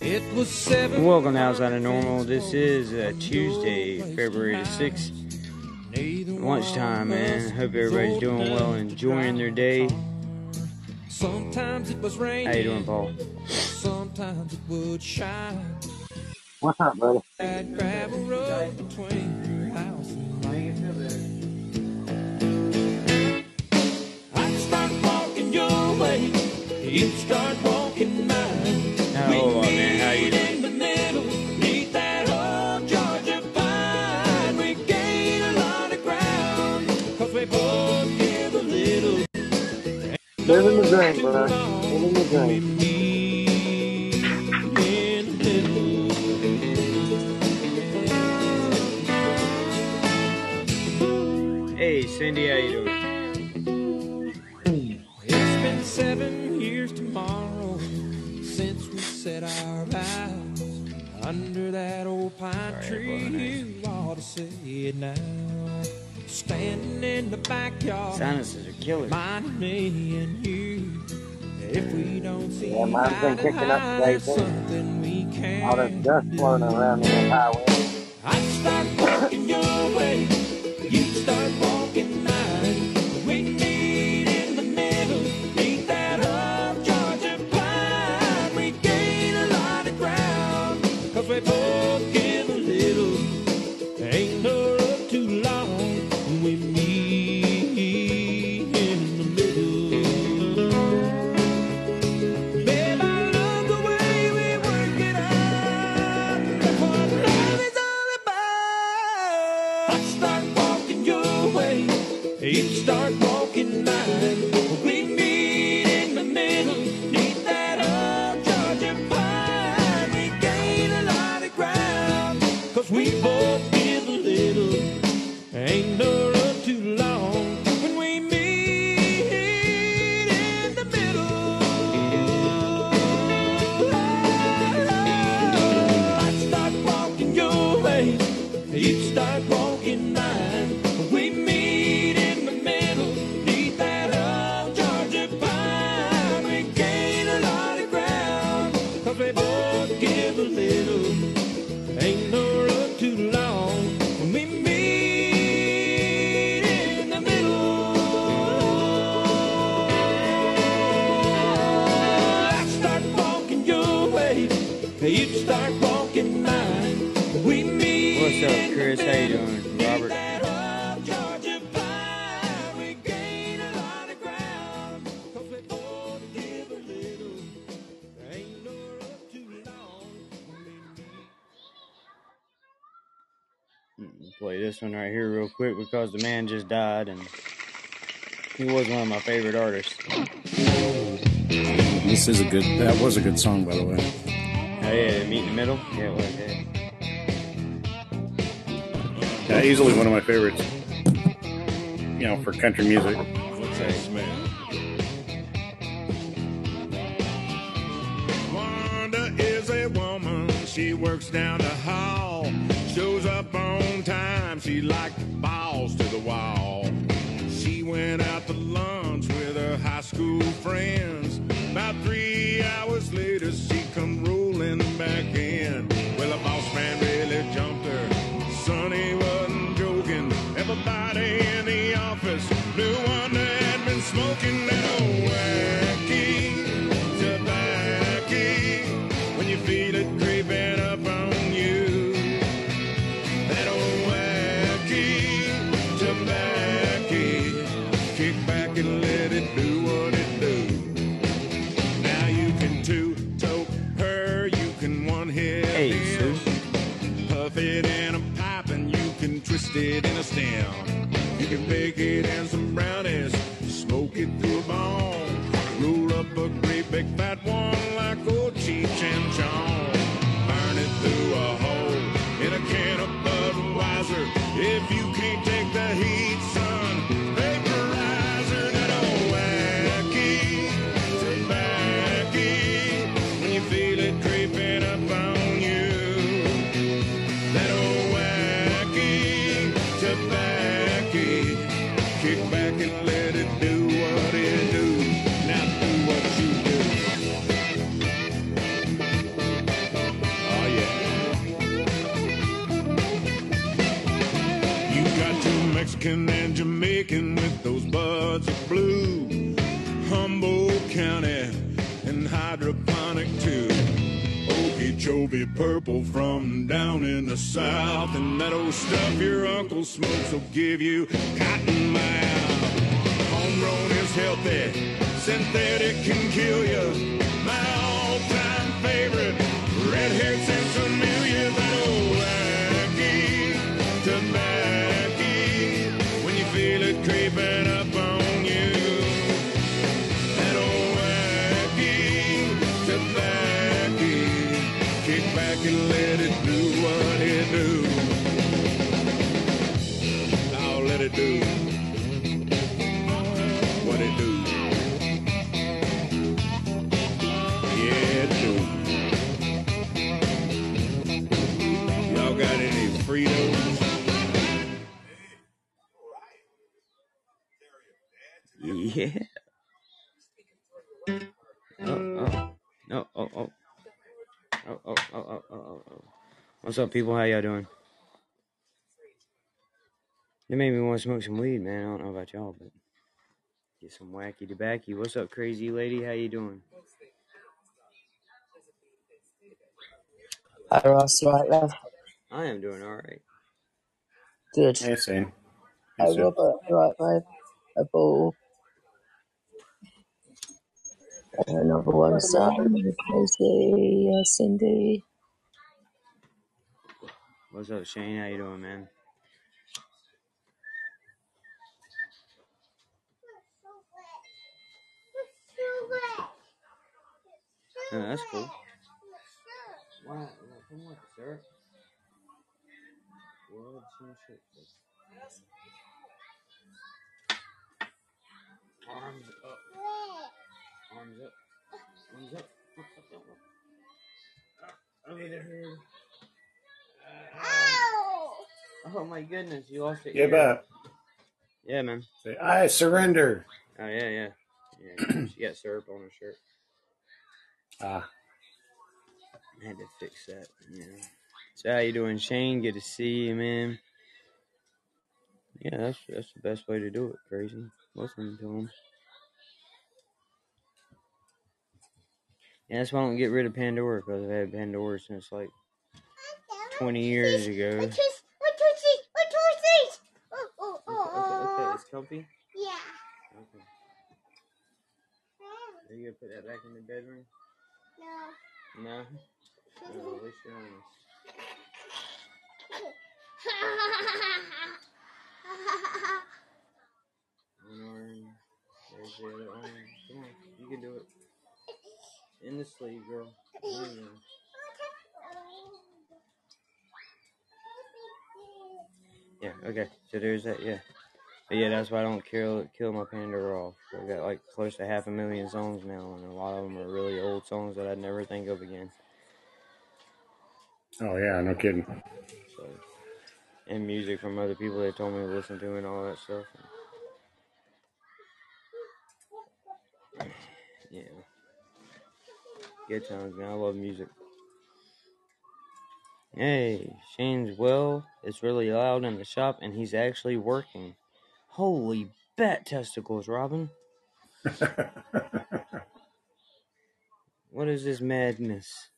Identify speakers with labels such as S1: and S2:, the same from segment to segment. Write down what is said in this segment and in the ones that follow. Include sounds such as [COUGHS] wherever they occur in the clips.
S1: It was seven.
S2: Welcome to Outside of Normal. This is uh, Tuesday, February the 6th. Lunchtime, man. Hope everybody's doing well, enjoying their day.
S1: Sometimes it was raining.
S2: How you doing, Paul?
S1: Sometimes it would shine.
S3: What's up, buddy?
S1: You'd start walking mine.
S2: Now, hold on, man. How you doing?
S1: In the middle, neath that old Georgia pine, we gain a lot of ground. Cause we both give a little.
S3: Living the dream, bro. Living the dream.
S2: Hey, Cindy, how you doing?
S1: It's been seven under that old pine
S2: Sorry,
S1: tree.
S2: everyone.
S1: You ought to say it now. Standing in the backyard,
S2: Sinuses are killer.
S1: mine, me, and you. If we don't see
S3: Yeah, mine's been
S1: eye to
S3: kicking up
S1: eye,
S3: today, too.
S1: something we can
S3: All this dust floating around the highway.
S1: I'd start walking your way, you'd start start walking mine. We meet.
S2: What's up, Chris? How you doing, Robert?
S1: that old Georgia pine. We gain a lot of ground, 'cause we both give a little. Ain't no road too long when we meet.
S2: Mm, Play this one right here real quick because the man just died and he was one of my favorite artists.
S4: This is a good. That was a good song, by the way.
S2: Oh yeah, Meet in the Middle? Yeah, it was, yeah.
S4: Yeah, easily one of my favorites. You know, for country music.
S5: Wanda is a woman, she works down the hall. Shows up on time, she like balls to the wall. She went out to lunch with her high school friends. About three hours later, she come back in. Well, the boss man really jumped her. Sonny wasn't joking. Everybody in the office knew Wanda had been smoking that old you can twist it in a stem. You can bake it in some brownies, smoke it through a bone. Roll up a great big fat one like old Cheech and Chong. Burn it through a hole in a can of Budweiser. If you can't take the heat, Mexican and Jamaican with those buds of blue. Humboldt County and hydroponic too. Okeechobee purple from down in the south. And that old stuff your uncle smokes will give you cotton mouth. Homegrown is healthy, synthetic can kill you. My all-time favorite, red-haired Sinsemilla, that old
S2: What's up, people? How y'all doing? It made me want to smoke some weed, man. I don't know about y'all, but get some wacky tobacco. What's up, crazy lady? How you doing?
S6: Hi Ross, right left.
S2: I am doing all right.
S6: Good.
S4: Hey, Sane.
S6: Hi
S4: Hey, Sue.
S6: Robert, right babe. Hi Paul. And another one, Sam, Casey, uh, Cindy.
S2: What's up, Shane? How you doing, man? Oh, that's cool. What? From what, sir? World Championship. Arms up. Arms up. Arms up. Up, up, up, up. Up, Over the head. Oh my goodness, you lost it.
S4: Get back.
S2: Yeah, man.
S4: Say, I surrender.
S2: Oh yeah, yeah. [CLEARS THROAT] Yeah, she got syrup on her shirt.
S4: Ah,
S2: I had to fix that. Yeah. So how you doing, Shane? Good to see you, man. Yeah, that's that's the best way to do it. Crazy. Listen to him. Yeah, that's why I don't get rid of Pandora because I've had Pandora since like 20 years ago. Okay, okay, okay. It's comfy.
S7: Yeah.
S2: Okay. Are you gonna put that back in the bedroom?
S7: No.
S2: No. Oh, at least you're honest. One arm. There's the other arm. Come on, you can do it. In the sleeve, girl. There you go. Yeah, okay. So there's that, yeah. But yeah, that's why I don't kill kill my Pandora off. I got like close to half a million songs now, and a lot of them are really old songs that I'd never think of again.
S4: oh yeah, no kidding.
S2: So, and music from other people they told me to listen to and all that stuff. Yeah, good times, man. I love music. Hey, Shane's well. It's really loud in the shop, and he's actually working. Holy bat testicles, Robin! [LAUGHS] What is this madness?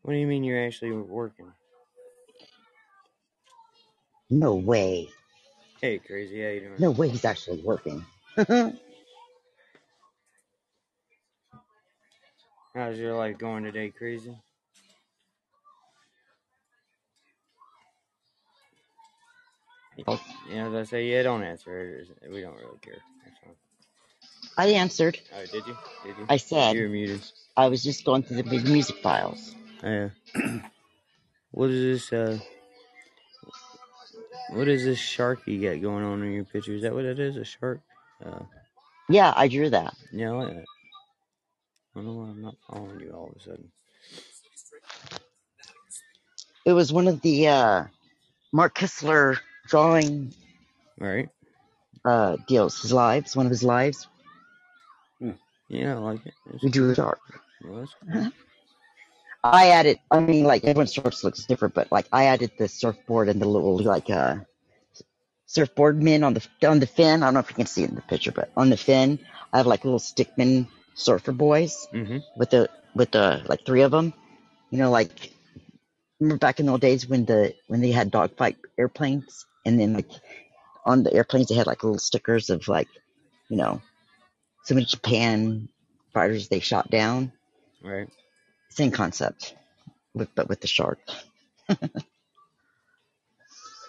S2: What do you mean you're actually working?
S8: No way.
S2: Hey, crazy, how you doing?
S8: No way he's actually working. [LAUGHS]
S2: How's your life going today, crazy? Yeah, as I say, yeah, don't answer it. We don't really care.
S8: I answered.
S2: Oh, did you? Did you?
S8: I said
S2: You're muted.
S8: I was just going through the big music files.
S2: Yeah. [CLEARS THROAT] what is this? Uh, what is this shark you got going on in your picture? Is that what it is? A shark? Uh,
S8: Yeah, I drew that.
S2: yeah, I like that. I don't know why I'm not following you all of a sudden.
S8: It was one of the uh, Mark Kistler drawing
S2: Right?
S8: uh, deals, his lives, one of his lives.
S2: Yeah, I like it. It's
S8: We drew a shark.
S2: Cool.
S8: I added, I mean, like everyone's surf looks different, but like I added the surfboard and the little like uh, surfboard men on the on the fin. I don't know if you can see it in the picture, but on the fin, I have like little stickman surfer boys
S2: Mm-hmm.
S8: with the with the like three of them. You know, like remember back in the old days when the when they had dogfight airplanes, and then like on the airplanes they had like little stickers of like, you know, so many Japan fighters they shot down.
S2: Right.
S8: Same concept, with but with the shark. [LAUGHS]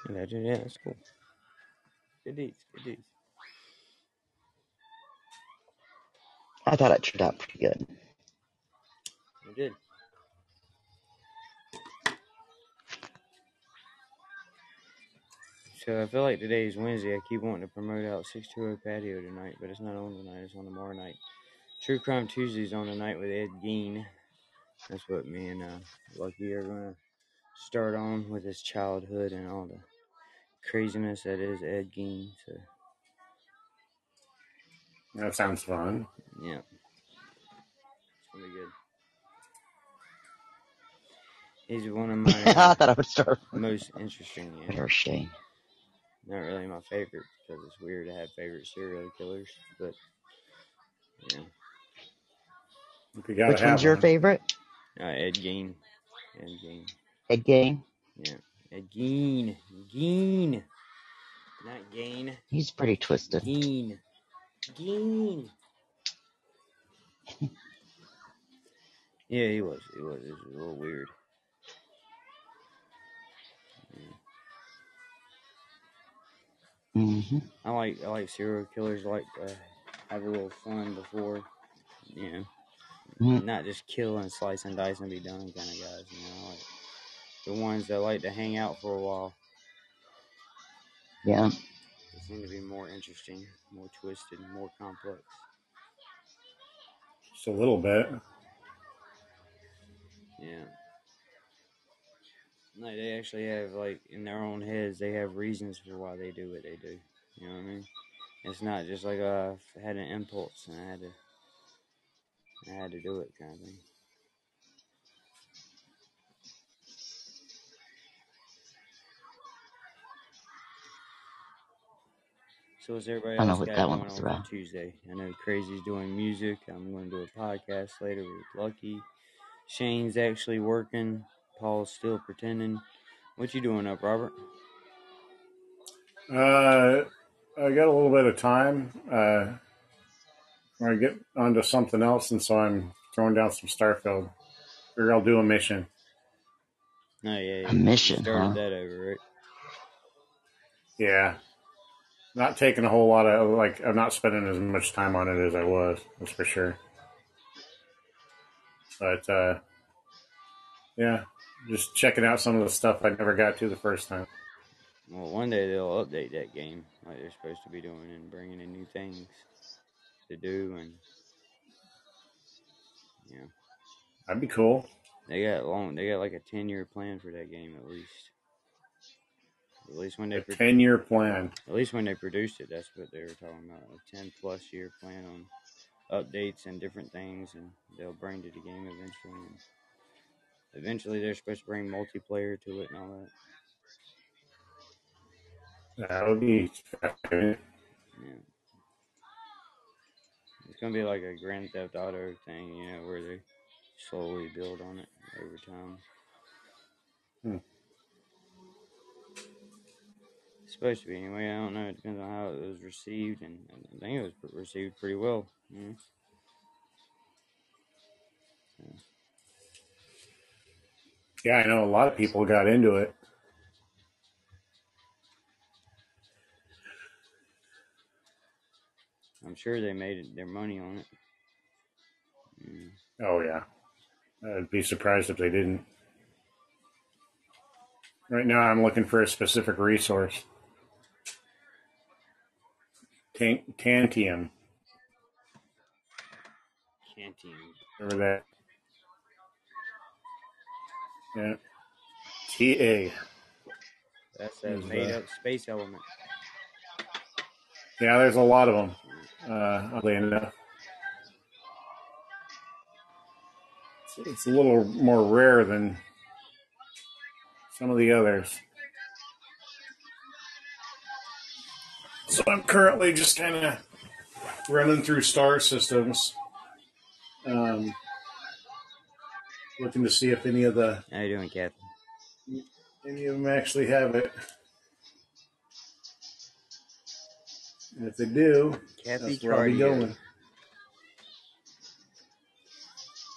S2: Imagine, yeah, that's cool. Good deeds, good deeds.
S8: I thought it turned out pretty good.
S2: You did. So I feel like today is Wednesday. I keep wanting to promote out 620 Patio tonight, but it's not on tonight. It's on tomorrow night. True Crime Tuesday's on tonight with Ed Gein. That's what me and uh, Lucky are going to start on with his childhood and all the craziness that is Ed Gein. So,
S4: That sounds fun.
S2: yeah. It's going to be good. He's one of [LAUGHS] my
S8: I thought I would start
S2: most interesting, yeah.
S8: with Shane.
S2: Not really my favorite because it's weird to have favorite serial killers, but yeah,
S4: you
S8: Which
S4: have
S8: one's your
S4: one.
S8: favorite?
S2: uh, Ed Gein, Ed Gein,
S8: Ed Gein.
S2: yeah, Ed Gein, Gein, not Gain,
S8: He's pretty twisted.
S2: Gein, Gein. [LAUGHS] yeah, he was, he was, it was a little weird.
S8: Hmm
S2: I like, I like serial killers. I Like to have a little fun before, you know.
S8: Mhm.
S2: not just kill and slice and dice and be done kind of guys, you know, like the ones that like to hang out for a while.
S8: Yeah.
S2: They seem to be more interesting, more twisted, more complex.
S4: Just a little bit.
S2: Yeah. Like they actually have like in their own heads, they have reasons for why they do what they do. You know what I mean? It's not just like uh, I had an impulse and I had to, I had to do it kind of thing. So what's everybody
S8: I don't know what that one was
S2: on
S8: about.
S2: Tuesday? I know Crazy's doing music. I'm going to do a podcast later with Lucky. Shane's actually working. Paul's still pretending. What you doing up, Robert?
S4: Uh, I got a little bit of time. Uh, I get onto something else, and so I'm throwing down some Starfield. Or I'll do a mission.
S2: Oh yeah,
S8: A
S2: you
S8: mission,
S2: started
S8: huh?
S2: that over, right?
S4: Yeah. Not taking a whole lot of like I'm not spending as much time on it as I was, that's for sure. But uh yeah, just checking out some of the stuff I never got to the first time.
S2: Well, one day they'll update that game like they're supposed to be doing and bringing in new things to do, and yeah,
S4: That'd be cool.
S2: they got long. They got like a ten year plan for that game at least. At least when they
S4: A
S2: pro-
S4: ten year plan.
S2: at least when they produced it, that's what they were talking about. A ten plus year plan on updates and different things, and they'll bring to the game eventually. Eventually, they're supposed to bring multiplayer to it and all that.
S4: That'll be
S2: Yeah. It's gonna be like a Grand Theft Auto thing, you know, where they slowly build on it over time.
S4: Hmm.
S2: It's supposed to be anyway. I don't know. It depends on how it was received, and I think it was received pretty well. Yeah.
S4: Yeah, I know a lot of people got into it.
S2: I'm sure they made their money on it. Mm.
S4: Oh yeah. I'd be surprised if they didn't. Right now I'm looking for a specific resource. Tan- Tantium.
S2: Canteen.
S4: Remember that? Yeah. TA.
S2: That's
S4: a
S2: made up space element.
S4: Yeah, there's a lot of them. Uh, oddly enough, it's, it's a little more rare than some of the others. So I'm currently just kind of running through star systems, um, looking to see if any of the
S2: How you doing, Kathy?
S4: any of them actually have it. And if they do,
S2: Kathy
S4: that's where I'll be
S2: Cardio.
S4: going.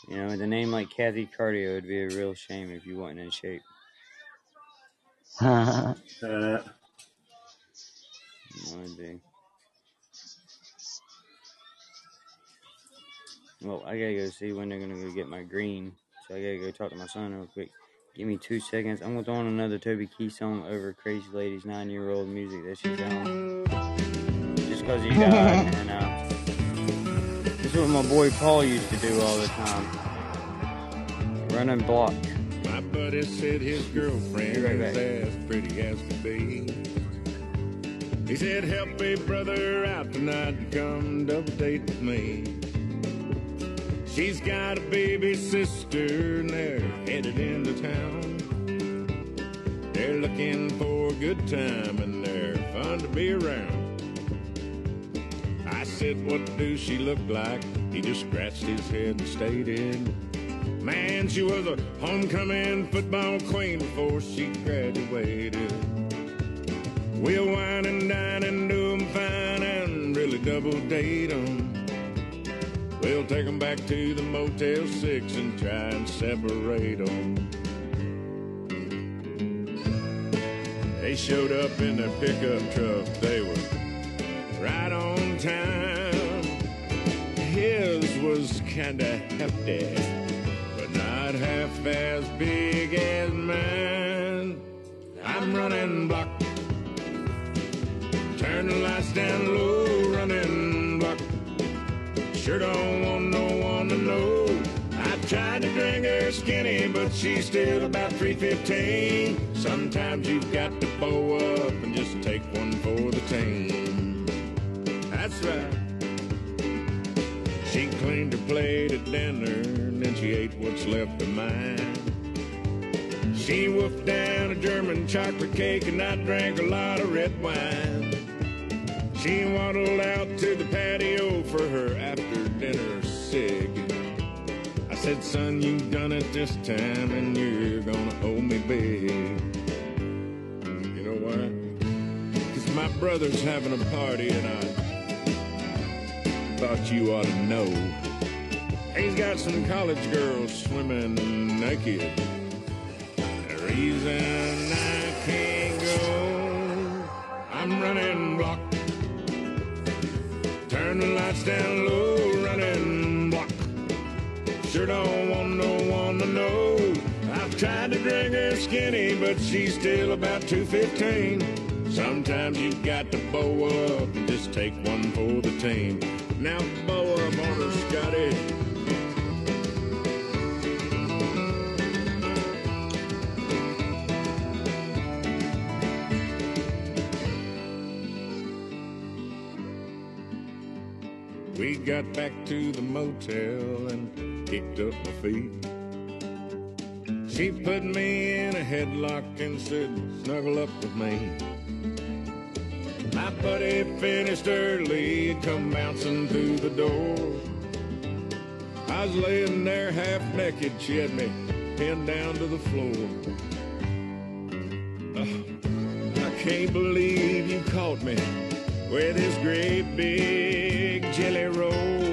S2: You know, with a name like Kathy Cardio, it'd be a real shame if you weren't in shape. [LAUGHS]
S4: Uh,
S2: It would be. Well, I gotta go see when they're gonna go get my green. So I gotta go talk to my son real quick. Give me two seconds. I'm gonna throw on another Toby Keith song over Crazy Lady's nine year old music that she's on. Just cause you died. [LAUGHS] and uh, this is what my boy Paul used to do all the time. Run and block.
S5: My buddy said his girlfriend
S2: Be right
S5: is as pretty as could be. He said, help a brother out tonight and come double date with me. She's got a baby sister and they're headed into town. They're looking for a good time and they're fun to be around. I said, what does she look like? He just scratched his head and stated, Man, she was a homecoming football queen before she graduated. We'll wine and dine and do 'em fine and really double date 'em. We'll take 'em back to the Motel 6 and try and separate 'em. They showed up in their pickup truck. They were right on time. His was kinda hefty but not half as big as mine. I'm running block. Turn the lights down low, running. Sure don't want no one to know. I tried to drink her skinny, but she's still about 315. Sometimes you've got to bow up and just take one for the team. That's right. She cleaned her plate at dinner, and then she ate what's left of mine. She wolfed down a German chocolate cake, and I drank a lot of red wine. She waddled out to the patio for her after dinner. I said, son, you've done it this time, and you're gonna owe me big. You know why? Cause my brother's having a party, and I thought you ought to know. He's got some college girls swimming naked. The reason I can't go, I'm running block. Turn the lights down low. Sure don't want no one to know. I've tried to drink her skinny, but she's still about 215. Sometimes you've got to bow up and just take one for the team. Now bow up on her, Scotty. We got back to the motel and kicked up my feet. She put me in a headlock and said, snuggle up with me. My buddy finished early, come bouncing through the door. I was laying there half naked, she had me pinned down to the floor. Oh, I can't believe you caught me with this great big jelly roll.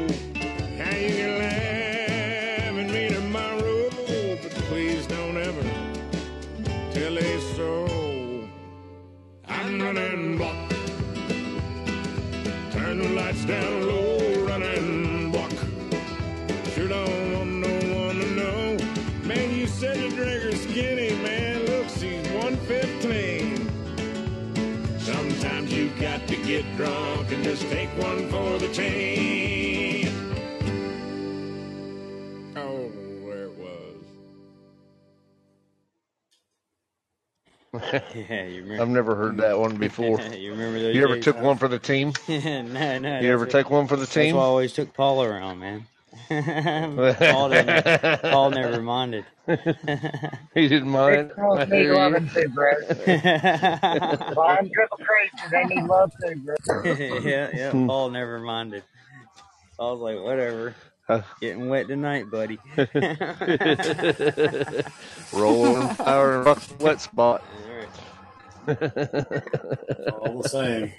S5: Running block. Turn the lights down low, running block. Sure don't want no one to know. Man, you said the drinker's skinny, man. Look, she's 115. Sometimes you got to get drunk and just take one for the team. [LAUGHS]
S2: Yeah, you remember?
S9: I've never heard that one [LAUGHS] before.
S2: you remember those
S9: You ever
S2: days,
S9: took
S2: huh?
S9: one for the team? [LAUGHS]
S2: no, no.
S9: You ever
S2: that's
S9: take one for the
S2: That's why I
S9: team?
S2: always took Paul around, man. Paul didn't. Paul never minded.
S9: he didn't mind.
S3: Big girls need
S9: hear
S3: loving
S9: you.
S3: too, bro. Blind triple creatures, they need love too, bro.
S2: yeah, yeah. Paul never minded. I was like, whatever.
S9: Huh. [LAUGHS]
S2: Getting wet tonight, buddy. [LAUGHS]
S9: Rolling power and rock wet spot.
S4: All [LAUGHS] the same.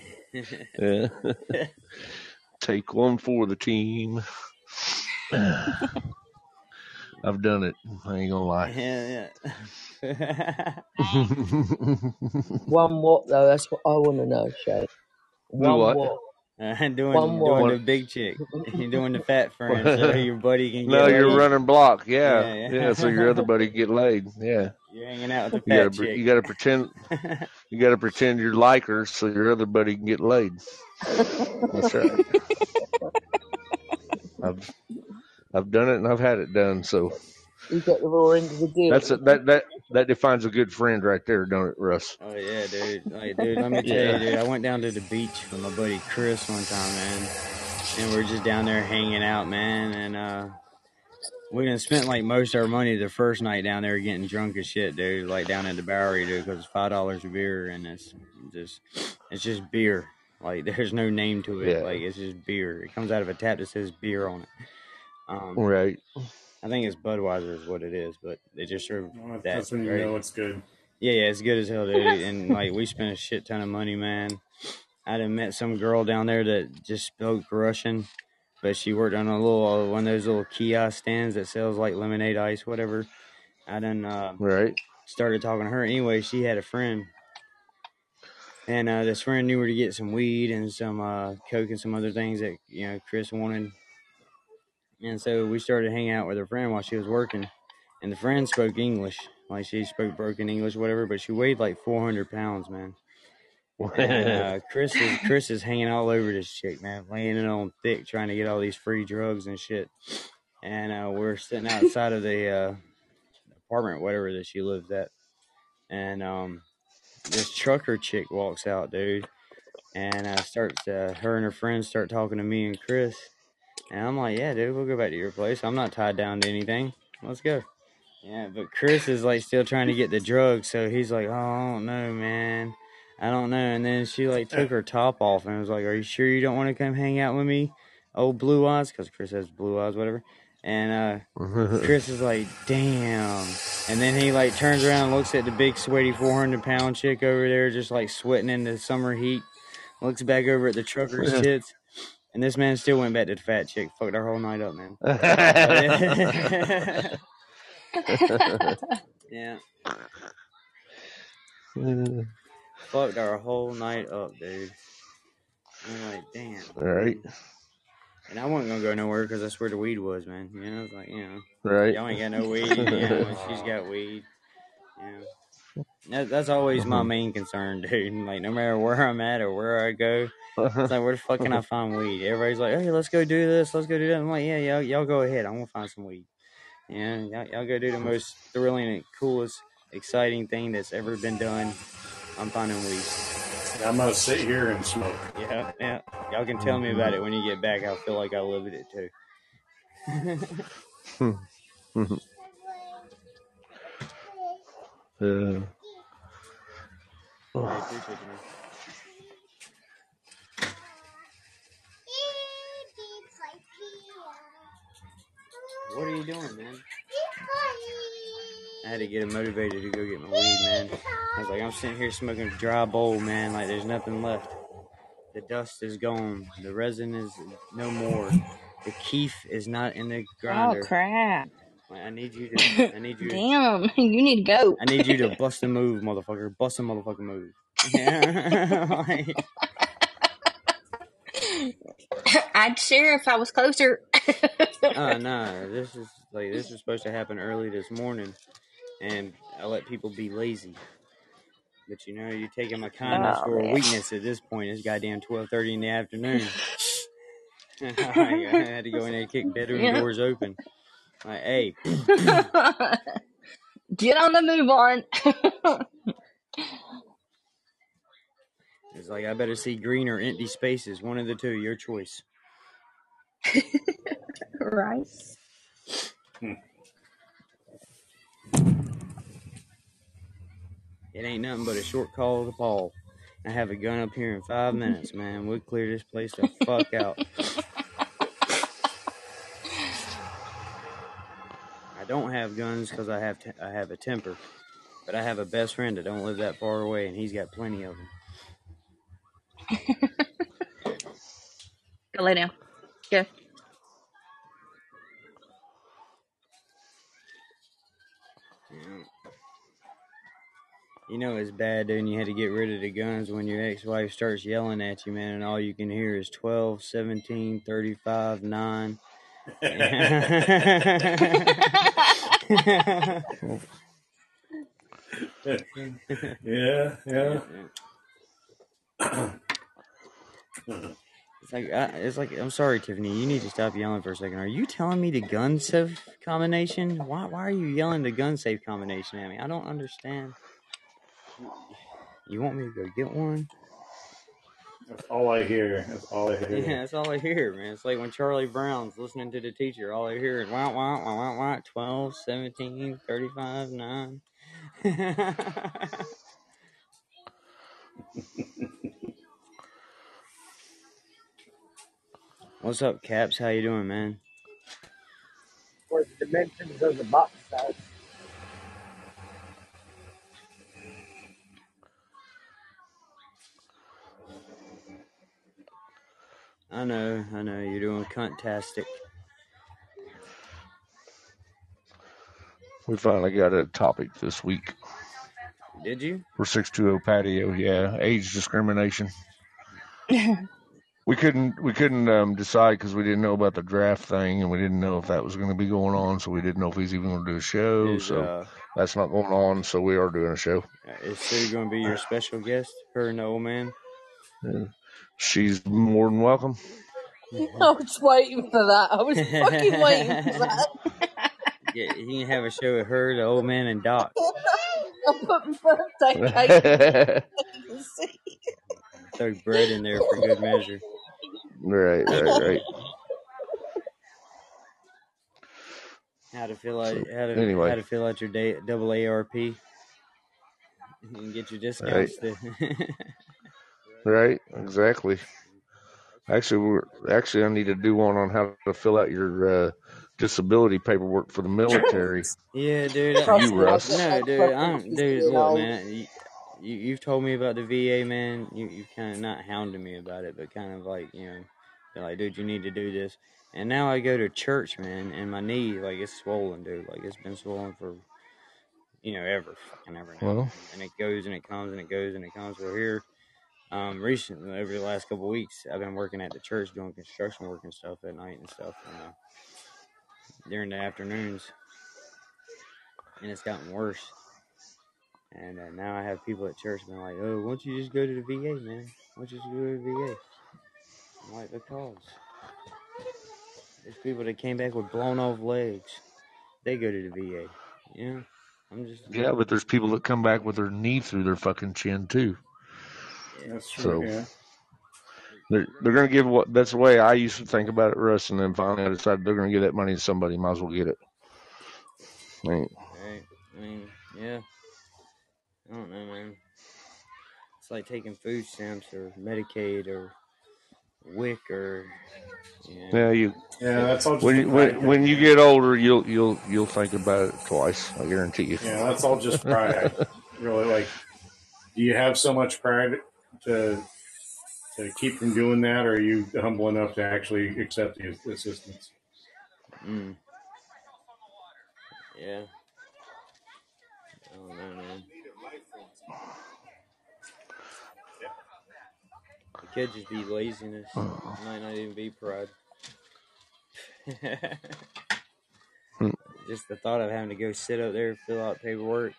S9: yeah. Take one for the team. [SIGHS] I've done it. I ain't gonna lie.
S2: yeah, yeah.
S6: One what though? That's what I want to know, Shay. One
S9: what?
S6: what? [LAUGHS]
S2: Doing doing the big chick. [LAUGHS] You're doing the fat [LAUGHS] friend so your buddy can get laid.
S9: No, you're
S2: laid.
S9: running block. Yeah.
S2: Yeah,
S9: yeah,
S2: yeah.
S9: So your other buddy can get laid. Yeah.
S2: You're hanging out with the
S9: You gotta
S2: fat chick.
S9: you gotta pretend you gotta pretend you're like her so your other buddy can get laid. That's right. I've I've done it and I've had it done. So
S6: You got the raw end of the deal.
S9: that's a, that that that defines a good friend right there, don't it, Russ?
S2: Oh yeah, dude. Like, dude, let me [LAUGHS] tell
S9: Yeah.
S2: you, dude. I went down to the beach with my buddy Chris one time, man, and we're just down there hanging out, man, and uh, we done spent like most of our money the first night down there getting drunk as shit, dude. Like down at the Bowery, dude, because it's five dollars a beer, and it's just, it's just beer. Like [LAUGHS] there's no name to it.
S9: Yeah.
S2: Like it's just beer. It comes out of a tap that says beer on it. Um,
S9: Right.
S2: I think it's Budweiser is what it is, but they just serve
S4: Well,
S2: that.
S4: That's when you know it's good.
S2: Yeah, yeah, it's good as hell, dude. And like we spent a shit ton of money, man. I'd have met some girl down there that just spoke Russian, but she worked on a little uh, one of those little kiosk stands that sells like lemonade ice, whatever. I done uh,
S9: Right.
S2: started talking to her. Anyway, she had a friend, and uh, this friend knew where to get some weed and some uh, coke and some other things that you know Chris wanted. And so we started hanging out with her friend while she was working, and the friend spoke English, like she spoke broken English, whatever. But she weighed like four hundred pounds, man. And uh, [LAUGHS] Chris is Chris is hanging all over this chick, man, laying it on thick, trying to get all these free drugs and shit. And uh, we're sitting outside of the uh, apartment, whatever that she lives at, and um, this trucker chick walks out, dude, and uh, starts uh, her and her friends start talking to me and Chris, and I'm like, yeah, dude, we'll go back to your place. I'm not tied down to anything. Let's go. Yeah, but Chris is like still trying to get the drugs, so he's like, oh, I don't know, man. I don't know. And then she like took her top off and was like, "Are you sure you don't want to come hang out with me, old blue eyes?" Because Chris has blue eyes, whatever. And uh, [LAUGHS] Chris is like, "Damn!" And then he like turns around, and looks at the big sweaty four hundred pound chick over there, just like sweating in the summer heat. Looks back over at the trucker's [LAUGHS] tits, and this man still went back to the fat chick. Fucked our whole night up, man. [LAUGHS] [LAUGHS] yeah, [LAUGHS] fucked our whole night up, dude. I'm like, damn.
S9: right.
S2: And I wasn't gonna go nowhere because that's where the weed was, man. You know, it's like, you know,
S9: Right.
S2: y'all ain't got no weed. You know, she's got weed. You know, that's always my mm-hmm. main concern, [LAUGHS] dude. Like, no matter where I'm at or where I go, it's like, where the fuck can I [LAUGHS] find weed? Everybody's like, hey, let's go do this, let's go do that. I'm like, yeah, y'all, y'all go ahead. I'm gonna find some weed. Yeah, y'all, y'all go do the most thrilling and coolest, exciting thing that's ever been done. I'm finding weed.
S4: I'm gonna sit here and smoke.
S2: Yeah, yeah. Y'all can tell me mm-hmm. about it when you get back. I feel like I lived it too. [LAUGHS] Hmm. Hmm.
S9: Yeah.
S2: I appreciate you, man. What are you doing, man? I had to get him motivated to go get my weed, man. I was like, I'm sitting here smoking a dry bowl, man. Like, there's nothing left. The dust is gone. The resin is no more. The keef is not in the
S7: oh,
S2: grinder.
S7: Oh crap!
S2: Like, I need you to. I need you.
S7: Damn, [LAUGHS] you need to go.
S2: I need you to bust a move, motherfucker. Bust a motherfucking move. Yeah. [LAUGHS] like,
S7: I'd share if I was closer. [LAUGHS]
S2: Uh, oh no, this is like this was supposed to happen early this morning, and I let people be lazy. But you know, you're taking my kindness
S7: Oh,
S2: for a weakness at this point. It's goddamn twelve thirty in the afternoon. I had to go in there and kick bedroom
S7: Yeah.
S2: doors open. Like, hey, [LAUGHS]
S7: Get on the move on.
S2: it's like I better see green or empty spaces. One of the two, your choice. [LAUGHS]
S7: Right.
S2: It ain't nothing but a short call to Paul. I have a gun up here in five minutes, man. We'll clear this place the fuck out. [LAUGHS] I don't have guns because I have I have a temper, but I have a best friend that don't live that far away, and he's got plenty of them.
S7: Go lay down. Go.
S2: Yeah. You know it's bad, dude. and You had to get rid of the guns when your ex-wife starts yelling at you, man, and all you can hear is 12, 17, 35, 9. [LAUGHS]
S4: yeah, yeah.
S2: It's like, uh, it's like, I'm sorry, Tiffany. You need to stop yelling for a second. Are you telling me the gun safe combination? Why, why are you yelling the gun safe combination at me? I don't understand. You want me to go get one?
S4: That's all I hear. That's all I hear.
S2: Yeah, that's all I hear, man. It's like when Charlie Brown's listening to the teacher. All I hear is wah, wah, wah, wah, wah, 12, 17, 35, 9. [LAUGHS] What's up, Caps? How you doing, man?
S3: For the dimensions of the box size.
S2: I know, I know. You're doing cuntastic.
S9: We finally got a topic this week
S2: Did you?
S9: for 620 patio. Yeah, age discrimination. [LAUGHS] We couldn't we couldn't um, decide because we didn't know about the draft thing and we didn't know if that was going to be going on. So we didn't know if he's even going to do a show.
S2: Is
S9: So
S2: uh,
S9: that's not going on. So we are doing a show.
S2: is Sue going to be your special guest? Her and the old man.
S9: And she's more than welcome. [LAUGHS]
S10: I was waiting for that. I was fucking waiting for that. [LAUGHS]
S2: Yeah, he can have a show with her, the old man, and Doc.
S10: I put my birthday cake in the. [LAUGHS]
S2: Throw bread in there for good measure.
S9: right, right, right.
S2: How to fill out how to
S9: anyway.
S2: how to fill out your day, double ARP and get your
S9: Right,
S2: discounts. To
S9: right, exactly. Actually, we're actually I need to do one on how to fill out your uh, disability paperwork for the military. [LAUGHS]
S2: yeah, dude. I,
S9: You,
S10: me,
S9: Russ.
S2: no, dude.
S10: fucking
S2: I'm dude.
S10: 16
S2: Look, man. You, you you've told me about the VA, man. You you've kind of not hounded me about it, but kind of like you know, you're like, dude, you need to do this. And now I go to church, man, and my knee like it's swollen, dude. Like it's been swollen for you know ever, fucking ever now.
S9: Well,
S2: And it goes and it comes and it goes and it comes. Well, here, um, recently over the last couple weeks, I've been working at the church doing construction work and stuff at night and stuff, and uh, during the afternoons, and it's gotten worse. And uh, now I have people at church being like, "Oh, why don't you just go to the VA, man? Why don't you just go to the VA?" I'm like, "Because there's people that came back with blown off legs. They go to the VA. Know, I'm just
S9: yeah, but there's people that come back with their knee through their fucking chin too.
S2: Yeah,
S4: That's true.
S9: So
S4: Yeah.
S9: they're they're gonna give what that's the way I used to think about it, Russ. And then finally I decided they're gonna give that money to somebody. Might as well get it. Ain't
S2: right. I mean, yeah. I don't know, man. It's like taking food stamps or Medicaid or WIC or you know.
S9: Yeah, you
S4: Yeah, that's all just
S9: when you, when when you get older, you'll you'll you'll think about it twice. I guarantee you.
S4: Yeah, that's all just pride. [LAUGHS] really, like, do you have so much pride to to keep from doing that, or are you humble enough to actually accept the assistance?
S2: Mm, yeah. I don't know, man. It could just be laziness. It might not even be pride. just the thought of having to go sit up there, fill out paperwork,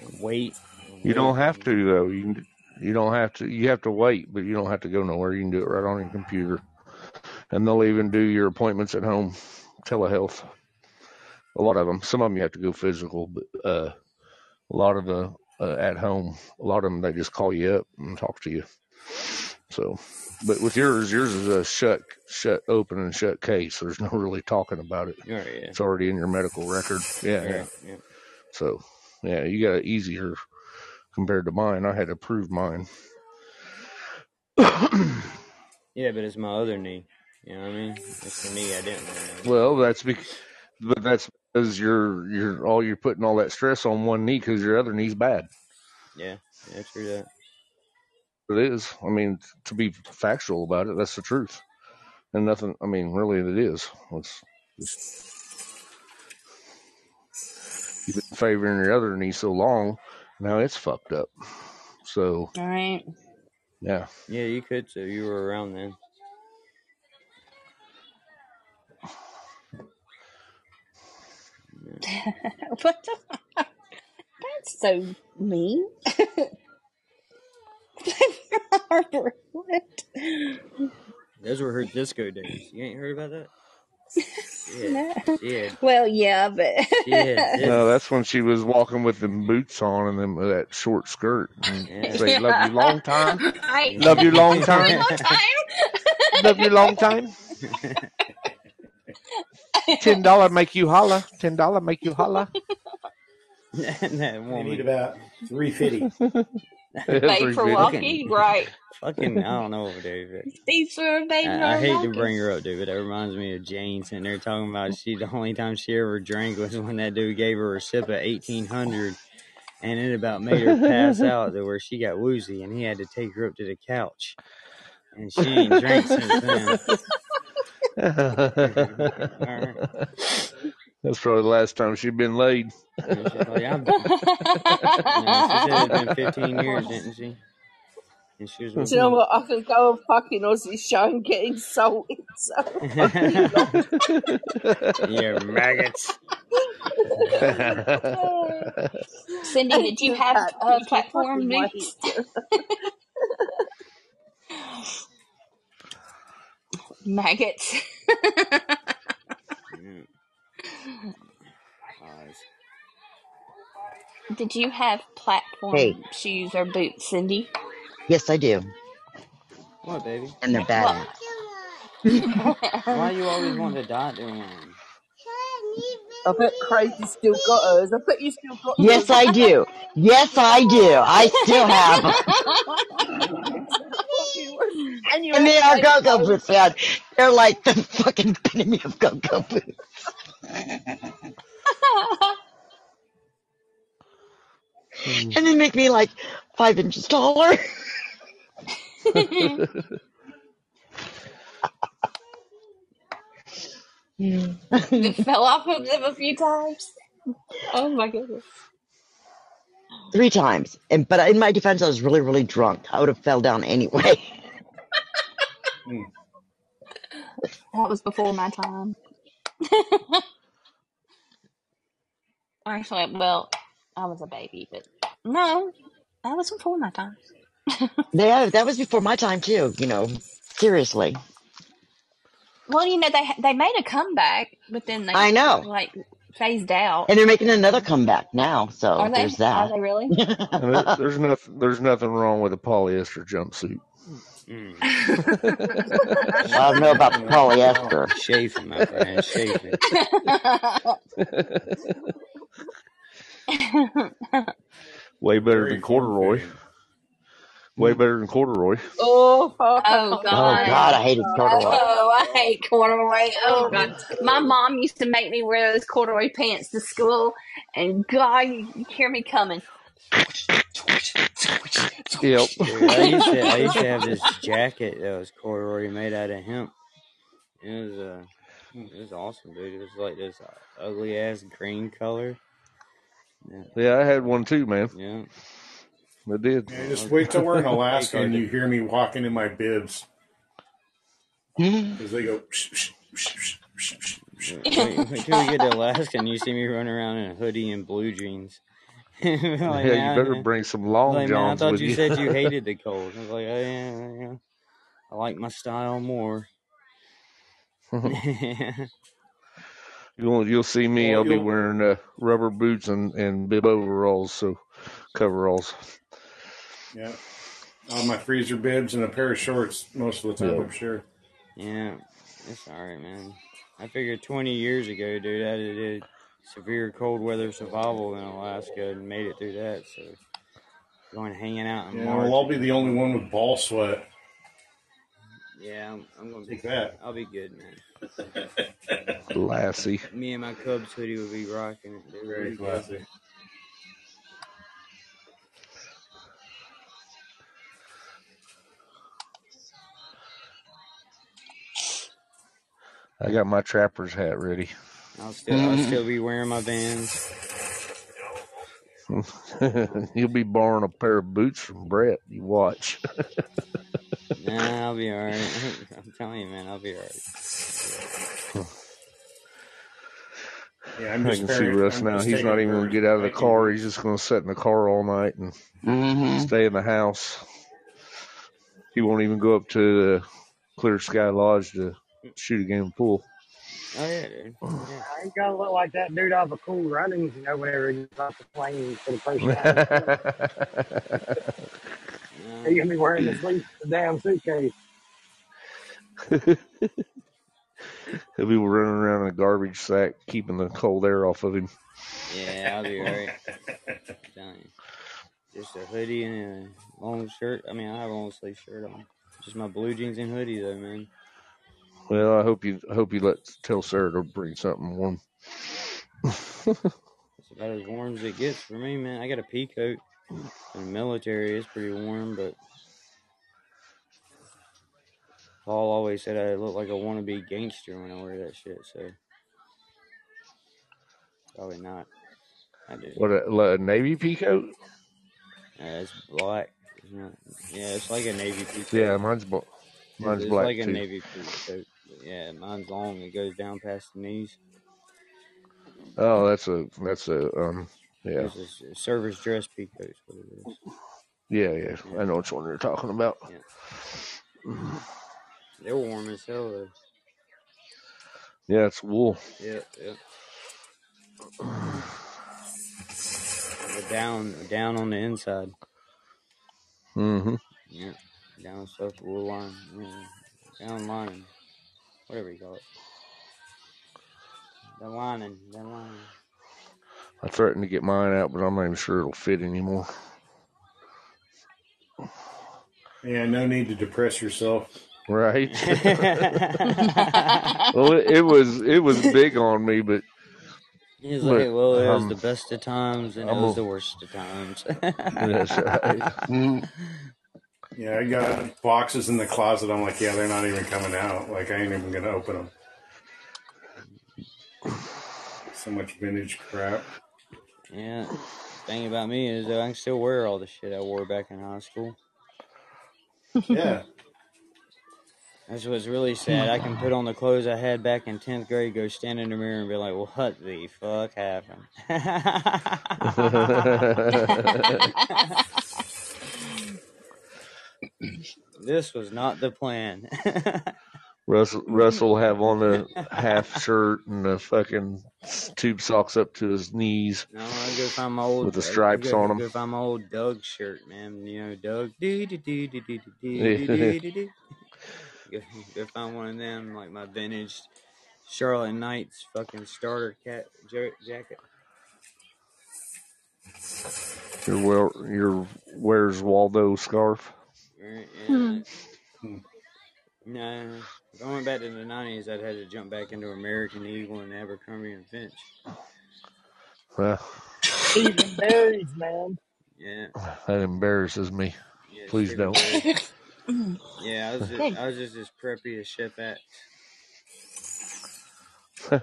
S2: and wait. And
S9: You
S2: wait.
S9: don't have to though. You can- you don't have to. You have to wait, but you don't have to go nowhere. You can do it right on your computer, and they'll even do your appointments at home, telehealth. A lot of them. Some of them you have to go physical, but uh, a lot of the uh, at home. A lot of them they just call you up and talk to you. So, but with yours, yours is a shut, shut open and shut case. There's no really talking about it.
S2: Oh, yeah.
S9: It's already in your medical record. Yeah, yeah.
S2: Yeah.
S9: So, yeah, you got it easier compared to mine. I had to prove mine.
S2: Yeah, but it's my other knee. You know what I mean? It's the knee I didn't.
S9: Well, that's because, but that's because you're you're all you're putting all that stress on one knee because your other knee's bad.
S2: Yeah, yeah, true that.
S9: It is. I mean, to be factual about it, that's the truth, and nothing. I mean, really, it is. It's just you've been favoring your other knee so long, now it's fucked up. So
S7: All right.
S9: yeah,
S2: Yeah, you could too. You were around then. [LAUGHS]
S7: what the fuck? That's so mean. Harper, [LAUGHS] what?
S2: Those were her disco days. You ain't heard about that? [LAUGHS] Yeah, [LAUGHS] yeah,
S7: Well, yeah, but [LAUGHS]
S2: yeah.
S9: no, that's when she was walking with them boots on and them uh, that short skirt and
S2: Yeah.
S9: say, "Love you long time, [LAUGHS]
S7: I
S9: love you long time,
S7: long time.
S9: love you long time." Ten dollar make you holla. Ten dollar make you holla.
S2: that
S4: They need about three fifty. [LAUGHS]
S7: Made for walking, right? [LAUGHS]
S2: Fucking, I don't know, dude.
S7: These are made
S2: I, I
S7: for
S2: hate to bring her up, dude, but that reminds me of Jane sitting there talking about she the only time she ever drank was when that dude gave her a sip of eighteen hundred, and it about made her pass [LAUGHS] out to where she got woozy, and he had to take her up to the couch, and she ain't drank since then. Alright.
S9: That's probably the last time she'd been laid.
S2: And she's like, I'm, [LAUGHS] yeah, she said it's been fifteen years, didn't she? And she was
S10: Do you know what? I could go a fucking Aussie show and get insulted so fucking long.
S2: yeah, maggots. [LAUGHS]
S7: Cindy, did you have
S10: That
S7: a
S10: piece of
S7: platform
S10: fucking
S7: boots? [LAUGHS] Maggots.
S2: Yeah. Eyes.
S7: Did you have platform
S8: Hey.
S7: shoes or boots, Cindy?
S8: Yes, I do,
S2: What, baby?
S8: and they're
S7: Well,
S8: badass. [LAUGHS]
S2: Why you always want to dot doing one?
S10: I bet Crazy still got hers. I bet you still got
S8: Yes,
S10: yours.
S8: I do. Yes, I do. I still have them.
S10: and you
S8: And they
S10: have
S8: are
S10: to
S8: go-go
S10: go.
S8: boots, man. They're like the fucking epitome of go-go boots. And they make me like five inches taller. [LAUGHS]
S7: it fell off of them a few times. Oh my goodness.
S8: Three times. And but in my defense, I was really, really drunk. I would have fell down anyway. [LAUGHS] Hmm.
S7: That was before my time. [LAUGHS] Actually, well, I was a baby, but no, that was before my time. [LAUGHS]
S8: Yeah, that was before my time too. You know, seriously.
S7: Well, you know they they made a comeback, but then they
S8: I know.
S7: like phased out.
S8: And they're making another comeback now,
S7: Are
S8: so
S7: they?
S8: there's
S7: Are
S8: that.
S7: they really? [LAUGHS]
S9: And there, there's nothing. There's nothing wrong with a polyester jumpsuit.
S2: Mm. [LAUGHS]
S8: I don't know about the polyester.
S2: Chafing, my friend, chafing.
S9: Way better
S4: Very
S9: than corduroy.
S4: form-fitting.
S9: Way better than corduroy.
S10: Oh,
S7: Oh
S8: Oh
S7: God.
S8: God, I hated corduroy.
S7: Oh, I hate corduroy. Oh God, my mom used to make me wear those corduroy pants to school, and God, you, you hear me coming.
S9: Yep.
S2: Dude, I used to I used to have this jacket that was corduroy made out of hemp. It was uh, it was awesome, dude. It was like this ugly ass green color. Yeah,
S9: Yeah, I had one too, man.
S2: yeah.
S9: I did.
S4: Yeah, just wait till we're in [LAUGHS] Alaska and you hear me walking in my bibs
S8: mm-hmm.
S4: because they go. Psh, psh, psh, psh, psh, psh.
S2: Wait, wait we get to Alaska and you see me running around in a hoodie and blue jeans. [LAUGHS] like,
S9: Yeah, you
S2: man,
S9: better
S2: I,
S9: bring some long
S2: like, man, I
S9: johns
S2: thought
S9: with
S2: you
S9: you.
S2: said you [LAUGHS] hated the cold. I was like, oh yeah, yeah. I like my style more.
S9: You'll you'll see me.
S4: Well,
S9: I'll be wearing uh, rubber boots and and bib overalls. So coveralls.
S4: Yeah. All my freezer bibs and a pair of shorts most of the time,
S9: Yeah.
S4: I'm sure.
S2: Yeah, it's alright, man. I figured 20 years ago, dude, I did severe cold weather survival in Alaska and made it through that. So going hanging out in
S4: Yeah,
S2: March.
S4: well, I'll be the only one with ball sweat.
S2: Yeah, I'm, I'm gonna
S4: Take
S2: be.
S4: that.
S2: I'll be good, man.
S9: Lassie.
S2: Me and my Cubs hoodie will be rocking it. They're
S4: Very
S2: ready to
S4: classy.
S9: I got my trapper's hat ready.
S2: I'll still, I'll still be wearing my Vans. [LAUGHS]
S9: You'll be borrowing a pair of boots from Brett. You watch. [LAUGHS]
S2: Nah, I'll be alright. [LAUGHS] I'm telling you, man, I'll be alright.
S4: Yeah, I'm
S9: I
S4: just
S9: can see Russ
S4: I'm
S9: now. He's not even going to get out of the car. He's just going to sit in the car all night and
S8: Mm-hmm.
S9: stay in the house. He won't even go up to the Clear Sky Lodge to shoot a game of pool.
S2: Oh yeah, dude. [SIGHS] Yeah.
S3: I ain't gonna look like that dude off of Cool Runnings, you know, whenever he gets off the plane for the first time. [LAUGHS]
S2: No.
S3: He's gonna be wearing the sleep the damn suitcase. [LAUGHS]
S9: He'll be running around in a garbage sack, keeping the cold air off of him.
S2: Yeah, I'll be alright. I'm telling you. Just a hoodie and a long shirt. I mean, I have a long sleeve shirt on. Just my blue jeans and hoodie, though, man.
S9: Well, I hope you I hope you let tell Sarah to bring something warm. [LAUGHS]
S2: It's about as warm as it gets for me, man. I got a pea coat. In the military, is pretty warm, but Paul always said I look like a wannabe gangster when I wear that shit, so probably not. I do.
S9: What a, a navy peacoat?
S2: Uh, it's black. It's not, yeah, it's like a navy pea coat.
S9: Yeah, mine's mine's
S2: it's
S9: black
S2: like a navy pea coat. Yeah, mine's long. It goes down past the knees.
S9: Oh, that's a that's a um yeah
S2: It's a s- a service dress pea coat. is what it is.
S9: yeah yeah. I know which one you're talking about. Yeah.
S2: They're warm as hell though.
S9: Yeah, it's wool.
S2: Yeah, yeah. They're down, down on the inside.
S9: Mm-hmm.
S2: Yeah, down stuff wool line, yeah. down lining, whatever you call it. The lining, the lining.
S9: I threatened to get mine out, but I'm not even sure it'll fit anymore.
S4: Yeah, no need to depress yourself.
S9: Right? [LAUGHS] well, it, it was it was big on me, but
S2: He's
S9: But,
S2: like, well, it was
S9: um,
S2: the best of times and it
S9: I'm
S2: was
S9: a-
S2: the worst of times.
S9: that's right. [LAUGHS]
S4: Yeah, I got boxes in the closet. I'm like, yeah, they're not even coming out. Like, I ain't even gonna open them. So much vintage crap.
S2: Yeah. Thing about me is that I can still wear all the shit I wore back in high school.
S4: Yeah,
S2: That's what's really sad. I can put on the clothes I had back in tenth grade, go stand in the mirror and be like, "What the fuck happened?" [LAUGHS] [LAUGHS] this was not the plan. [LAUGHS]
S9: Russell Russell have on the [LAUGHS] half shirt and the fucking tube socks up to his knees.
S2: No, I go find my old
S9: With the stripes
S2: go,
S9: them.
S2: Go find my old Doug shirt, man. You know, Doug. Do do do do do do do do do do. Go, go find one of them, like my vintage Charlotte Knights fucking starter cat ja- jacket.
S9: Your well your Where's Waldo scarf.
S2: Right, yeah. Hmm. No, if I went back to the nineties, I'd had to jump back into American Eagle and Abercrombie and Finch.
S9: Well,
S3: Cheese and berries, man.
S2: Yeah,
S9: that embarrasses me.
S2: yeah
S9: Please don't. [LAUGHS]
S2: Yeah, I was just, I was just as preppy as Chef X. [LAUGHS] Yeah.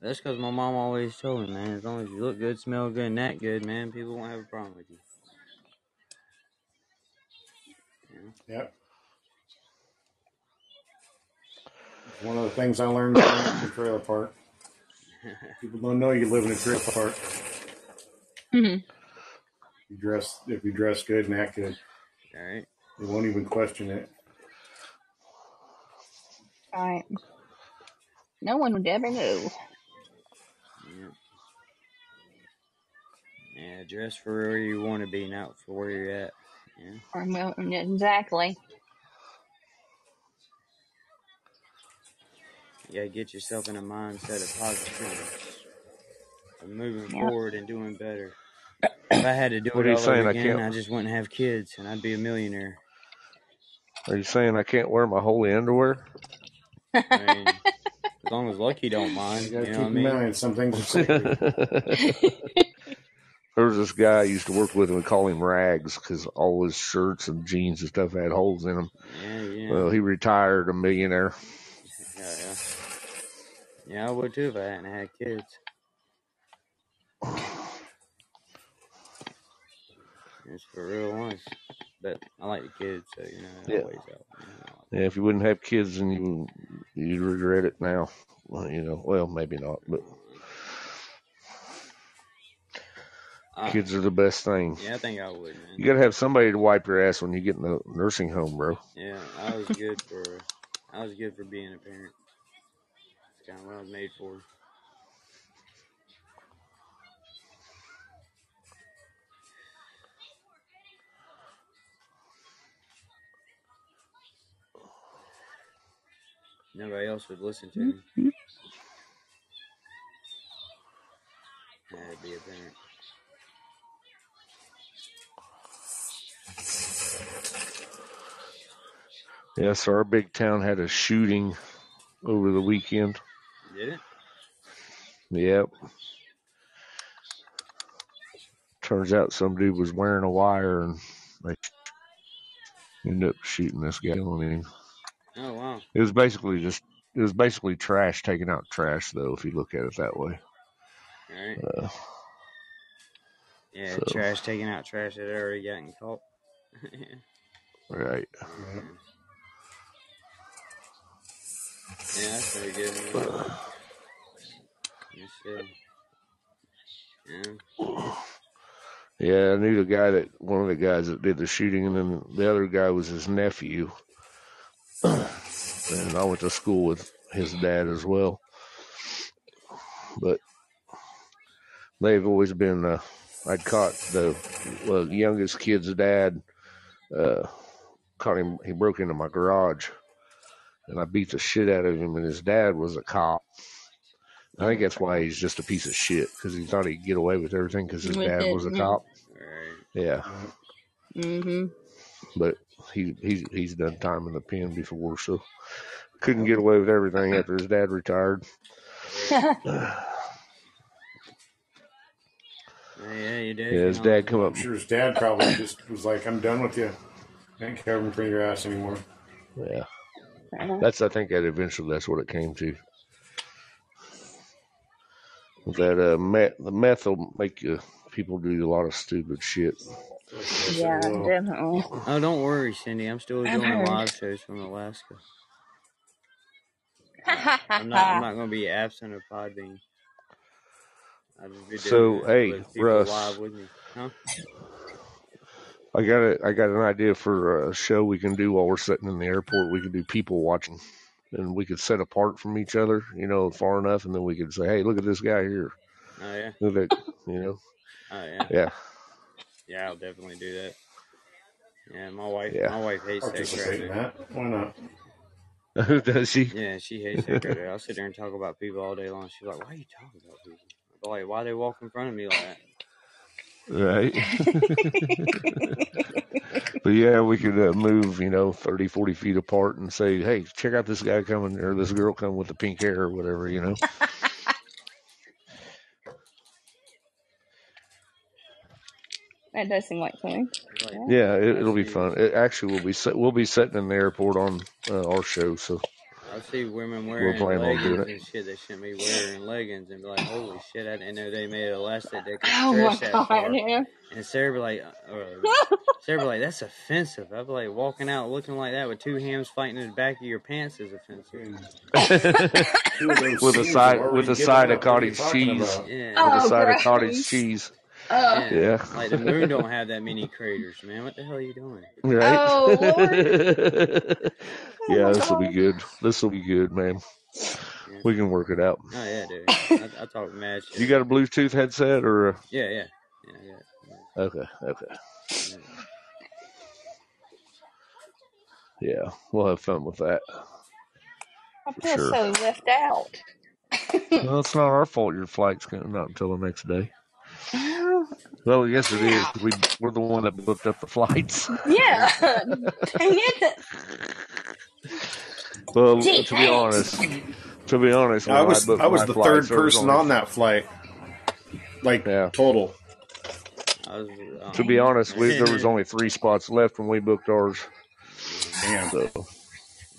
S2: That's because my mom always told me, man, as long as you look good, smell good, and act good, man, people won't have a problem with you.
S4: Yep. One of the things I learned growing in the trailer park. [LAUGHS] People don't know you live in a trailer park.
S7: Mm-hmm.
S4: You dress if you dress good and act good,
S2: All right.
S4: they won't even question it.
S7: All right. No one would ever know.
S2: Yeah. Yeah, dress for where you want to be, not for where you're at. Yeah.
S7: Or, well, exactly.
S2: You gotta get yourself in a mindset of positivity, of moving
S7: Yep.
S2: forward and doing better. If I had to do
S9: What
S2: it
S9: are you
S2: all
S9: saying?
S2: over
S9: I
S2: again,
S9: can't.
S2: I just wouldn't have kids and I'd be a millionaire.
S9: Are you saying I can't wear my holy underwear?
S2: I mean, as long as Lucky don't mind,
S4: You
S2: you
S4: gotta
S2: know
S4: keep
S2: what I
S4: in
S2: mean?
S4: mind some things are [LAUGHS] sacred. [LAUGHS]
S9: there was this guy I used to work with, and we call him Rags because all his shirts and jeans and stuff had holes in them.
S2: Yeah, yeah.
S9: Well, he retired a millionaire.
S2: Yeah, yeah. Yeah, I would too if I hadn't had kids. It's for real once. But I like the kids, so you know,
S9: Yeah.
S2: always out. You know.
S9: Yeah, if you wouldn't have kids, then you you'd regret it now. Well, you know, well, maybe not, but
S2: I,
S9: kids are the best thing.
S2: yeah, I think I would, man.
S9: You gotta have somebody to wipe your ass when you get in the nursing home, bro.
S2: Yeah, I was good for I was good for being a parent. It's kind of what I was made for. Nobody else would listen to me. I had to be a parent.
S9: Yeah, so our big town had a shooting over the weekend.
S2: Did it?
S9: Yep. Turns out some dude was wearing a wire and they ended up shooting this guy on him.
S2: Oh wow.
S9: It was basically just it was basically trash taking out trash though, if you look at it that way.
S2: All right.
S9: Uh,
S2: Yeah,
S9: so
S2: trash taking out trash that had already gotten caught.
S9: Right.
S2: yeah, that's pretty good. Man. Yes, sir. Yeah.
S9: Yeah, I knew the guy that one of the guys that did the shooting, and then the other guy was his nephew. [CLEARS THROAT] and I went to school with his dad as well. But they've always been. Uh, I'd caught the well, the youngest kid's dad. Uh, caught him. He broke into my garage, and I beat the shit out of him. And his dad was a cop. I think that's why he's just a piece of shit because he thought he'd get away with everything because his dad was a cop. Yeah,
S7: Mm-hmm.
S9: but he he's he's done time in the pen before, so couldn't get away with everything after his dad retired. [LAUGHS] [SIGHS] [LAUGHS]
S2: Yeah, yeah, your dad
S9: Yeah, his dad
S2: always
S9: come
S4: I'm
S9: up.
S4: sure his dad probably just was like, "I'm done with you. I ain't covering for your ass anymore."
S9: Yeah,
S7: Uh-huh.
S9: that's I think that eventually that's what it came to. That uh, meth, the meth will make you people do a lot of stupid shit.
S7: Yeah, definitely.
S2: Oh, don't worry, Cindy. I'm still doing
S7: heard.
S2: live shows from Alaska. [LAUGHS] I'm not. I'm not going to be absent of Podbean. I'll just be doing
S9: So hey, Russ,
S2: live with me. Huh?
S9: I got a, I got an idea for a show we can do while we're sitting in the airport. We could do people watching, and we could set apart from each other, you know, far enough, and then we could say, "Hey, look at this guy here.
S2: Oh yeah.
S9: Look at you know.
S2: Oh yeah.
S9: Yeah,
S2: Yeah, I'll definitely do that. Yeah, my wife.
S9: yeah.
S2: My wife hates that crap.
S4: Why not? [LAUGHS]
S9: Does she?
S2: Yeah, she hates that crap. I'll sit there and talk about people all day long. She's like, "Why are you talking about people? Like, why they walk in front of me like that?"
S9: Right. [LAUGHS] but yeah, we could uh, move, you know, 30, 40 feet apart and say, hey, check out this guy coming or this girl coming with the pink hair or whatever, you know. [LAUGHS]
S7: That does seem like fun. Yeah.
S9: Yeah, it,
S2: I
S9: it'll be fun. It actually will be set, we'll be sitting in the airport on uh, our show, so
S2: I see women
S9: we're
S2: wearing
S9: planning on doing
S2: leggings and shit. They shouldn't be wearing leggings and be like, "Holy shit! I didn't know they made elastic that could
S7: Oh my
S2: stretch that
S7: god,
S2: far."
S7: yeah.
S2: And Sarah be like, uh, Sarah [LAUGHS] be like, "That's offensive." I'd be like, walking out looking like that with two hams fighting in the back of your pants is offensive.
S4: Two of those
S9: with a side with a side of
S4: up. What are you
S9: cottage cheese.
S4: about?
S2: Yeah,
S9: With a
S7: Oh,
S9: side of cottage cheese.
S7: Oh,
S2: yeah.
S9: Yeah.
S2: Like the moon don't have that many craters, man. What the hell are you doing?
S9: Right?
S7: oh [LAUGHS] Lord. Oh
S9: yeah, this will be good. This will be good, man.
S2: Yeah.
S9: We can work it out.
S2: Oh yeah, dude. I, I talk mad shit.
S9: You got a Bluetooth headset or? A...
S2: Yeah, yeah, yeah, yeah. yeah.
S9: Okay, okay. Yeah, we'll have fun with that.
S7: I
S9: For
S7: feel
S9: sure.
S7: so left out. [LAUGHS]
S9: Well, it's not our fault your flight's going not until the next day. [LAUGHS] Well, yes, it is. We we're the one that booked up the flights. [LAUGHS]
S7: Yeah. Dang it. [LAUGHS]
S9: Well,
S7: Gee,
S9: to be honest, to be honest,
S4: I was
S9: booked
S4: I was the third person on that flight, like
S9: Yeah.
S4: total.
S2: I was, um,
S9: To be honest, we, there was only three spots left when we booked ours.
S4: Damn.
S9: So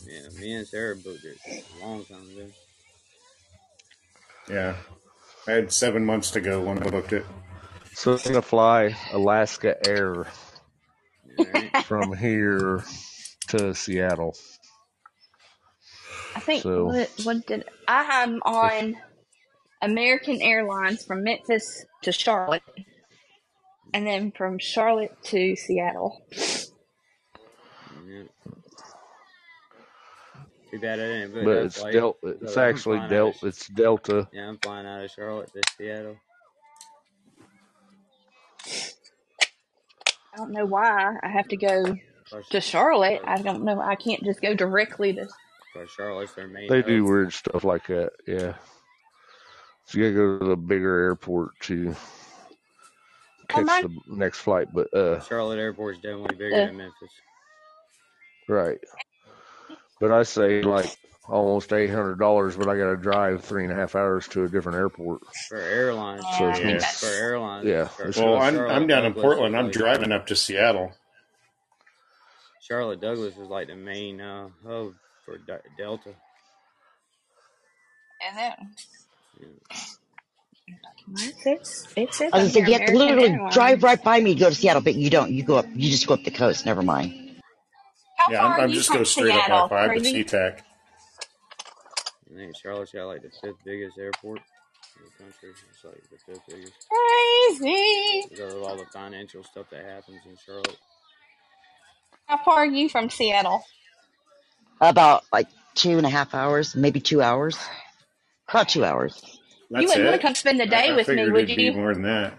S2: yeah, me and Sarah booked it a long time ago.
S4: Yeah, I had seven months to go when I booked it.
S9: So I'm gonna fly Alaska Air [LAUGHS] from here to Seattle.
S7: I think
S9: So-
S7: what, what did I am on American Airlines from Memphis to Charlotte, and then from Charlotte to Seattle.
S2: Yeah. Too bad I didn't book
S9: But it's
S2: flight.
S9: Del it's
S2: So
S9: actually
S2: flying out
S9: Del
S2: of-
S9: it's Delta.
S2: Yeah, I'm flying out of Charlotte to Seattle.
S7: I don't know why I have to go to Charlotte. I don't know. I can't just go directly to.
S2: Because Charlotte's their main.
S9: They do
S2: hub.
S9: weird stuff like that. Yeah. So you gotta go to the bigger airport to catch
S7: my-
S9: the next flight. But uh,
S2: Charlotte Airport's definitely bigger
S7: Yeah.
S2: than Memphis.
S9: right. But I say like almost eight hundred dollars, but I gotta drive three and a half hours to a different airport.
S2: For airlines.
S9: So
S7: Yeah,
S9: it's
S7: I
S2: for,
S4: Yeah.
S2: for airlines.
S9: Yeah,
S2: For,
S4: Well, I'm I'm down in Portland. I'm driving up to Seattle.
S2: Charlotte Douglas is like the main uh, hub for De- Delta.
S7: And then. It's, it says
S8: I
S7: on
S8: was saying, you have to
S7: American
S8: literally
S7: Airlines.
S8: drive right by me to go to Seattle, but you don't. You go up. You just go up the coast. Never mind.
S7: How
S4: Yeah,
S7: far
S4: I'm,
S7: are
S4: I'm
S7: you
S4: just
S7: from
S4: go straight
S7: Seattle?
S4: up I five to
S7: Crazy?
S4: SeaTac.
S2: I think Charlotte's got like the fifth biggest airport in the country. It's like the fifth biggest.
S7: Crazy.
S2: Because of all the financial stuff that happens in Charlotte.
S7: How far are you from Seattle?
S8: About like two and a half hours, maybe two hours. About two hours.
S4: That's
S7: you wouldn't
S4: it.
S7: want to come spend the day
S4: I, I
S7: with me, would
S4: it'd be
S7: you?
S4: more than that.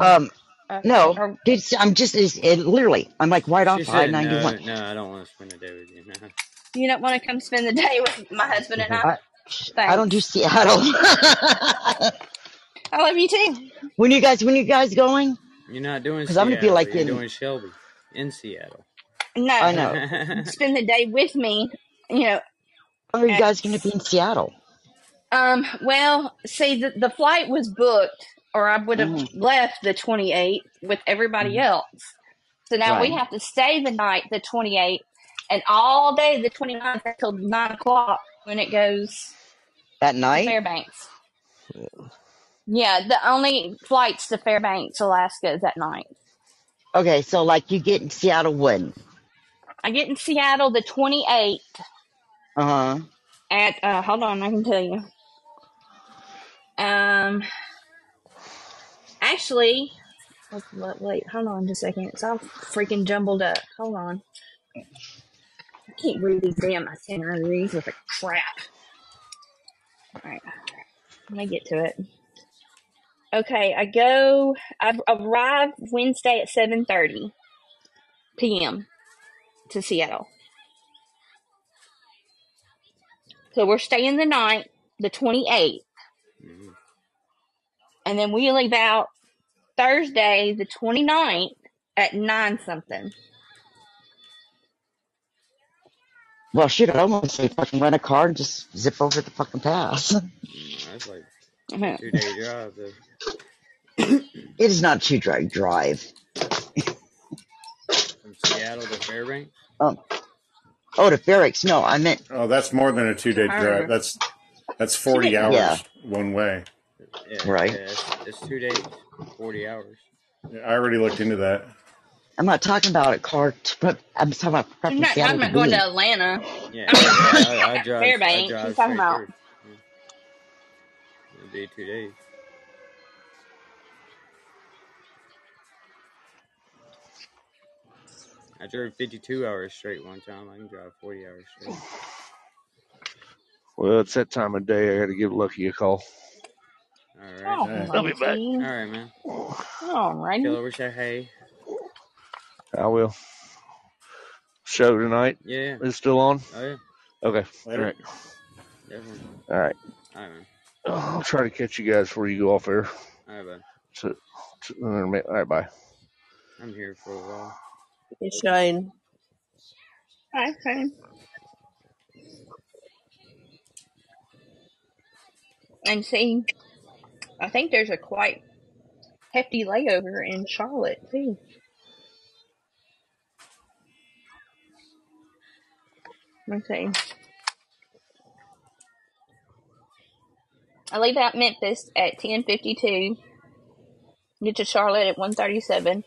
S8: Um,
S7: Uh,
S8: no,
S7: or-
S8: dude, I'm just it's, it, literally. I'm like right off
S2: She
S8: I
S2: said,
S8: ninety
S2: no,
S8: one.
S2: no, I don't want to spend a day with you. No.
S7: you don't want to come spend the day with my husband and I?
S8: I, I don't do Seattle. [LAUGHS]
S7: I love you too.
S8: when you guys, when you guys going?
S2: You're not doing
S8: 'Cause
S2: Seattle.
S8: I'm gonna be like
S2: you're
S8: in-
S2: doing Shelby in Seattle.
S7: No,
S8: I know. [LAUGHS]
S7: spend the day with me. You know,
S8: When are you guys going to be in Seattle?
S7: Um, well, see, the, the flight was booked, or I would have
S8: Mm.
S7: left the 28th with everybody else. So now we have to stay the night, the 28th, and all day the 29th until 9 o'clock when it goes
S8: At
S7: to
S8: night?
S7: Fairbanks. Yeah, the only flights to Fairbanks, Alaska is at night.
S8: Okay, so like you get in Seattle when?
S7: I get in Seattle the 28th
S8: Uh huh.
S7: at, uh, hold on, I can tell you. Um, actually, wait, wait, hold on just a second. It's all freaking jumbled up. Hold on. I can't read these damn itineraries with a crap. Alright, let me get to it. Okay, I go, I arrive Wednesday at 7.30 p.m. to Seattle. So we're staying the night, the 28th.
S2: Mhm.
S7: And then we leave out Thursday, the 29th at 9 something.
S8: Well, shoot, I almost say fucking rent a car and just zip over the fucking pass.
S2: That's like [LAUGHS] two day drive. Though.
S8: It is not too dry drive.
S2: From Seattle to Fairbanks.
S8: Um, oh, to Fairbanks? No, I meant
S4: Oh, that's more than a two day drive. That's that's forty hours
S8: Yeah.
S4: one way.
S2: Yeah,
S8: Right.
S2: Yeah, it's, it's two days, forty hours.
S4: I already looked into that.
S8: I'm not talking about a car. To, I'm talking about
S7: I'm not,
S8: Seattle
S7: I'm
S8: to
S7: going
S8: me.
S7: to Atlanta.
S2: Yeah,
S7: I mean,
S2: I, I, I drive.
S7: Fairbanks,
S2: I drive
S7: he's talking about.
S2: through. Yeah. It'd be two days. I drove 52 hours straight one time. I can drive 40 hours straight.
S9: Well, it's that time of day. I got to give Lucky a call.
S2: All right.
S7: Oh,
S9: I'll be back.
S2: All right, man.
S7: Alrighty.
S2: Tell her we say hey.
S9: I will. Show tonight
S2: Yeah.
S9: is still on.
S2: Oh yeah.
S9: Okay. All
S4: Later.
S9: right.
S2: Definitely.
S9: All right.
S2: All right, man.
S9: Uh, I'll try to catch you guys before you go off air.
S2: All right, bud.
S9: So, so- all right. Bye.
S2: I'm here for a while.
S10: Hey, Shane.
S7: I'm see, I think there's a quite hefty layover in Charlotte too. Let's see. I leave out Memphis at ten fifty two. Get to Charlotte at one thirty seven.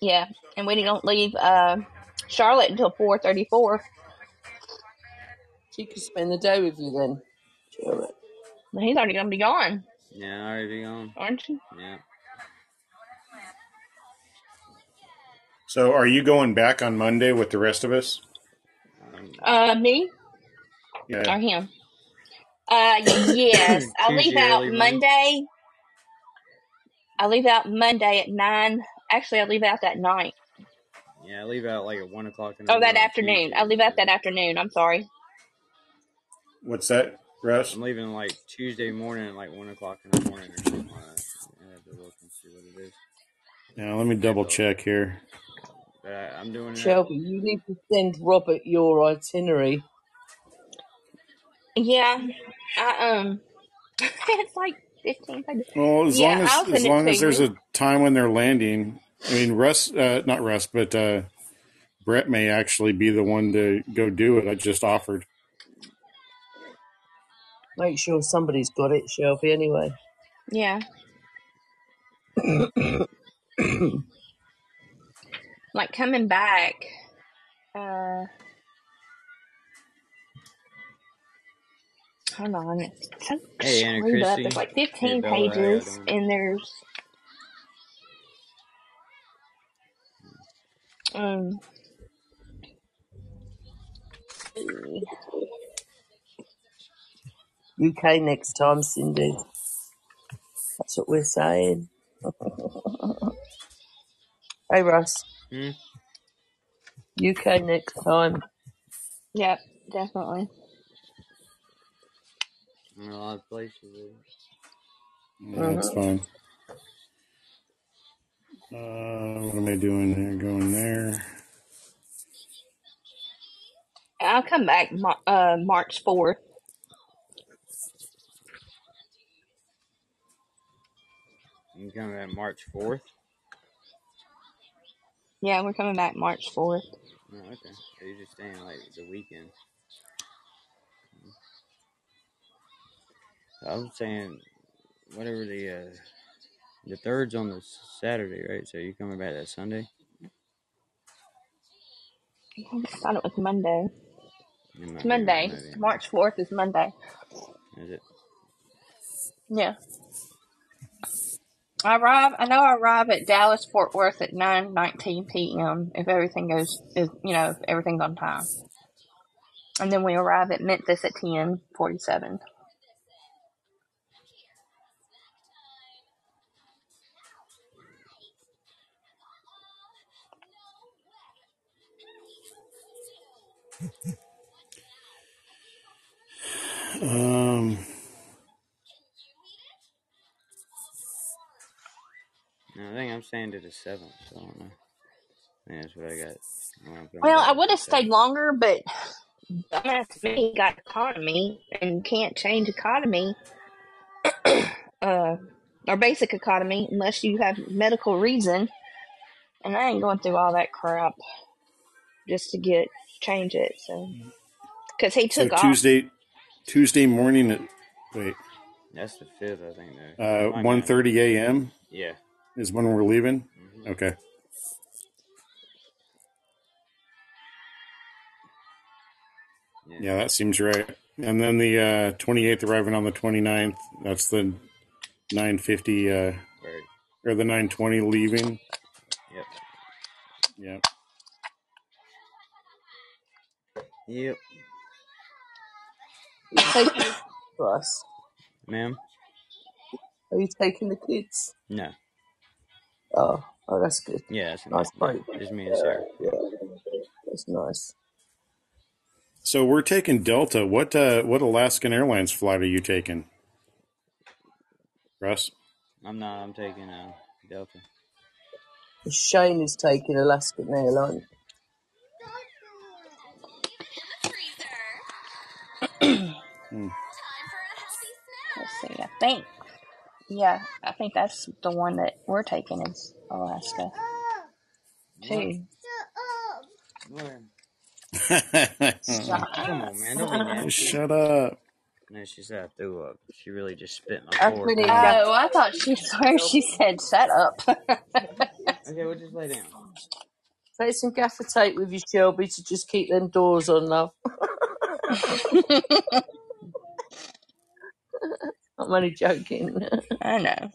S7: Yeah, and we don't leave uh, Charlotte until four thirty four.
S10: She could spend the day with you then. Charlotte.
S7: He's already gonna be gone,
S2: Yeah, I already be on.
S7: aren't you?
S2: Yeah.
S4: So, are you going back on Monday with the rest of us?
S2: Um,
S7: Uh, me
S4: Yeah.
S7: or him? Uh, yes. [COUGHS] I leave out. Monday. I leave out Monday at nine. Actually, I leave out that night.
S2: yeah, I leave out like at one o'clock in the
S7: Oh, that afternoon.
S2: Tuesday.
S7: I leave out that afternoon. I'm sorry.
S4: What's that, Russ?
S2: I'm leaving like Tuesday morning at like one o'clock in the morning or something like that. I have to look and see what it is.
S4: Now, let me double check here.
S2: But I, I'm doing it.
S10: Shelby, you need to send Robert your itinerary.
S7: Yeah. I um. [LAUGHS] it's like fifteen pages.
S4: Well, as
S7: Yeah,
S4: long as
S7: I'll
S4: as
S7: send it
S4: long
S7: to
S4: as there's
S7: you.
S4: a time when they're landing. I mean, Russ, uh, not Russ, but uh, Brett may actually be the one to go do it. I just offered.
S10: Make sure somebody's got it, Shelby, anyway.
S7: Yeah. [COUGHS] like coming back. Uh. Hold on. It's so
S2: Hey, Anna
S7: screwed up.
S2: Christie.
S7: There's like
S2: Hey,
S7: 15
S2: Bella, how y'all
S7: pages,
S2: doing?
S7: and there's um.
S10: UK next time, Cindy. That's what we're saying. [LAUGHS] hey, Russ.
S2: Hmm?
S10: UK next time.
S7: Yep, definitely.
S2: In a lot of places.
S4: Yeah, that's fine. Uh, what am I doing here? Going there.
S7: I'll come back Mar- uh, March 4th.
S2: You coming back March fourth?
S7: Yeah, we're coming back March 4th.
S2: Oh, okay. So you're just staying like the weekend. I was saying, whatever the uh, the third's on the Saturday, right? So you're coming back that Sunday?
S7: I thought it was Monday.
S2: It
S7: It's Monday.
S2: Monday.
S7: March 4th is Monday.
S2: Is it?
S7: Yeah. I arrive. I know I arrive at Dallas Fort Worth at nine nineteen p.m. If everything goes, if you know, if everything's on time, and then we arrive at Memphis at ten forty seven.
S4: Um,
S2: I think I'm staying to the seventh. So I don't know. I think that's what I got. I wanna put 'em
S7: Well, I would have stayed longer, but dumbass me got economy and can't change economy, [CLEARS THROAT] uh, or basic economy unless you have medical reason. And I ain't going through all that crap just to get change it. So, because he
S4: so
S7: took off.
S4: Tuesday, Tuesday morning at wait,
S2: That's the fifth, I think. There.
S4: uh,
S2: Might
S4: one
S2: be.
S4: thirty a.m.
S2: Yeah.
S4: Is when we're leaving.
S2: hmm
S4: Okay.
S2: Yeah.
S4: Yeah, that seems right. And then the uh, 28th arriving on the 29th. That's the 950 uh,
S2: Right.
S4: or the 920 leaving.
S2: Yep.
S4: Yep.
S2: Yep.
S10: You taking for us?
S2: Ma'am?
S10: Are you taking the kids?
S2: No.
S10: Oh, oh, that's good.
S2: Yeah, it's
S10: Nice break.
S2: Just me and Sarah.
S10: Yeah, that's nice.
S4: So we're taking Delta. What uh, what Alaskan Airlines flight are you taking, Russ?
S2: I'm not. I'm taking uh, Delta.
S10: Shane is taking Alaskan Airlines.
S4: Hmm. [CLEARS THROAT]
S7: Let's see. I think. Yeah, I think that's the one that we're taking is Alaska. Too.
S2: Come on, man. Don't be [LAUGHS] nasty.
S4: Shut up.
S2: No, she said I threw up. She really just spit my
S10: That's
S2: fork.
S10: when he
S7: Oh, I thought she [LAUGHS] swear she said shut up. [LAUGHS]
S2: Okay, we'll just lay down.
S10: take some gaffer tape with you, Shelby, to just keep them doors on, love. I'm only joking. [LAUGHS]
S7: I know.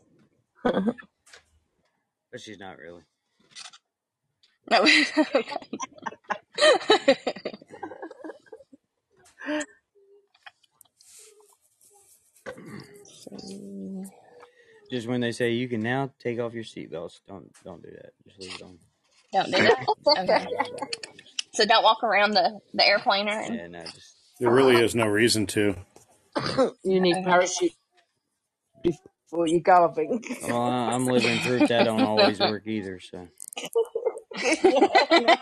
S2: But she's not really.
S7: No. [LAUGHS] okay. See.
S2: Just when they say you can now take off your seatbelts, don't don't do that. Just leave it on.
S7: Don't do that. [LAUGHS] Okay. So don't walk around the, the airplane or anything.
S2: Yeah, no, just
S4: There really is no reason to.
S10: you need parachute before you galloping.
S2: well, I- I'm living proof that don't always work either. So [LAUGHS]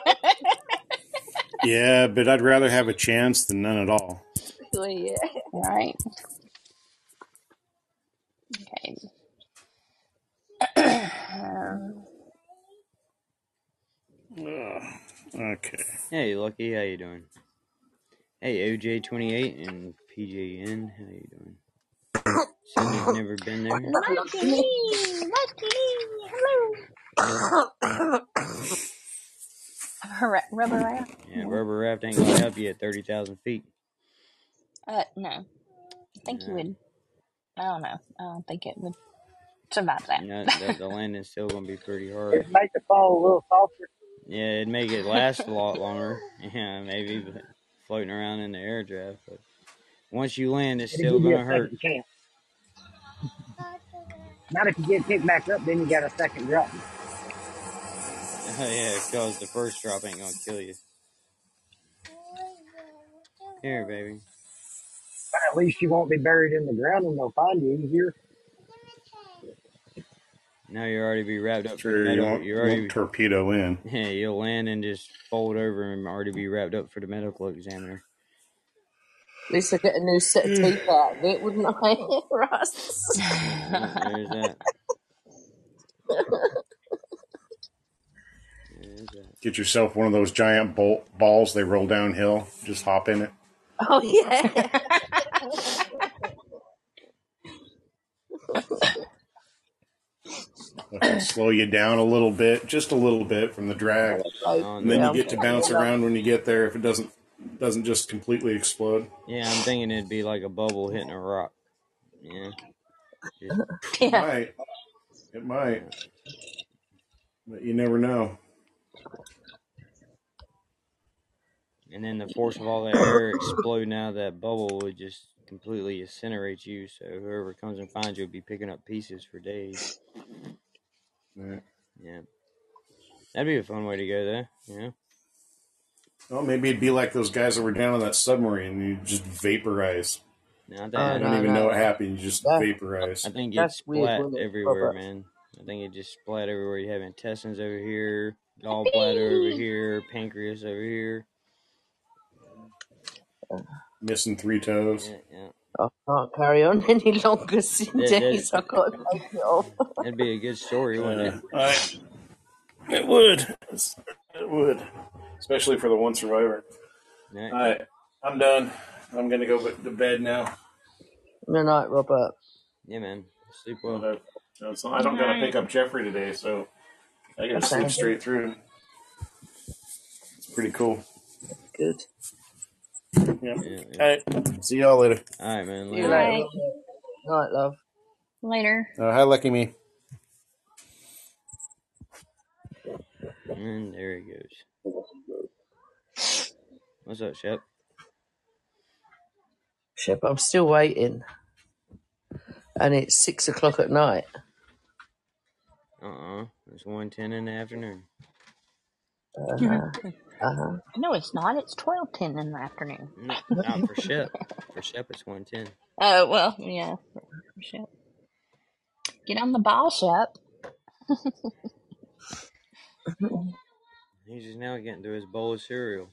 S4: Yeah, but I'd rather have a chance than none at all.
S10: Oh, yeah.
S7: Right. Okay. um, [CLEARS THROAT]
S4: Ugh. Okay.
S2: hey, Lucky, how you doing? Hey, OJ28 and PJN, how you doing? [COUGHS] Sydney's never been there.
S7: Lucky, Lucky, hello. Hurrah, rubber raft?
S2: Yeah, rubber raft ain't gonna help you at thirty thousand feet.
S7: Uh, no. I think you would. I don't know. I don't think it would survive that.
S2: You know, the, the [LAUGHS] landing's still gonna be pretty hard.
S3: Just make the fall a little softer.
S2: Yeah, it'd make it last a lot longer. [LAUGHS] Yeah, maybe, but floating around in the air draft. But once you land, it's
S3: It'll
S2: still
S3: give you
S2: gonna
S3: a
S2: hurt.
S3: second chance. Not if you get picked back up, then you got a second drop.
S2: Oh [LAUGHS] yeah, cause the first drop ain't gonna kill you. Here, baby.
S3: But at least you won't be buried in the ground and they'll find you easier.
S2: Now you already be wrapped up for
S4: Sure, you won't,
S2: You already
S4: won't torpedo in. [LAUGHS]
S2: yeah, you'll land and just fold over and already be wrapped up for the medical examiner.
S10: At least I get a new set of hmm. teeth out of it, wouldn't I, [LAUGHS] Russ?
S2: Yeah, there's [LAUGHS] that. There's that.
S4: Get yourself one of those giant bolt balls they roll downhill. Just hop in it.
S10: Oh, yeah.
S4: It'll slow you down a little bit, just a little bit from the drag,
S2: Oh,
S4: and then
S10: yeah,
S4: you get to bounce around when you get there. If it doesn't doesn't just completely explode.
S2: Yeah, I'm thinking it'd be like a bubble hitting a rock. Yeah. Just, [LAUGHS]
S4: It
S10: yeah.
S4: might. It might. But you never know.
S2: and then the force of all that air exploding out of that bubble would just completely incinerate you. So whoever comes and finds you will be picking up pieces for days.
S4: Right.
S2: Yeah. That'd be a fun way to go there. Yeah.
S4: Well, maybe it'd be like those guys that were down on that submarine. You just vaporize.
S2: No, I think,
S10: Oh,
S4: You
S2: I,
S4: don't
S10: no,
S4: even know what happened. You just
S10: That,
S4: vaporize.
S2: I think it
S10: that's weird,
S2: splat everywhere,
S10: Robert?
S2: man. I think it just splat everywhere. You have intestines over here, gallbladder over here, pancreas over here.
S4: Missing three toes.
S2: Yeah, yeah.
S10: I can't carry on [LAUGHS] any longer,
S2: That,
S10: Dennis.
S2: that,
S10: I've got to take it off.
S2: that'd be a good story, wouldn't
S4: Uh,
S2: it?
S4: I, it would. It would. Especially for the one survivor.
S2: Yeah.
S4: All right. I'm done. I'm going to go to bed now.
S10: Good night, wrap up.
S2: Yeah, man. Sleep well.
S4: But I, so I don't got to pick up Jeffrey today, so I got to sleep straight through. It's pretty cool.
S10: good.
S4: Yep.
S2: Yeah,
S4: All
S2: yeah.
S4: right. See y'all later.
S2: All right, man.
S10: See you
S2: Later.
S10: later.
S7: Alright.
S10: Night, love.
S7: Later.
S4: Uh, hi, Lucky Me.
S2: And there he goes. What's up, Shep?
S10: Shep, I'm still waiting. And it's six o'clock at night.
S2: Uh uh It's one ten in the afternoon.
S10: Uh-huh. Uh-huh.
S7: No, it's not. It's twelve ten in the afternoon.
S2: No, not for Shep. For Shep, it's one ten. [LAUGHS]
S7: Oh well, yeah. For, for Shep. Get on the ball, Shep. [LAUGHS]
S2: He's just now getting through his bowl of cereal.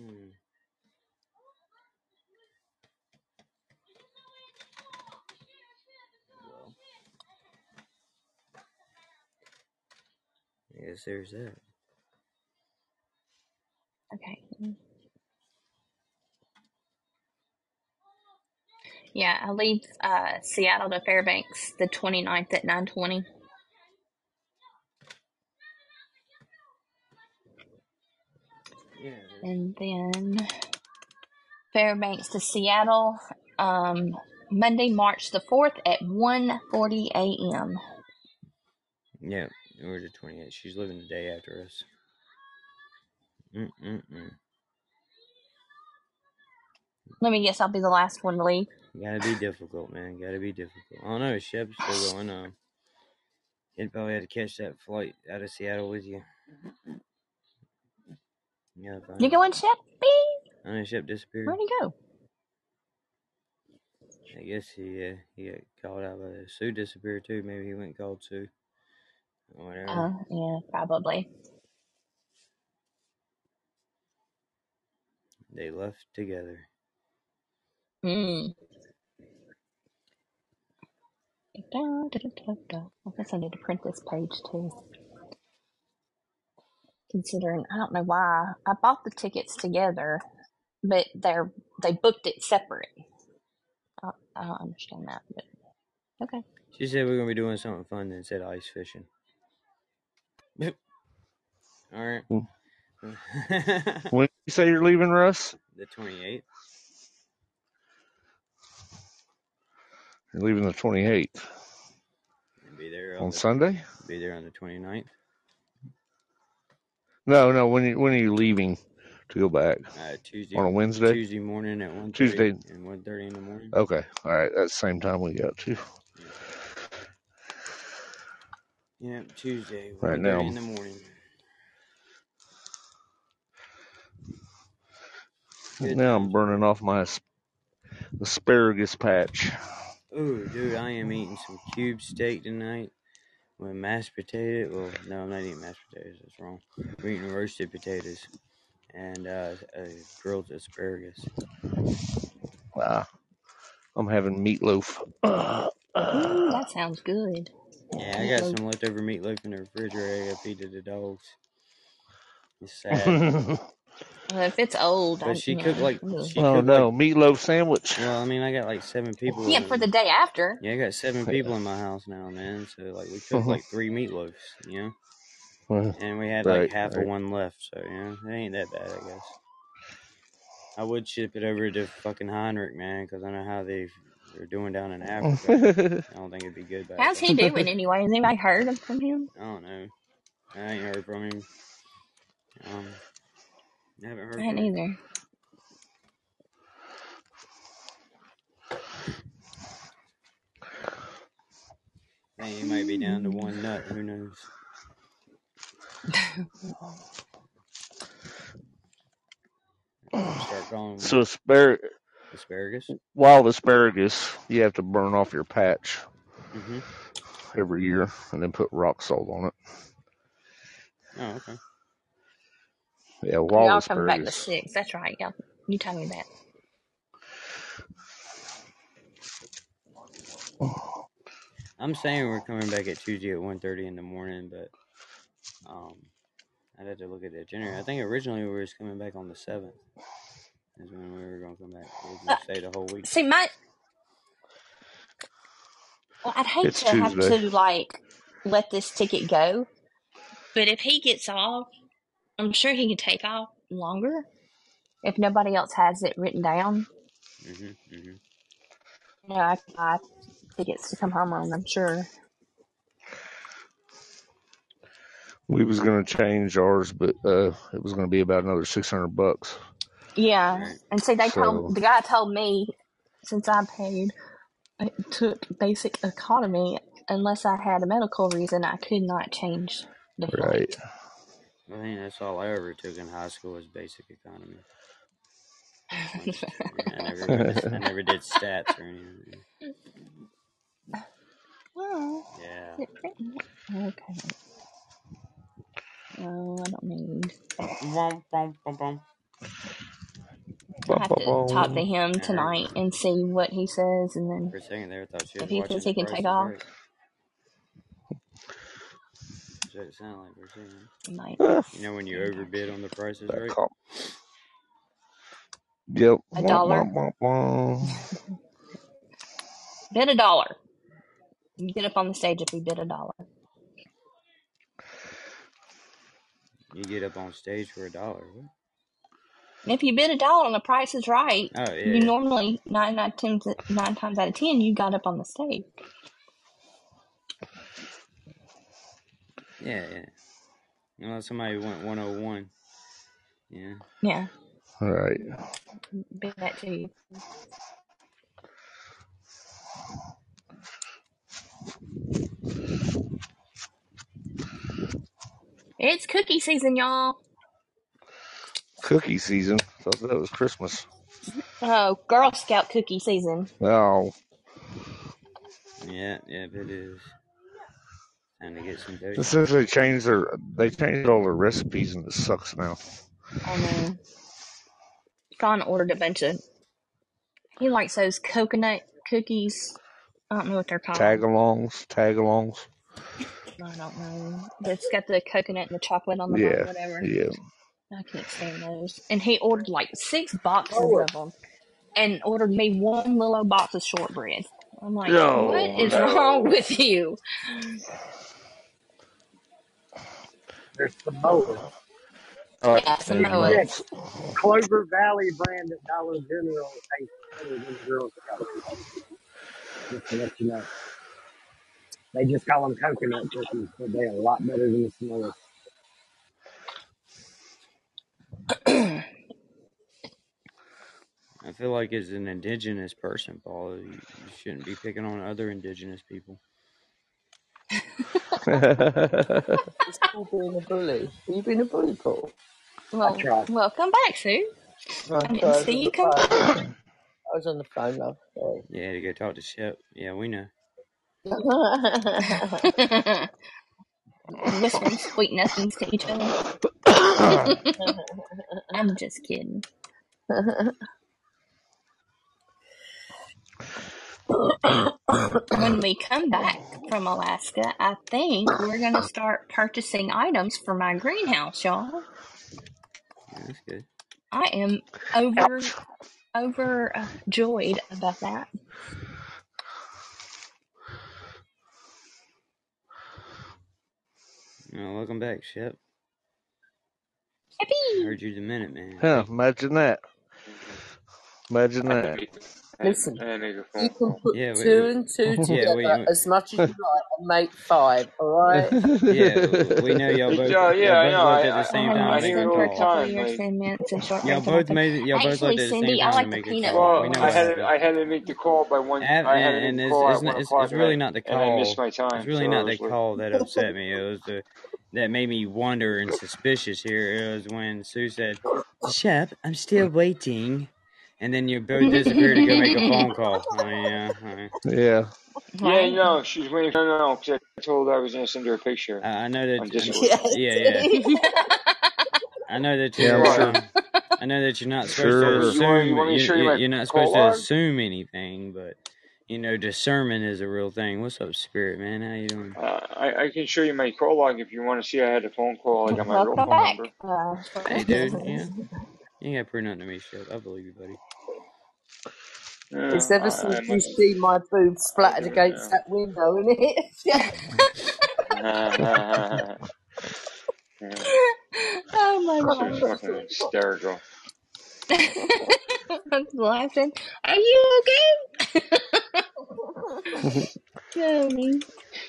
S2: Hmm. Well, I guess there's that.
S7: Yeah, I leave uh, Seattle to Fairbanks the 29th at 9:20.
S2: Yeah.
S7: And then Fairbanks to Seattle um, Monday, March the 4th at 1:40 a.m.
S2: Yeah, we're the 28th. She's living the day after us. Mm-mm-mm.
S7: Let me guess, I'll be the last one to leave.
S2: Gotta be difficult, man. Gotta be difficult. I don't know. Shep's still going. Um, he'd probably have to catch that flight out of Seattle with you. Yeah, I
S7: You going, Shep?
S2: I know Shep disappeared.
S7: Where'd he go?
S2: I guess he uh, he got called out by Sue disappeared too. Maybe he went and called Sue. Or whatever.
S7: Uh, yeah, probably.
S2: They left together.
S7: Hmm. I guess I need to print this page too. Considering I don't know why I bought the tickets together, but they're they booked it separate. I, I don't understand that, but okay.
S2: She said we're gonna be doing something fun instead said ice fishing. [LAUGHS] All right.
S9: Hmm. [LAUGHS] When you say you're leaving, Russ?
S2: the 28th.
S9: You're leaving the 28th
S2: And be there on,
S9: on
S2: the,
S9: Sunday?
S2: Be there on the 29th.
S9: No, no. When you when are you leaving to go back?
S2: Uh, Tuesday
S9: On a Wednesday?
S2: Tuesday morning at one
S9: Tuesday.
S2: and one thirty in the morning.
S9: Okay. All right. That's the same time we got to.
S2: Yeah, Tuesday.
S9: Right now.
S2: in the morning. Good
S9: Now I'm burning off my asparagus patch.
S2: Ooh, dude, I am eating some cube steak tonight with mashed potato. Well, no, I'm not eating mashed potatoes. That's wrong. We're eating roasted potatoes and uh, uh, grilled asparagus.
S9: Wow. I'm having meatloaf.
S7: Mm, that sounds good.
S2: Yeah, I got some leftover meatloaf in the refrigerator. I got to feed to the dogs. It's [LAUGHS] sad.
S7: Well, if it's old, I,
S2: But she cooked like
S7: ugh.
S2: she
S9: oh
S2: cooked
S9: no,
S2: like.
S9: meatloaf sandwich.
S2: Well, I mean, I got like seven people.
S7: yeah, for the day after.
S2: Yeah, I got seven people in my house now, man. So like, we cooked like three meatloafs, you know, and we had like half
S9: right.
S2: of one left. So you know, it ain't that bad, I guess. I would ship it over to fucking Heinrich, man, because I know how they they're doing down in Africa. [LAUGHS] I don't think it'd be good back
S7: How's
S2: then.
S7: he doing anyway? Has anybody heard from him?
S2: I don't know. I ain't heard from him. Um, I haven't heard
S7: I
S2: from
S7: ain't
S2: him.
S7: either.
S2: Hey, he might be down to one nut. Who knows? Start calling
S9: So aspar-
S2: asparagus.
S9: wild asparagus, you have to burn off your patch
S2: hmm
S9: every year and then put rock salt on it.
S2: Oh, okay.
S9: Yeah, wild
S7: Y'all coming back to
S9: asparagus.
S7: six. That's right. Y'all, you told me that.
S2: I'm saying we're coming back at Tuesday at 1.30 in the morning, but um, I'd have to look at the itinerary. I think originally we were just coming back on the seventh. Is when we were going to come back. We were going to stay the whole week.
S7: See, my. Well, I'd hate
S9: It's
S7: to have
S9: Tuesday.
S7: to like let this ticket go, but if he gets off, I'm sure he can take off longer if nobody else has it written down.
S2: hmm hmm
S7: You I can buy tickets to come home on. I'm sure.
S9: We was gonna change ours, but uh, it was gonna be about another six hundred bucks.
S7: Yeah, and see, they
S9: So
S7: told the guy told me since I paid, I took basic economy unless I had a medical reason, I could not change the flight.
S9: right,
S2: I think that's all I ever took in high school was basic economy. I [LAUGHS] never, I never did stats or anything.
S7: well,
S2: Yeah.
S7: is it written? Okay. Oh, I don't need.
S2: Bum, bum, bum, bum.
S7: I have to talk to him tonight and see what he says, and then
S2: For a second there, I thought she
S7: if he thinks he can take off,
S2: Right. That's what it sounded like for a second.
S7: he might.
S9: Ah,
S2: You know when you overbid on The prices,
S9: that
S2: Right?
S9: call. Yep.
S7: A
S9: Womp,
S7: dollar.
S9: womp, womp, womp. [LAUGHS]
S7: Bid a dollar. You get up on the stage if we bid a dollar.
S2: You get up on stage for a dollar. What?
S7: And if you bid a dollar and the price is right,
S2: Oh
S7: you
S2: yeah.
S7: normally nine out of ten, nine times out of ten you got up on the stage.
S2: Yeah, yeah. Unless somebody went 101. Yeah.
S7: Yeah,
S9: All right.
S7: bid that to you. It's cookie season, y'all.
S9: Cookie season. Thought that was Christmas.
S7: Oh, Girl Scout cookie season.
S9: Oh,
S2: Yeah, yeah, it is. Time to get some
S9: and
S2: dough.
S9: since they changed their, they changed all their recipes and it sucks now.
S7: I know. Sean ordered a bunch of. He likes those coconut cookies. I don't know what they're called.
S9: Tagalongs, tagalongs.
S7: I don't know. But it's got the coconut and the chocolate on the bottom,
S9: Yeah,
S7: whatever.
S9: yeah.
S7: I can't stand those. And he ordered like six boxes
S10: Oh,
S7: of them, and ordered me one little box of shortbread. I'm like,
S9: No,
S7: what is
S9: no.
S7: wrong with you?
S3: There's Samoa.
S9: I like
S7: Yeah,
S9: the
S7: Samoa.
S3: Yeah. Clover Valley brand at Dollar General tastes better than the Girl Scout. Just to let you know. They just call them coconut cookies, but they're a lot better than the Samoa.
S2: I feel like as an indigenous person, Paul, you, you shouldn't be picking on other indigenous people. [LAUGHS] [LAUGHS]
S6: It's Paul being a bully. Are you being a bully, Paul?
S3: I
S7: Well,
S3: try.
S7: welcome back, Sue.
S6: No,
S7: I didn't
S6: I
S7: see you come back.
S6: I was on the phone, love. Sorry.
S2: Yeah, to go talk to Shep. Yeah, we know.
S7: Whispering sweet nothings to each other. I'm just kidding. [LAUGHS] when we come back from Alaska, I think we're going to start purchasing items for my greenhouse, y'all.
S2: Yeah, that's good.
S7: I am over overjoyed about that.
S2: Well, welcome back, Shep.
S7: Yippee!
S2: Heard you the minute, man.
S9: Huh, imagine that. Imagine
S11: I had to
S9: that.
S11: Make, I,
S10: Listen,
S11: I had to make a
S10: you can put
S2: Yeah, we,
S10: two
S2: we,
S10: and [LAUGHS] two
S2: yeah,
S10: together
S2: we,
S10: as much as you like and make five, alright? [LAUGHS]
S2: yeah, we know y'all both.
S11: Yeah, yeah, I
S2: both
S11: know.
S2: looked at the same
S7: I
S2: time
S11: I, I
S2: to
S11: hear
S2: make
S11: it
S2: a
S7: haven't for a
S11: the
S2: call.
S7: couple of
S11: time.
S7: years,
S11: Like,
S7: ten minutes and shortbread
S2: Y'all
S7: can
S2: both
S7: happen.
S2: made. Y'all both
S7: Actually,
S2: looked the
S7: Cindy,
S2: same
S7: I
S2: time to
S7: like the peanut
S2: call.
S7: butter.
S2: We
S11: well,
S2: know
S11: I
S2: what
S11: had to. I had to make the call by one.
S2: Av-
S11: I had
S2: and, and
S11: the
S2: it's
S11: call
S2: it's
S11: at
S2: not
S11: one
S2: it's, it's really not the
S11: and I missed
S2: call.
S11: my
S2: It's really not the call that [LAUGHS] upset me. It was the that made me wonder and suspicious. Here it was when Sue said, "Chef, I'm still waiting," and then you both disappeared to go make a phone [LAUGHS] call. Oh yeah, all right.
S9: Yeah.
S11: yeah, no, she's waiting for no, no, because I told her I was gonna send her a picture
S2: I, I know that.
S11: on
S10: Yes.
S2: yeah, yeah. I know that
S9: Yeah, I'm
S2: you're.
S9: sure.
S2: Um, I know that you're not supposed to
S11: You,
S9: Sure.
S11: you want you
S2: assume.
S11: want
S2: You,
S11: you
S2: you you're not supposed to
S11: log?
S2: assume anything, but you know, discernment is a real thing. What's up, Spirit Man? How you doing?
S11: Uh, I, I can show you my call log if you want to see I had a phone call. I got my real
S7: Welcome
S11: phone
S7: back.
S11: number.
S7: Uh,
S2: Hey, dude. Yeah, you ain't got to prove nothing to me, Shep. I believe you, buddy.
S11: Yeah,
S10: It's ever
S11: I,
S10: since
S11: I
S10: you
S11: must.
S10: see my boobs
S11: I'll
S10: splattered
S11: do
S10: against
S11: now.
S10: that window, innit? [LAUGHS]
S11: Yeah.
S7: oh my
S11: She was
S7: god.
S11: fucking hysterical.
S7: I'm laughing. Are you okay? [LAUGHS] Tony.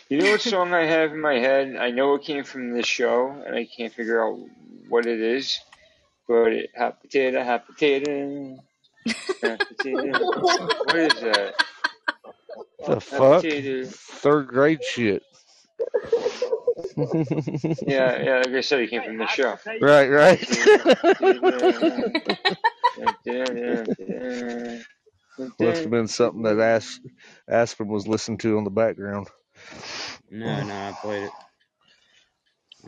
S11: You know what song I have in my head? I know it came from this show, and I can't figure out what it is. But it, hot potato, hot potato, hot potato. [LAUGHS] what is that?
S9: The
S11: Hot
S9: fuck?
S11: potato.
S9: Third grade shit. [LAUGHS]
S11: Yeah, yeah. Like I said, he came from the show.
S9: Right, right. Must have been something that As- Aspen was listening to on the background.
S2: No, no, I played it.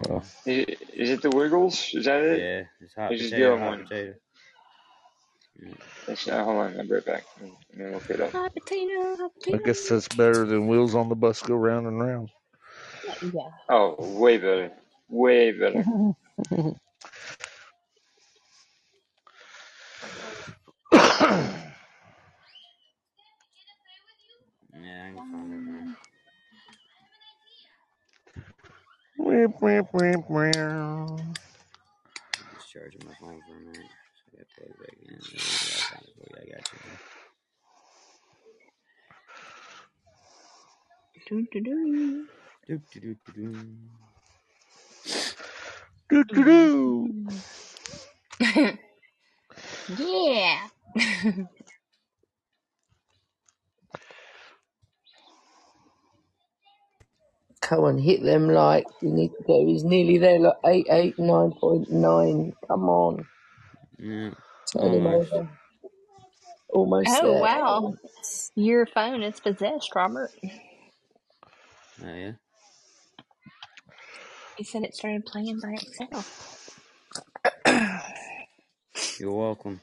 S9: Oh.
S11: Is it- is it the Wiggles? Is that it?
S2: Yeah, it's hot
S11: It's just the
S2: potato, hot
S11: one.
S2: potato.
S11: That's not, hold on, I'll be right back. Let me look it up.
S7: Hot potato, hot
S9: I
S7: potato.
S9: guess that's better than wheels on the bus go round and round.
S7: Yeah.
S11: Oh, way better. Way better. [LAUGHS] [COUGHS]
S2: Yeah, I can find it. Just charging my phone for a minute. So I gotta plug it back in. There we go. I found it for you. I got you.
S7: Doo, doo, doo.
S2: Do, do, do, do, do.
S9: Doo, doo, doo. [LAUGHS]
S7: yeah. [LAUGHS]
S10: Come on, hit them like you need to go. He's nearly there, like eight, eight, nine point nine. Come on,
S2: Yeah,
S10: turn him
S2: almost.
S10: over. Almost
S7: Oh
S10: there.
S7: wow. Your phone is possessed, Robert.
S2: Oh, yeah.
S7: He said it started playing by itself.
S2: You're welcome.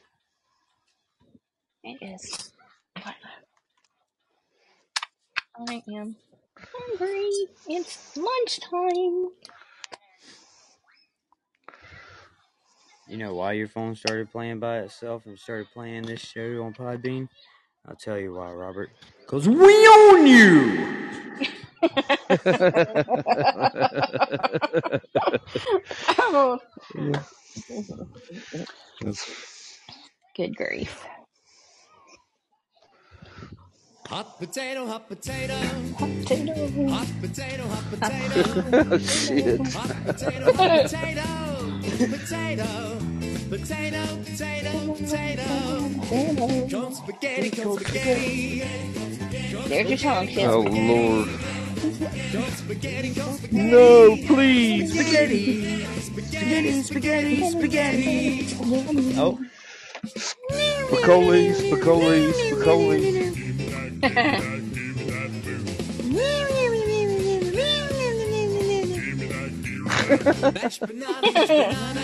S7: It is. I am hungry. It's lunchtime.
S2: You know why your phone started playing by itself and started playing this show on Podbean? I'll tell you why, Robert. Cause we own you. [LAUGHS]
S7: oh, good grief.
S12: Hot potato, hot potato,
S7: Hot potato.
S12: hot potato, hot potato, [LAUGHS] oh,
S9: Shit.
S12: hot potato, hot potato, potato, potato, potato, potato. Con spaghetti, con spaghetti,
S7: There's your tongue, Chip.
S9: Oh Lord.
S12: con spaghetti, con spaghetti.
S9: No, please.
S2: Spaghetti. Spaghetti, spaghetti, spaghetti. Oh,
S9: Spicoli, Spicoli, Spicoli.
S12: Mashed banana, mashed banana,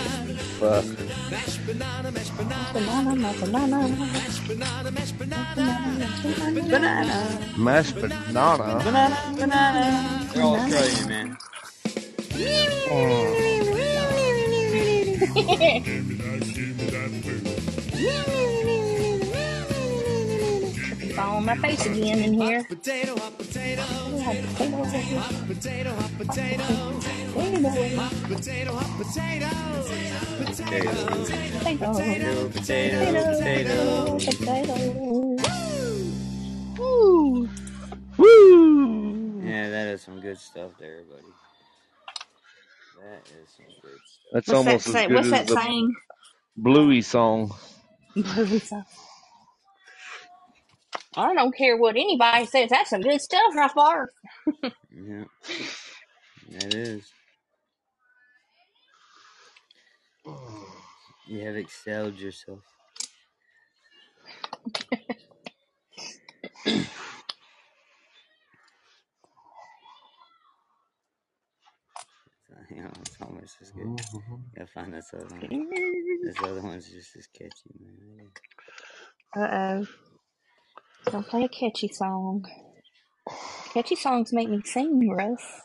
S9: Fuck.
S12: mashed banana, mashed banana,
S7: Banana, my banana.
S12: mashed banana, mashed banana,
S2: banana.
S9: Mashed banana.
S2: Banana, banana. They're all Australian, man. Oh. [LAUGHS]
S7: Fall on my face again in here.
S12: potato, hot potato,
S7: Hot potato.
S12: hot potato, hot potato, hot potato, hot potato,
S2: Potato,
S7: Potato.
S2: potato, potato, potato.
S7: Potato.
S9: Woo!
S2: Yeah, that is some good stuff there, buddy. That is some good stuff.
S9: That's
S7: What's that
S9: almost as
S7: say?
S9: good
S7: What's
S9: as
S7: that
S9: the
S7: saying?
S9: Bluey song.
S7: I don't care what anybody says. That's some good stuff right there.
S2: Yeah, that is. You have excelled yourself. [LAUGHS] you know, it's almost as good. Gotta find this other one. This other one's [LAUGHS] just as catchy, man.
S7: Uh oh. Don't play a catchy song. Catchy songs make me sing, Russ.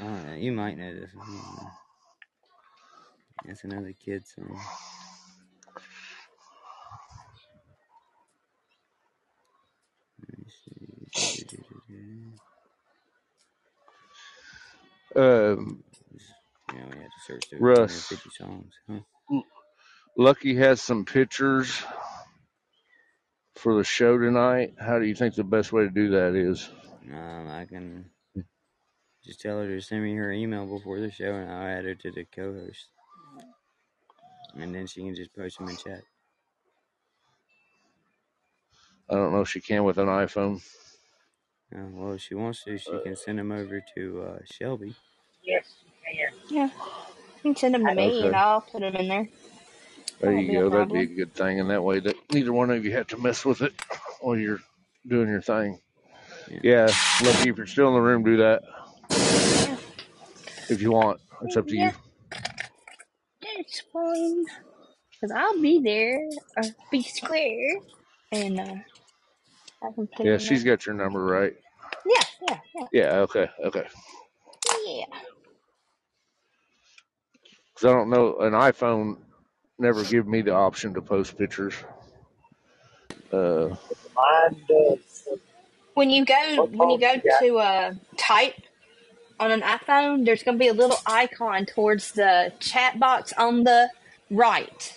S2: Oh, you might know this one. I. That's another kid song. Let me see.
S9: Um,
S2: Yeah, we had to search through
S9: Russ.
S2: songs. Huh?
S9: Lucky has some pictures for the show tonight. How do you think the best way to do that is?
S2: Um, I can Just tell her to send me her email before the show, and I'll add her to the co-host. And then she can just post them in chat.
S9: I don't know if she can with an iPhone.
S2: Uh, well, if she wants to, she can send them over to uh, Shelby.
S3: Yes, you.
S7: Yeah. You can send them to me and I'll put them in there.
S9: There you go. That'd be a good thing, and that way that neither one of you have to mess with it while you're doing your thing.
S2: Yeah.
S9: Yeah, lucky if you're still in the room, do that
S7: Yeah.
S9: if you want. It's up to you.
S7: Yeah. That's fine. Because I'll be there, or be square, and uh, I can put
S9: Yeah,
S7: them
S9: she's
S7: there.
S9: got your number right.
S7: Yeah, yeah, yeah,
S9: Yeah. Okay. Okay.
S7: yeah.
S9: Because I don't know, an iPhone never give me the option to post pictures. Uh,
S3: Mine does.
S7: When you go, when you go to uh, type on an iPhone, there's going to be a little icon towards the chat box on the right.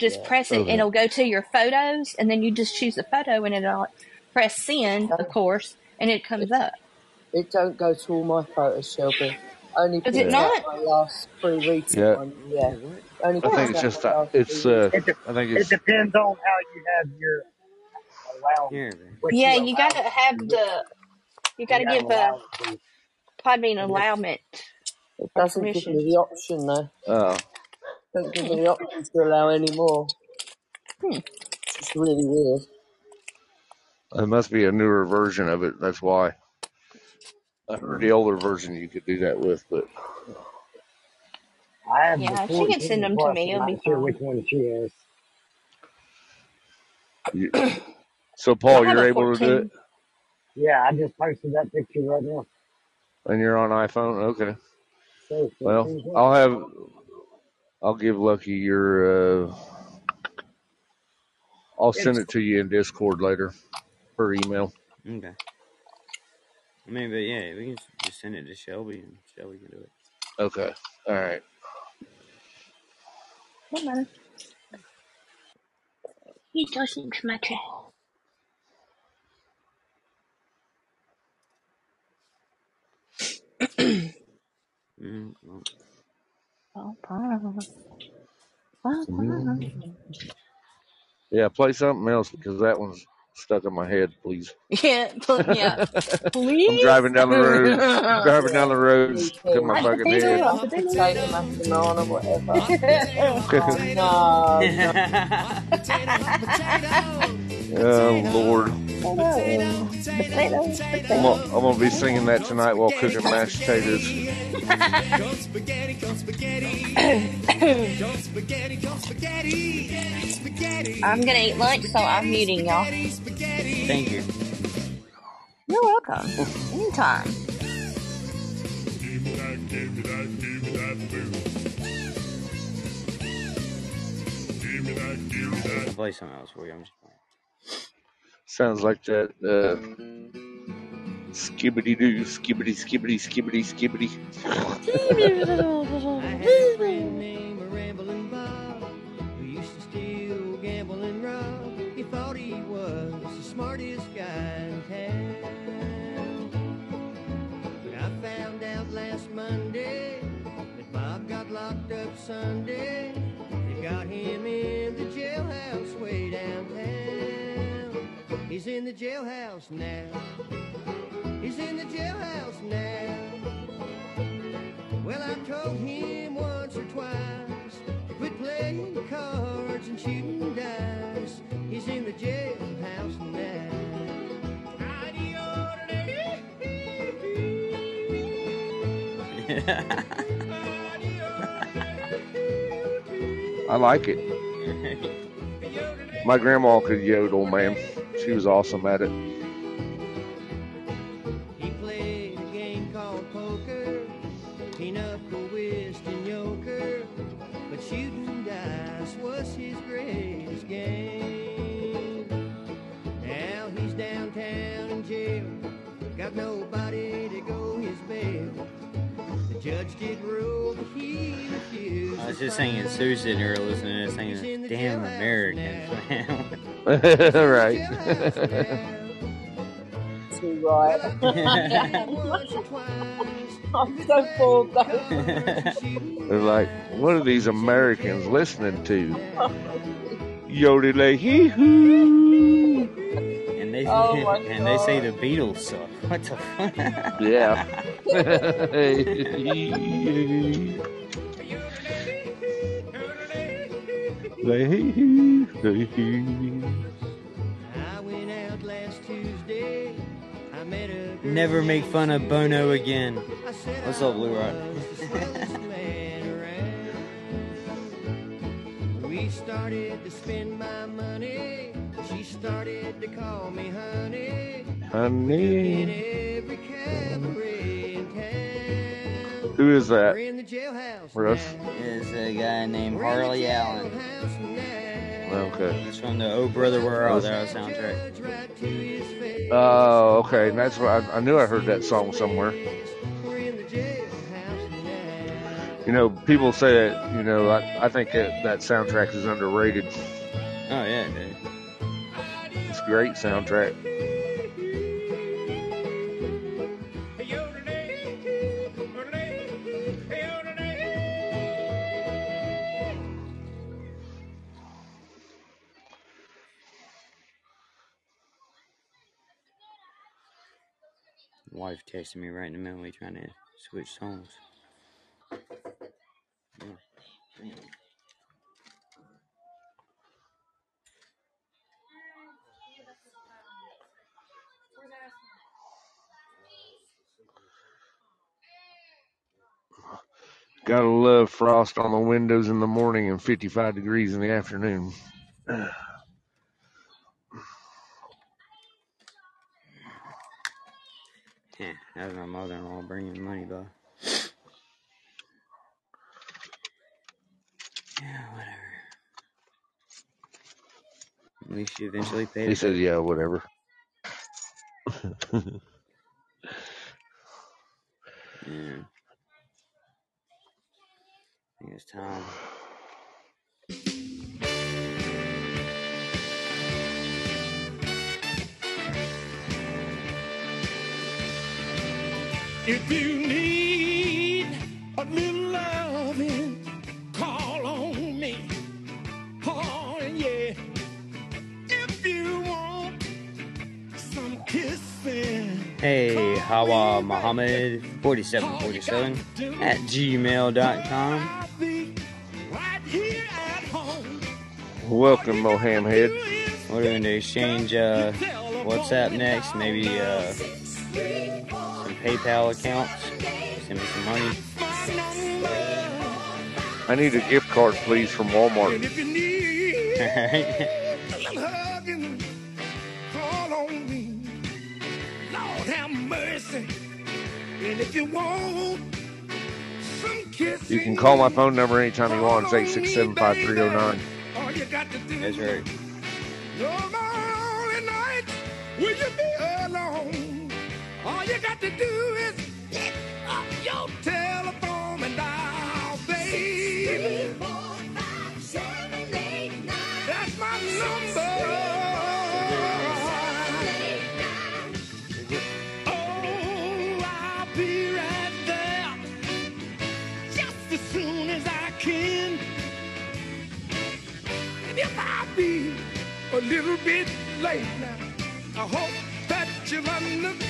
S7: Just press it, and it'll go to your photos, and then you just choose a photo, and it'll press send, of course, and it comes up.
S10: It don't go to all my photos, Shelby. Only
S7: Does
S10: picks
S7: it not?
S10: my last three recent
S9: Yeah.
S10: ones. Yeah.
S2: What?
S10: Only
S9: I think it's just
S10: my
S9: uh, it's uh.
S3: It, de-
S9: I think
S3: it
S9: it's
S3: depends on how you have your allow
S2: Here, man.
S3: what
S7: Yeah,
S3: you
S7: you
S3: allow.
S7: gotta have the, you
S3: You
S7: gotta
S3: gotta
S7: give uh,
S3: allow it to.
S7: Podbean
S3: And it's,
S7: allowment
S10: It
S7: or
S10: doesn't give me the option though.
S9: uh,
S10: Doesn't give me the option to allow any more.
S7: Hmm.
S10: It's really weird.
S9: it must be a newer version of it. That's why. I heard the older version you could do that with, but
S3: I have
S7: Yeah, if she can
S3: 14
S7: send them to
S3: plus.
S7: me,
S3: I'm
S7: it'll be
S3: not sure
S7: fine.
S3: which one she has.
S9: you, so
S7: I
S9: Paul,
S7: have
S9: you're
S7: a
S9: able to do it,
S7: 14.
S3: Yeah, I just posted that picture right now.
S9: and you're on iPhone. Okay.
S3: So
S9: Well,
S3: 14 plus.
S9: I'll have I'll give Lucky your. Uh, I'll send
S3: It's
S9: it to you in Discord later, per email.
S2: Okay. I mean, but yeah, we can just send it to Shelby, and Shelby can do it.
S9: Okay. All right.
S7: Don't matter. He doesn't matter.
S2: Mm, well,
S7: Oh, Papa. Papa.
S9: Yeah, play something else because that one's stuck in my head, please. [LAUGHS]
S7: Yeah, pl- yeah.
S9: I'm
S7: Please.
S9: driving down the road, driving down the road,
S10: me
S9: stuck in my fucking head.
S7: mashed
S10: Potato,
S7: potato.
S10: whatever. Oh, no, no.
S9: Oh Lord,
S7: Potato, potato,
S9: I'm
S7: potato.
S9: gonna, I'm gonna be singing that tonight while cooking mashed potatoes.
S7: I'm gonna eat lunch, so I'm muting y'all.
S6: Spaghetti, spaghetti.
S2: Thank you.
S7: You're welcome. Anytime.
S13: Give me that, give me that, give me that boo. Give me that, give me that.
S2: I'll play something else for you. I'm just playing.
S9: Sounds like that uh, skibbity doo, skibbity skibbity skibbity skibbity.
S6: I had a friend named Ramblin' Bob who used to steal, gamble, smartest guy in town. But I found out last Monday that Bob got locked up Sunday. They got him in the jailhouse way downtown. He's in the jailhouse now. He's in the jailhouse now. Well, I told him once or twice playing cards and shooting dice. He's in the jailhouse now. [LAUGHS]
S9: I like it. [LAUGHS] My grandma could yodel, man. She was awesome at it.
S2: I was just singing
S6: find.
S2: Sue sitting here listening to this
S6: He's in
S2: singing
S6: the
S2: Damn Americans,
S6: now.
S2: man. [LAUGHS]
S9: right.
S6: Jailhouse now.
S10: Too right.
S6: I told him once or twice
S10: I'm so bored though.
S9: They're like, what are these Americans listening to? [LAUGHS] Yodel hee hoo.
S2: And they
S10: Oh my [LAUGHS]
S2: and they say the Beatles suck. What the fuck?
S9: Yeah.
S6: I went out last Tuesday. I met a girl
S2: Never make fun of Bono again. What's up, Blue Rod?
S6: was [LAUGHS] the smartest man around. We started to spend my money. She started to call me honey. In
S9: Honey.
S6: every cabaret in town.
S9: Who is
S6: We're
S9: that?
S6: in the jailhouse
S9: Russ?
S2: Is a guy named
S6: We're
S2: Harley Allen.
S6: jailhouse.
S9: Okay.
S2: He's from the Oh Brother Where Art Thou soundtrack.
S6: Judge right to his.
S9: Oh, okay. That's what I, I knew I heard that song somewhere.
S6: We're in the jailhouse now.
S9: You know, people say that. You know, I, I think that that soundtrack is underrated.
S2: Oh yeah, dude.
S9: Great soundtrack.
S2: Wife texted me right in the middle. We trying to switch songs. Yeah.
S9: Gotta love frost on the windows in the morning and 55 degrees in the afternoon. [SIGHS]
S2: Yeah, that's my mother-in-law bringing money by. [SIGHS] Yeah, whatever. At least she eventually paid
S9: He says, yeah, whatever. [LAUGHS]
S2: Yeah. Think it's time.
S14: If you need a little
S2: Hey, Hawa Muhammad 4747 at gmail.com.
S14: I'll be right here at home.
S9: Welcome, Moham Head.
S2: We're going to exchange uh, WhatsApp next, maybe uh, some PayPal accounts. Send me some money.
S9: I need a gift card, please, from Walmart. [LAUGHS] [LAUGHS]
S14: you want some kissing,
S9: You can call my phone number anytime you want. It's 867 5309.
S14: You got to do
S2: That's right.
S14: Night will you be alone. All you got to do is a little bit late now, I hope that you'll understand.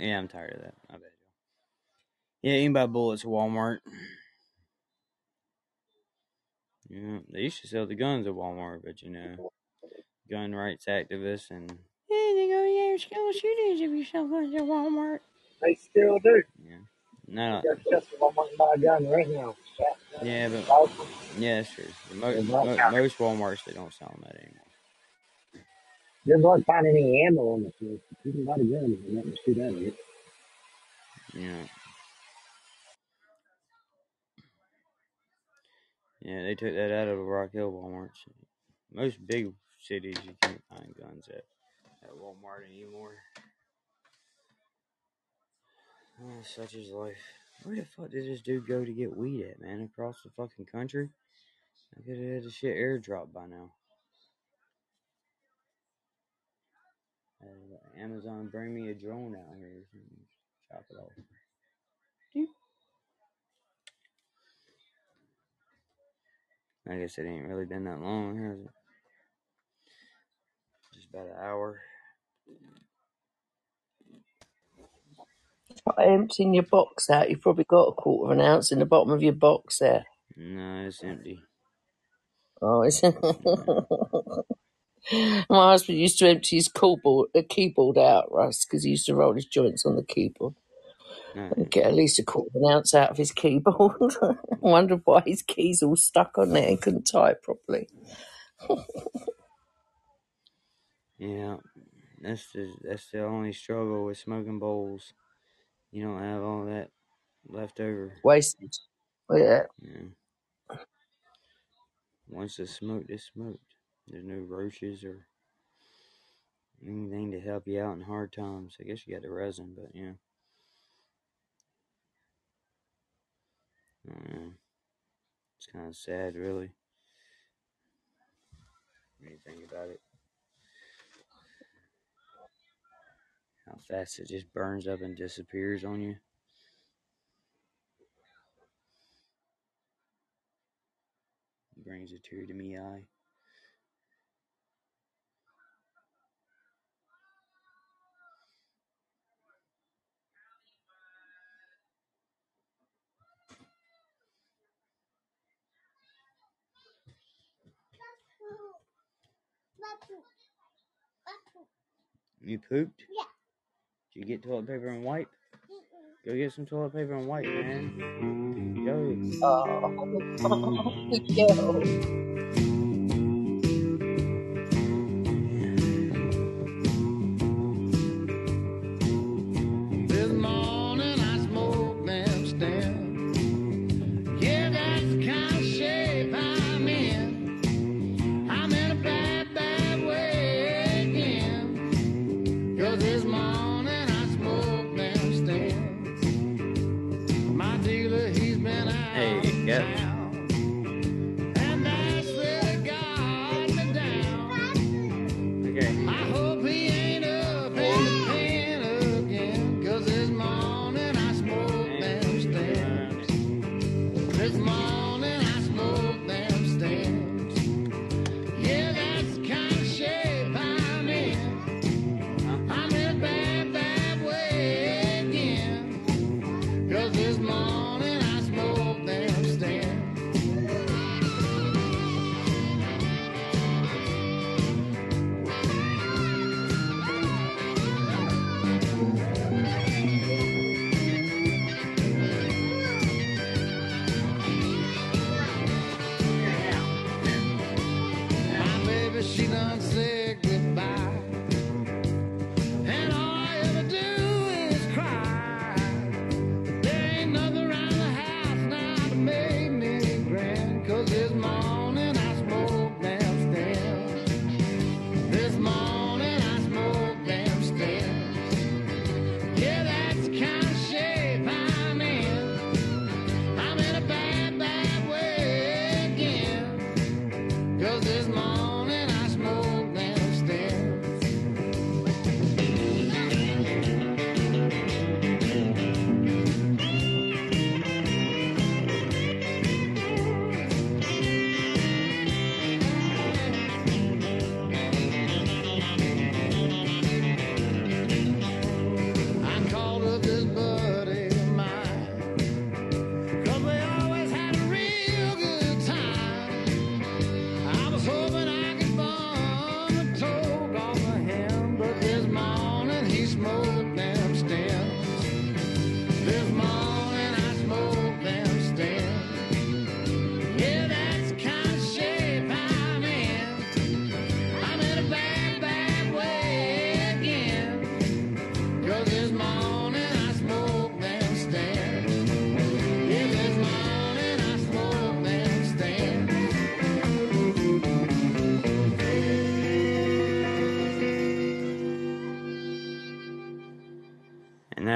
S14: Yeah,
S2: I'm tired of that. I bet you. Yeah, you can buy bullets at Walmart. Yeah, they used to sell the guns at Walmart, but you know, gun rights activists and yeah, they go, yeah, school shootings if you sell guns at Walmart.
S3: They still do.
S2: Yeah. No.
S3: Just just I'm wanting to buy a gun right now.
S2: Yeah, but
S3: Awesome.
S2: yeah, that's true. But Mo-
S3: There's all
S2: mo-
S3: kinds.
S2: most WalMarts they don't sell them that anymore.
S3: Good luck finding any ammo on the place. You can buy the gun and let me shoot at it.
S2: Yeah. Yeah, they took that out of the Rock Hill Walmart. Most big cities you can't find guns at at Walmart anymore. Oh, such is life. Where the fuck did this dude go to get weed at, man? Across the fucking country? I could have had the shit airdrop by now. Uh, Amazon, bring me a drone out here. Chop it off. I guess it ain't really been that long, has it? Just about an hour.
S6: Emptying your box out. You've probably got a quarter of an ounce in the bottom of your box there.
S2: No, it's empty.
S6: Oh, it's [LAUGHS] [LAUGHS] my husband used to empty his keyboard, uh, keyboard out, Russ, because he used to roll his joints on the keyboard
S2: No,
S6: and get at least a quarter of an ounce out of his keyboard. [LAUGHS] I wondered why his keys all stuck on there and couldn't type properly. [LAUGHS]
S2: yeah, that's the that's the only struggle with smoking bowls. You don't have all that left over.
S6: Wasted. Yeah.
S2: Yeah. Once it's smoke it's smoked. There's no roaches or anything to help you out in hard times. I guess you got the resin, but yeah. Uh, it's kind of sad, really. When you think about it, how fast it just burns up and disappears on you. Brings a tear to me eye. You pooped? Yeah. Did you get toilet paper and wipe? Go get some toilet paper and wipe, man. Go.
S6: Oh, [LAUGHS] good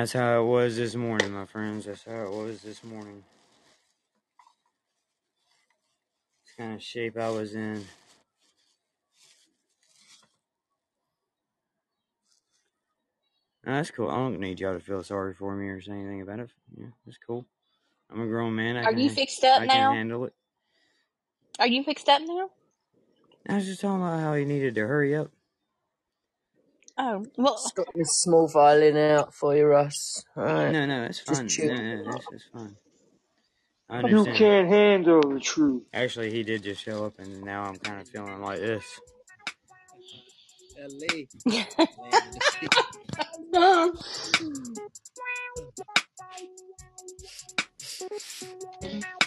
S5: that's
S2: how it was this morning, my friends. That's how it was this morning. It's kind of shape I was in. No, that's cool. I don't need y'all to feel sorry for me or say anything about it. Yeah, that's cool. I'm a grown man. I
S7: Are
S2: can,
S7: you fixed up
S2: I
S7: now?
S2: can handle it.
S7: Are you fixed up now?
S2: I was just talking about how he needed to hurry up.
S7: Oh well.
S10: Just got this small violin out for you, Russ. Alright.
S2: No, no, it's
S10: Just
S2: fine.
S10: chill.
S2: No, no, that's, that's fine. I
S11: You
S2: understand.
S11: can't handle the truth.
S2: Actually, he did just show up, and now I'm kind of feeling like this. [LAUGHS]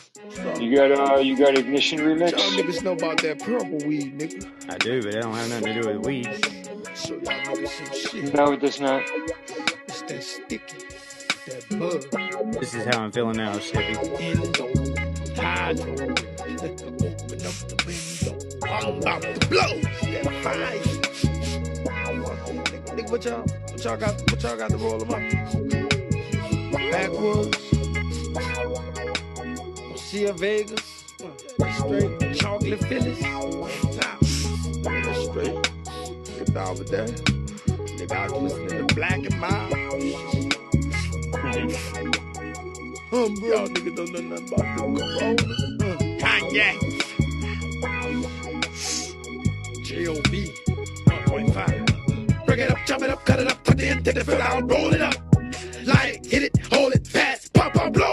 S11: You got uh, you got ignition remix.
S14: Y'all niggas know about that purple weed, nigga.
S2: I do, but it don't have nothing to do with weed.
S14: Show y'all niggas some shit.
S11: No, it does not.
S14: It's that sticky, that bug.
S2: This is how I'm feeling now, Shippy.
S14: Endo, hydro. Open up the window. I'm about to blow. That fire. Nigga, nigga, what y'all, what y'all got, what y'all got to roll them up? Backwoods. Sia Vegas. Straight chocolate Phillies. Straight. Get with that. Nigga, I was listening to Black and Mild. Um. Y'all niggas don't know nothing about the Corona. Uh, Kanye. J.O.B. 1.5. Break it up, chop it up, cut it up, tuck it in, take the fill out, roll it up. Like, hit it, hold it, pass, pop, pop, blow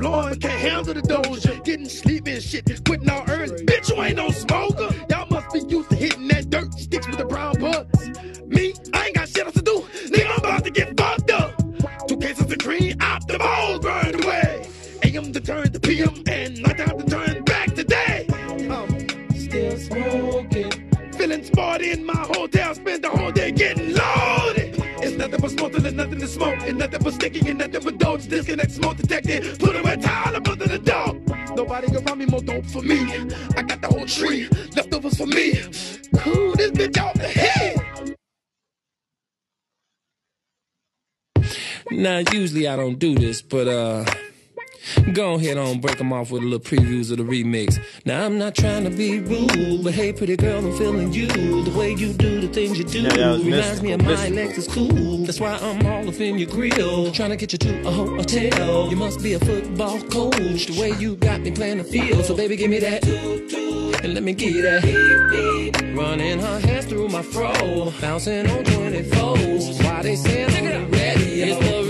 S14: blowing, can't handle the doja, getting sleepy and shit, quitting all early. Bitch, you ain't no smoker. Y'all must be used to hitting that dirt, sticks with the brown buds. Me, I ain't got shit else to do. Nigga, I'm about to get fucked up. Two cases of green, out the balls burned away. AM to turn to PM, and night time to turn back today. I'm still smoking. Feeling sporty in my hotel, spend the whole day getting nothing but smoke, there's nothing to smoke. It's nothing but sticky and nothing but dope. Disconnect, smoke detected. Put away towel up under the door. Nobody around me more dope for me. I got the whole tree, leftovers for me. Cool this bitch off the head.
S15: Now, usually I don't do this, but uh, go ahead on break them off with a little previews of the remix. Now, I'm not trying to be rude, but hey, pretty girl, I'm feeling you. The way you do the things you do
S2: was
S15: reminds me of
S2: mystical,
S15: my
S2: mystical.
S15: Lexus cool. That's why I'm all up in your grill, trying to get you to a hotel. You must be a football coach, the way you got me playing the field. So, baby, give me that. And let me get that. Running her hands through my fro, bouncing on 24s. Why they say I'm ready? It's the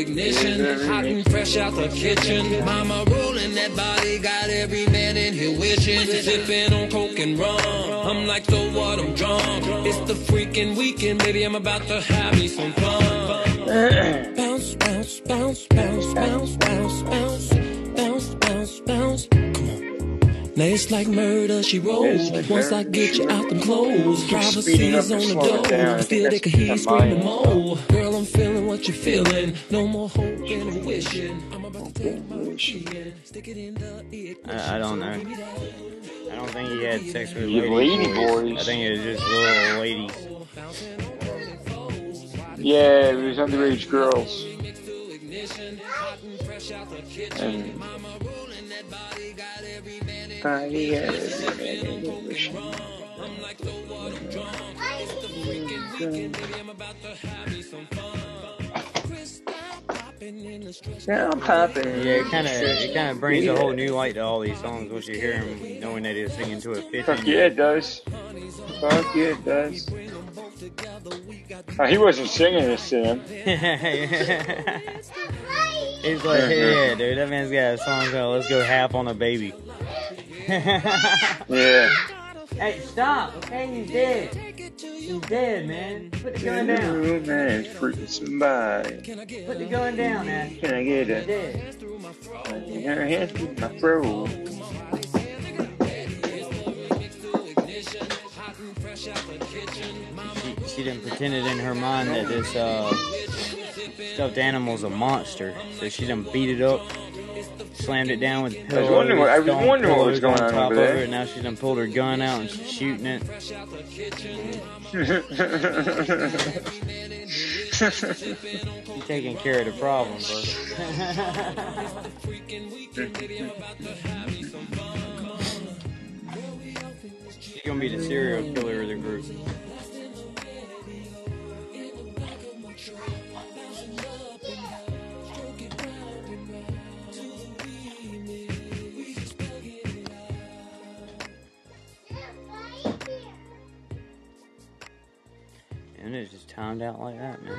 S15: ignition, hot and fresh out the kitchen. Mama rolling that body, got every man in here wishing. Sipping on coke and rum. I'm like, so what? I'm drunk. It's the freaking weekend, baby. I'm about to have me some fun. Bounce, bounce, bounce, bounce, bounce, bounce, bounce, bounce, bounce, it's like murder, she rolls.
S11: Like
S15: Once I get you out them clothes,
S11: speeding up
S15: privacy's on the door.
S11: I think
S15: Still, they
S11: that's
S15: can hear you screaming,
S11: volume.
S15: Mo. Girl, I'm feeling what you're feeling. No more hoping and wishing. I'm about to take my key stick it in the ignition.
S2: I, I don't know.
S15: give me that.
S2: I don't think he had sex with
S11: You
S2: lady,
S11: lady
S2: boys.
S11: boys.
S2: I think it was just little ladies.
S11: Yeah, it was underage girls. And Body got every man in the wishing. Yeah, I'm popping.
S2: Yeah, it kind of it kind of brings a whole new light to all these songs once you hear him knowing that he's singing to a 15.
S11: Fuck yeah, it does. Fuck yeah, it does. Oh, he wasn't singing this to them. [LAUGHS]
S2: He's like, yeah, dude, that man's got a song called "Let's Go Half on a Baby." [LAUGHS]
S11: Yeah.
S2: Hey, stop! Okay, he's dead. He's dead, man. Put the gun down.
S11: Ooh, man, freaking somebody.
S2: Put the gun down, man.
S11: Can I get it?
S2: He's
S11: a
S2: dead.
S11: her hands through my throat?
S2: She, she done pretended in her mind that this uh, stuffed animal's a monster, so she done beat it up, slammed it down with pillows.
S11: wondering what- I was wondering what was going on
S2: top
S11: over there.
S2: it, and now she's done pulled her gun out and she's shooting it. she's taking care of the problem, bro. [LAUGHS] She's gonna be the serial killer of the group. And it just timed out like that, man.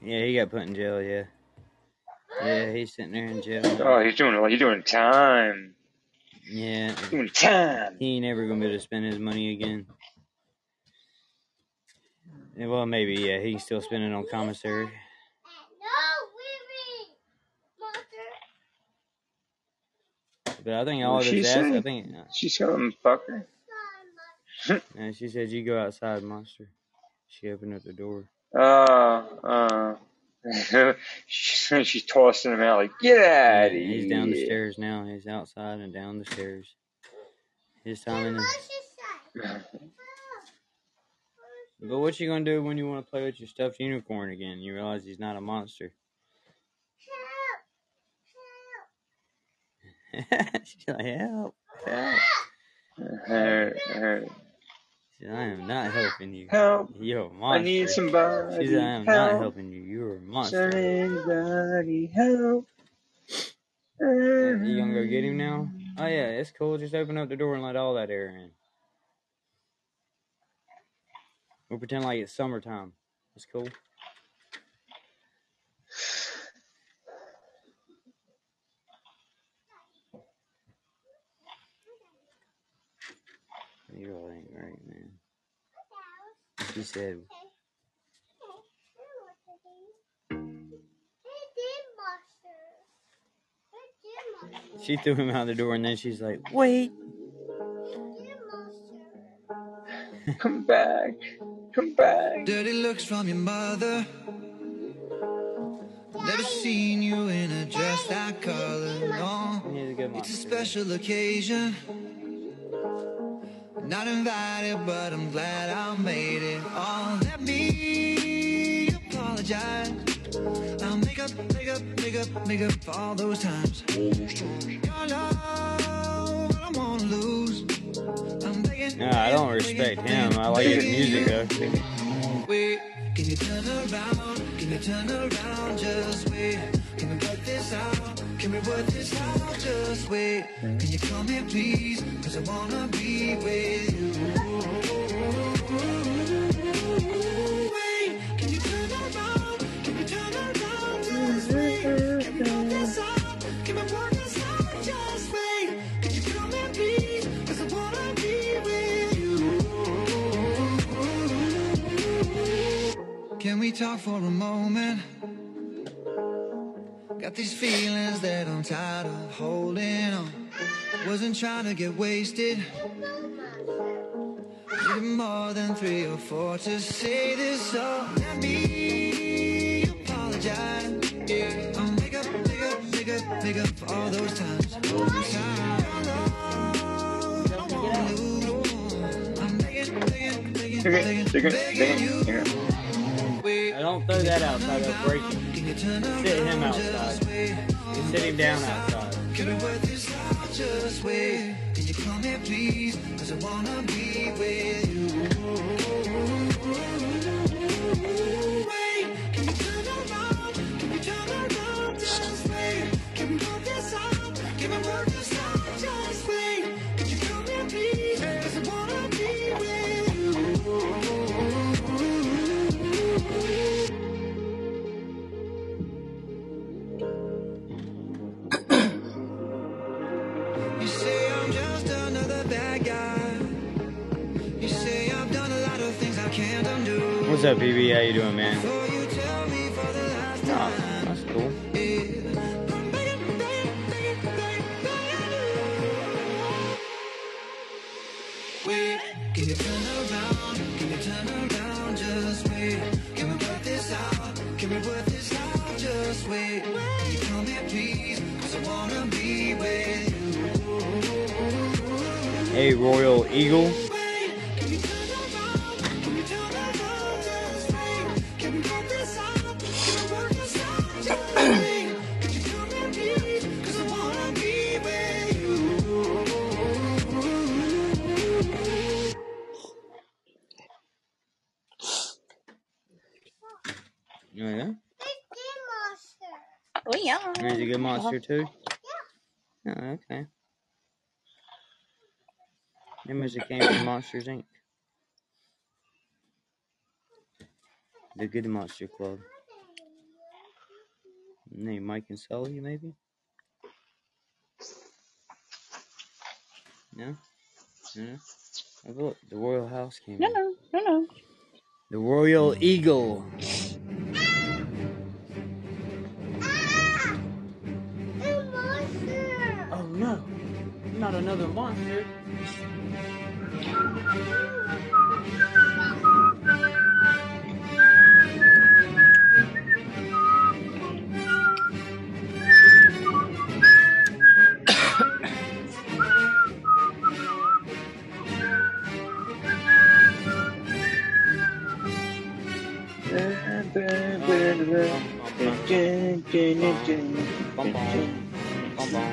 S2: Yeah, he got put in jail. Yeah, yeah, he's sitting there in jail.
S11: Oh, he's doing he's doing time.
S2: Yeah,
S11: Doing time.
S2: he ain't ever gonna be able to spend his money again. Yeah, well, maybe yeah, he can still spend it on commissary. But I think all
S11: What'd
S2: of his ass. I think. uh,
S11: She's some fucker.
S2: And she said, "You go outside, monster." She opened up the door.
S11: Uh, uh. she's, [LAUGHS] she's tossing him out like, get
S2: Yeah,
S11: out
S2: and he's down the stairs now. He's outside and down the stairs. His time in. But what you gonna do when you want to play with your stuffed unicorn again? You realize he's not a monster. [LAUGHS] She's like, help, help. She said, I am not helping you.
S11: help.
S2: You're a
S11: I
S2: monster.
S11: need
S2: She
S11: somebody.
S2: said, I am not helping you. You're a monster.
S11: Somebody help.
S2: You gonna go get him now? Oh yeah, it's cool. Just open up the door and let all that air in. We'll pretend like it's summertime. It's cool. You really ain't. She said, she threw him out the door and then she's like, wait. [LAUGHS]
S11: Come back. Come back.
S16: Dirty looks from your mother. Never seen you in a dress that color. No,
S2: He's a good
S16: it's a special occasion. Not invited, but I'm glad I made it. Oh, let me apologize. I'll make up, make up, make up, make up for all those times. Your love, I don't lose. I'm begging,
S2: Nah, I don't respect him. I like his music though.
S16: Wait, can you turn around? Can you turn around? Just wait. Can we work this out? Can we work this out? Just wait. Can you come here, please? Cause I wanna be with you. Can we talk for a moment? Got these feelings that I'm tired of holding on. Wasn't trying to get wasted. Needed more than three or four to say this, so let me apologize. Yeah, I'll make up, make up, make up, make up for all those times. Those times. I wanna lose. I'm begging, begging, begging, begging, begging you.
S2: Don't throw that outside. I'll break
S16: around?
S2: Sit him outside. Sit him down outside.
S16: Just wait. Can you come here, please? Cause I wanna be with you
S2: What's up, BB? How you doing, man?
S16: So you tell me for the
S2: monster too? Oh, okay. They must have came from Monsters Inc. The Good Monster Club. Name Mike and Sully, maybe? No? No? Oh, look, the Royal House came
S7: No, no, no, no.
S2: The Royal Eagle. No, not another monster. Bum, bum. Bum. And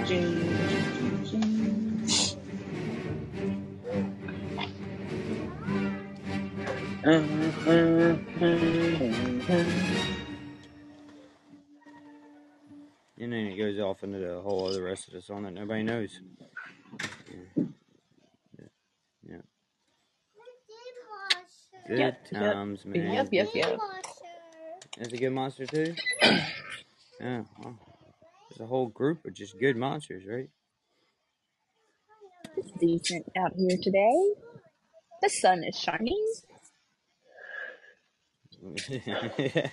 S2: then it goes off into the whole other rest of the song that nobody knows. Yeah. Yeah. Good
S7: Yep, yep.
S2: times, man.
S7: Yep, yep, yep.
S2: That's a good monster too? [COUGHS] yeah. There's a whole group of just good monsters, right?
S7: It's decent out here today. The sun is shining. [LAUGHS]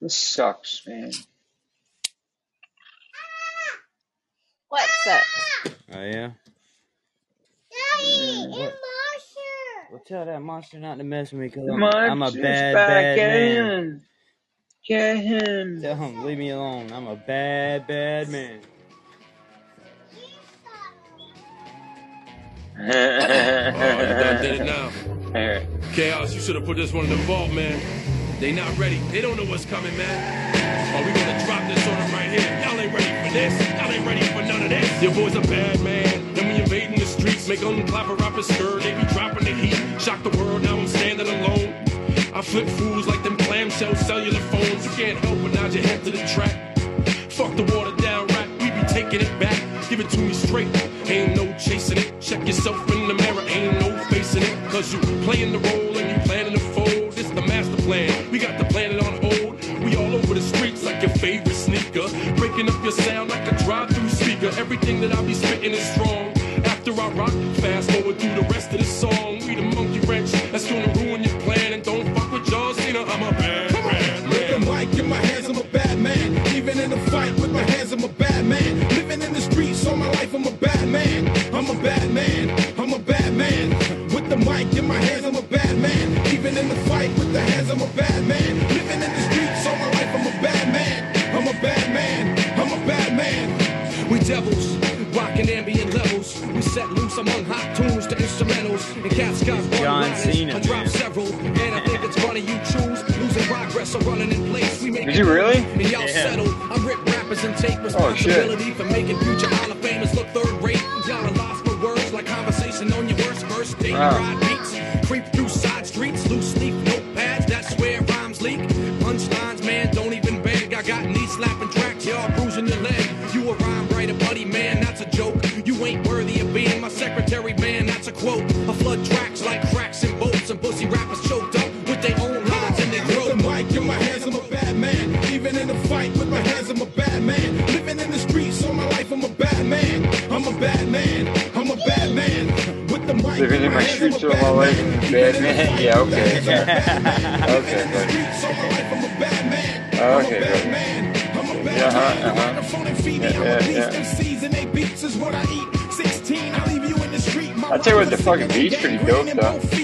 S17: This sucks, man.
S7: What sucks?
S2: oh yeah.
S17: Mm.
S2: What? Well, tell that monster not to mess with me because I'm,
S17: Monster's
S2: I'm a bad,
S17: back
S2: bad man.
S17: in. Get him.
S2: Tell him, leave me alone. I'm a bad, bad man.
S18: Oh, you done did it now. [LAUGHS] Chaos, you should have put this one in the vault, man. They not ready. They don't know what's coming, man. Oh, we gonna drop this on them right here. Y'all ain't ready for this. Y'all ain't ready for none of this. Your boy's a bad man. Then we invading the streets, make them clap a rapper skirt. They be dropping the heat. Shock the world, now I'm standing alone. I flip fools like them clamshell cellular phones. You can't help but nod your head to the track. Fuck the watered down rap, we be taking it back. Give it to me straight, ain't no chasing it. Check yourself in the mirror, ain't no facing it. Cause you playing the role and you planning to fold. It's the master plan, we got the planet on hold. We all over the streets like your favorite sneaker. Breaking up your sound like a drive through speaker. Everything that I be spitting is strong. After I rock, fast forward through the rest of the song. Man.
S11: Living in the streets all my life, I'm a bad man. I'm a bad man. I'm a bad man. With the mic in my hands, I'm a bad man. Even in the fight with the hands, I'm a bad man. Living in the streets all my life, I'm a bad man. I'm a bad man. I'm a bad man.
S18: We devils, rocking ambient levels. We set loose among hot tunes to instrumentals. And cats got
S2: John. Cena,
S18: I dropped several, and I think it's funny you choose losing progress or running in place. We make
S17: Did
S18: it
S17: you really?
S18: And y'all
S2: Yeah.
S18: settle. I rip rappers and take
S17: Oh,
S18: responsibility for making future Hall of Famers look third rate. Are lost for words like conversation on your worst first date.
S17: Wow.
S18: Ride beats, creep through side streets, loose leaf notepads. That's where rhymes leak. Punchlines, man, don't even beg. I got knee slapping tracks, y'all bruising your leg. You a rhyme writer, buddy, man, that's a joke. You ain't worthy of being my secretary, man, that's a quote.
S11: MCs and they beats is what I eat. 16, I leave you in the street. My
S17: I'll tell you what, the fucking beat's pretty dope, though.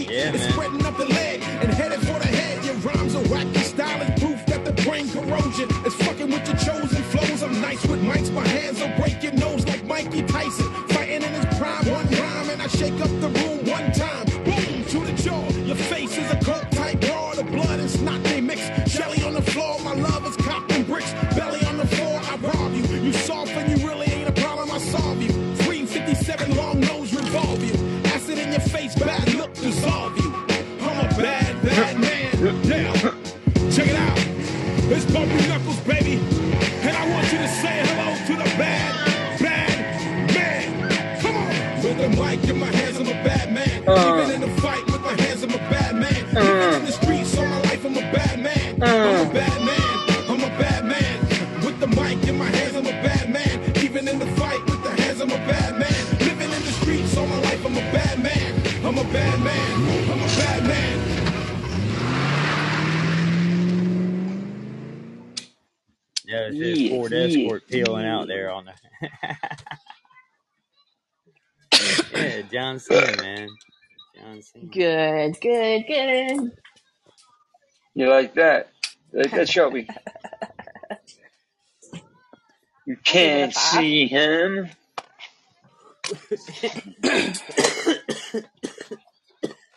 S2: John Cena, man. John Cena.
S7: Good, good, good.
S11: You like that? You like that, Shelby? [LAUGHS] You can't see him.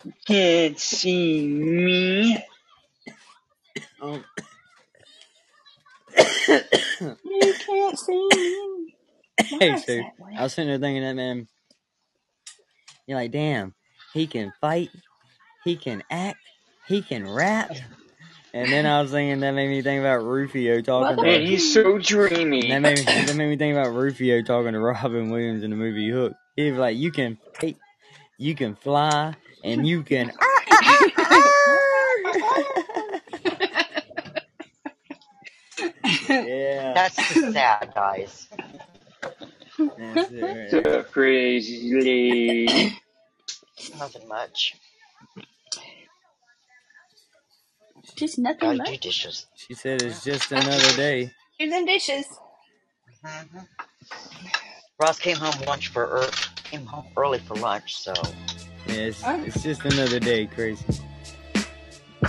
S11: You can't see me.
S2: Um,
S7: You can't see me.
S2: hey,
S7: Why's
S2: Sue.
S7: that way?
S2: I was sitting there thinking that man. You're like, damn, he can fight, he can act, he can rap. And then I was thinking that made me think about Rufio talking
S7: What?
S2: to.
S11: Man, he's so dreamy.
S2: That made me, that made me think about Rufio talking to Robin Williams in the movie Hook. He was like, "You can fight, you can fly, and you can." [LAUGHS] [LAUGHS] yeah,
S8: That's the sad guys.
S2: That's it. [LAUGHS] Right
S11: crazy lady.
S8: Nothing much.
S7: Just nothing
S8: Gotta do
S7: much.
S8: dishes.
S2: She said it's just another day.
S7: Here's them dishes.
S8: Mhm. Ross came home lunch for er, came home early for lunch, so
S2: Yeah, it's, it's just another day, crazy. [LAUGHS]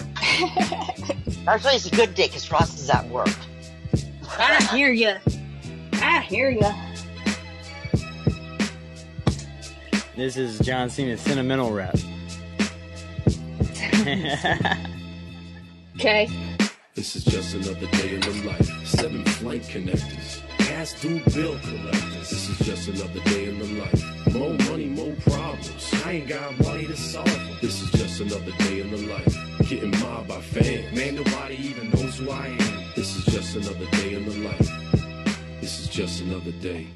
S8: actually it's a good day because Ross is at work.
S7: I hear ya. I hear ya.
S2: This is John Cena's sentimental rap.
S7: Okay.
S18: This is just another day in the life. Seven flight connectors. Past due bill collectors. This is just another day in the life. More money, more problems. I ain't got money to solve them. This is just another day in the life. Getting mobbed by fans. Man, nobody even knows who I am. This is just another day in the life. This is just another day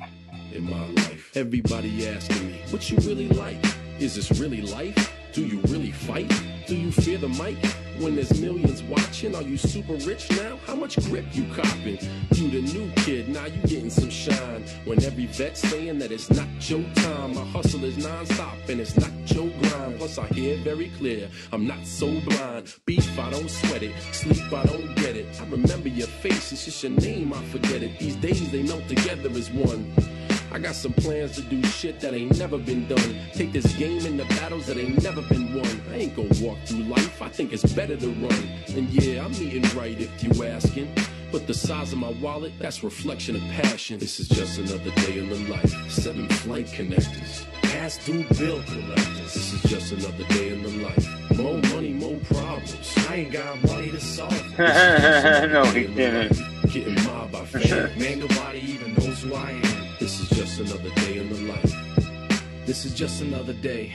S18: in my life. Everybody asking me, what you really like? Is this really life? Do you really fight? Do you fear the mic? When there's millions watching, are you super rich now? How much grip you copping? You the new kid, now you getting some shine. When every vet saying that it's not your time, my hustle is non-stop and it's not your grind. Plus I hear very clear, I'm not so blind. Beef, I don't sweat it. Sleep, I don't get it. I remember your face, it's just your name, I forget it. These days they melt together as one. I got some plans to do shit that ain't never been done. Take this game into battles that ain't never been won. I ain't gonna walk through life, I think it's better to run. And yeah, I'm eating right if you asking. But the size of my wallet, that's reflection of passion. This is just another day in the life. Seven flight connectors. Past due bill collectors. This is just another day in the life. More money, more problems. I ain't got money to solve. them. [LAUGHS] This is just another
S11: No, he didn't.
S18: Getting mobbed by fans. Man, nobody even knows who I am. This is just another day in the life. This is just another day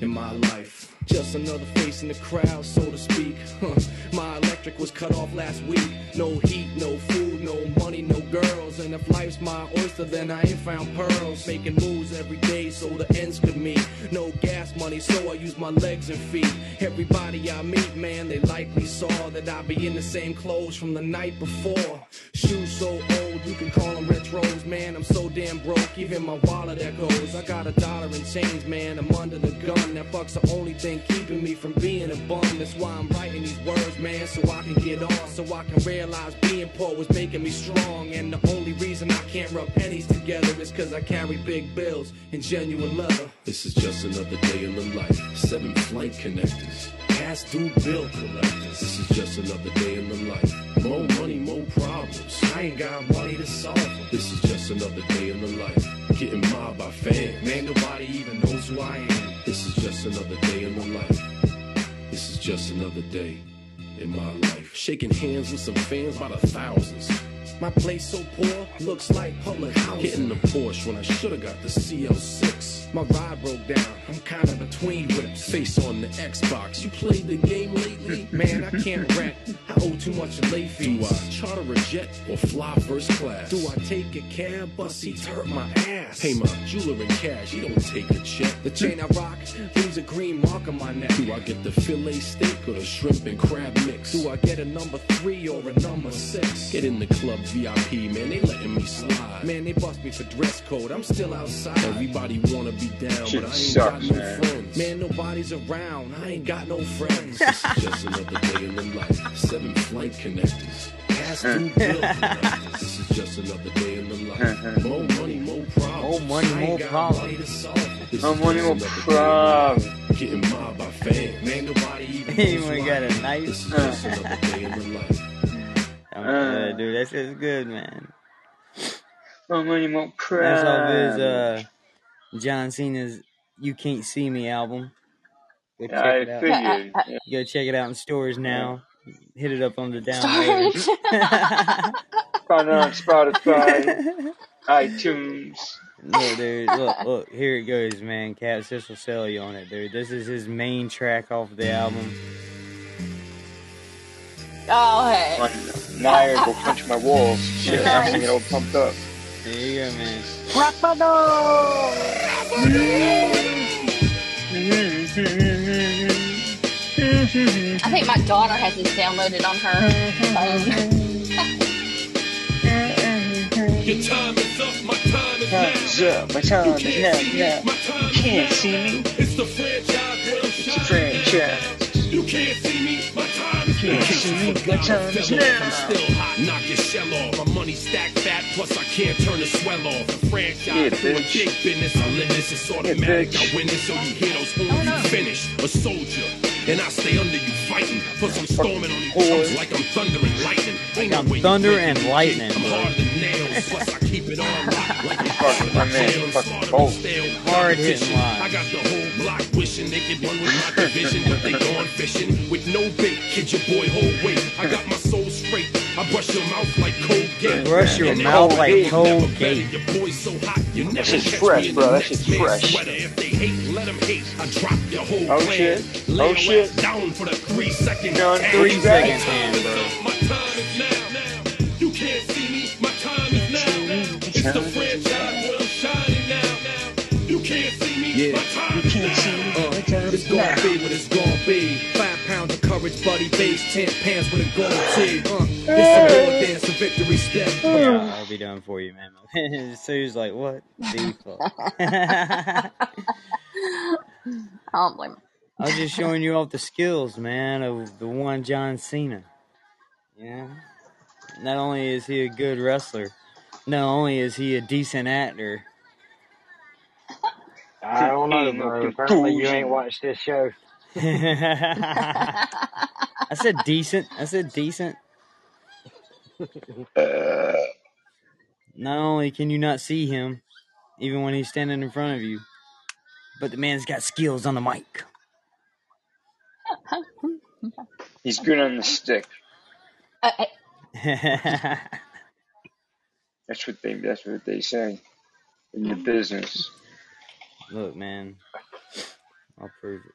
S18: in my life. Just another face in the crowd, so to speak. [LAUGHS] Huh. My electric was cut off last week. No heat, no food, no money, no girls. And if life's my oyster, then I ain't found pearls. Making moves every day so the ends could meet. No gas money, so I use my legs and feet. Everybody I meet, man, they likely saw that I be in the same clothes from the night before. Shoes so old, you can call them retros, man. I'm so damn broke, even my wallet echoes. I got a dollar in change, man. I'm under the gun. That fuck's the only thing keeping me from being a bum. That's why I'm writing these words, man, so I can get on, so I can realize being poor was making me strong. And the only reason I can't rub pennies together is cause I carry big bills and genuine leather. This is just another day in the life. Seven flight connectors. Past due bill collectors. This is just another day in the life. More money, more problems. I ain't got money to solve them. This is just another day in the life. Getting mobbed by fans. Man, nobody even knows who I am. This is just another day in the life. This is just another day in my life. Shaking hands with some fans by the thousands. My place so poor, looks like public housing. Getting the Porsche when I should've got the CL6. My ride broke down, I'm kinda between whips. Face on the Xbox, you played the game lately? [LAUGHS] Man, I can't rent, I owe too much in late fees. Do I charter a jet or fly first class? Do I take a cab? Bus seats hurt my ass. Pay my jeweler in cash, you don't take a check. The chain I rock leaves a green mark on my neck. Do I get the filet steak or the shrimp and crab mix? Do I get a number three or a number six? Get in the club VIP, man, they letting me slide. Man, they bust me for dress code, I'm still outside. Everybody wanna be down,
S11: Shit
S18: but I ain't
S11: sucks,
S18: got no
S11: man.
S18: friends. Man, nobody's around, I ain't got no friends. [LAUGHS] this is just another day in the life. Seven flight connectors. ass too good. this is just another day in the life. [LAUGHS] More money, more problems.
S2: More money,
S18: ain't
S2: more problems.
S18: way to solve it. This
S11: More money, more problems.
S18: Getting mobbed by fans. Man, nobody even [LAUGHS]
S2: He
S18: knows
S2: even got a knife.
S18: This is just another day in the life.
S2: I'm
S11: Uh.
S2: good, dude. That shit's good, man.
S11: More money, more
S2: That's off his uh, John Cena's "You Can't See Me" album. Go check
S11: I
S2: it out.
S11: figured. Yeah.
S2: Go check it out in stores now. Hit it up on the down later.
S11: Find it on Spotify, [LAUGHS] iTunes.
S2: Look, dude, look, look, here it goes, man. Cat this will sell you on it, dude. This is his main track off the album.
S7: Oh, hey.
S11: My, now I gotta go punch my walls. Shit, I'm getting all pumped up.
S2: There you go, man.
S19: Rock my dog!
S7: I think my daughter has this downloaded on her phone.
S18: Your time is up, my time is now.
S11: Up. My time
S18: You
S11: is
S18: can't
S11: now.
S18: see me,
S11: now. You can't see me.
S18: It's the franchise where I'm
S11: It's a
S18: shining.
S11: franchise.
S18: You can't see me, my time is
S11: You
S18: now.
S11: can't see me. My time is
S18: I'm
S11: now.
S18: still hot, knock your shell off. My money stacked fat, plus I can't turn the swell off. The franchise
S11: Yeah,
S18: doing big business. I live this, it's automatic. I win this, so you hear those horns, you finish. A soldier, and I stay under you fighting. Plus I'm storming on these chumps like I'm thunder and lightning. Ain't
S2: I'm
S18: you
S2: thunder and lightning,
S18: I'm harder than nails, plus I keep it on lock like [LAUGHS] a
S11: Fucking my man, fucking bold.
S2: Hard hitting line.
S18: I got the whole block wishing they could run with my division, but they gone fishing with no bait. Kid your boy hold weight. I got my soul straight. I brush your mouth like Colgate.
S2: Brush your
S18: And
S2: mouth like
S18: hate, never
S2: Colgate.
S18: Your boy's so hot, you never
S11: shit's
S18: catch
S11: fresh,
S18: me in
S11: bro.
S18: the
S11: That shit's fresh.
S18: sweater. If they hate, let them hate. I drop your whole
S11: Oh,
S18: plan.
S11: shit.
S18: Lay
S11: Oh, shit.
S18: down for the three second
S11: Done
S18: tan.
S2: Three
S11: Three
S2: second
S11: seconds.
S2: hand, bro.
S18: My time is now. now. You can't see me. My time is now. It's the franchise where I'm shining now. now. You can't see me.
S12: Yeah.
S18: My time
S11: You
S18: is
S11: can't
S18: now.
S11: see me. My time
S12: It's gonna be what it's gonna be. Five pounds of courage, buddy base, ten pants with a gold tee. Uh, this a war dance, a victory step. [SIGHS]
S2: Yeah, I'll be done for you, man. [LAUGHS] so he's like, what the [LAUGHS] fuck? [LAUGHS]
S7: I don't blame him.
S2: I was just showing you off the skills, man, of the one John Cena. Yeah. Not only is he a good wrestler, not only is he a decent actor.
S19: I don't know,
S11: Ain't no
S19: bro. Apparently you ain't
S11: conclusion.
S19: watched this show.
S2: I said decent. I said decent.
S11: Uh,
S2: Not only can you not see him, even when he's standing in front of you, but the man's got skills on the mic.
S11: he's good on the stick.
S7: Uh, uh, [LAUGHS]
S11: That's what they. That's what they say in the business.
S2: Look, man, I'll prove it.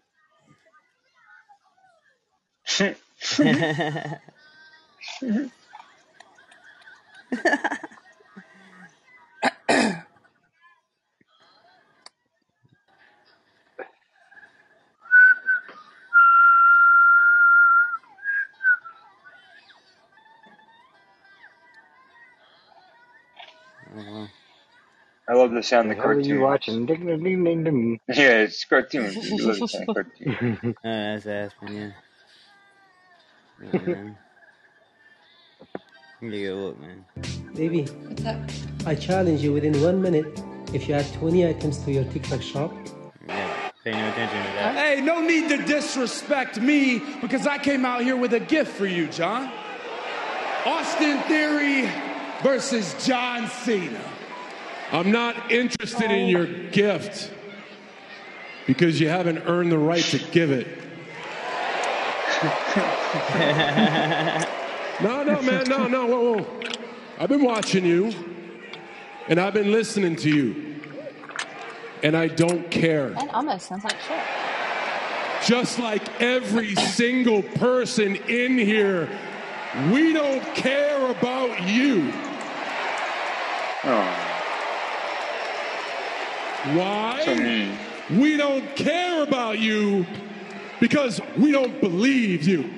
S11: I love the sound
S19: The
S11: of
S19: hell are you
S11: cartoons.
S19: watching? Ding, ding, ding, ding, ding. [LAUGHS]
S11: Yeah, it's cartoons. I love the sound of cartoons.
S2: uh, [LAUGHS] that's Aspen, yeah. Yeah, man. You gotta look, man.
S20: Baby,
S7: what's up?
S20: I challenge you within one minute. If you add 20 items to your TikTok shop,
S2: Yeah, pay no attention to that.
S14: Hey, no need to disrespect me because I came out here with a gift for you, John. Austin Theory versus John Cena.
S21: I'm not interested in your gift because you haven't earned the right to give it. [LAUGHS] No, no, man, no, no, whoa, whoa. I've been watching you and I've been listening to you, and I don't care.
S7: That almost sounds like shit.
S21: Just like every single person in here, we don't care about you.
S11: Oh,
S21: Why?
S11: so.
S21: We don't care about you because we don't believe you.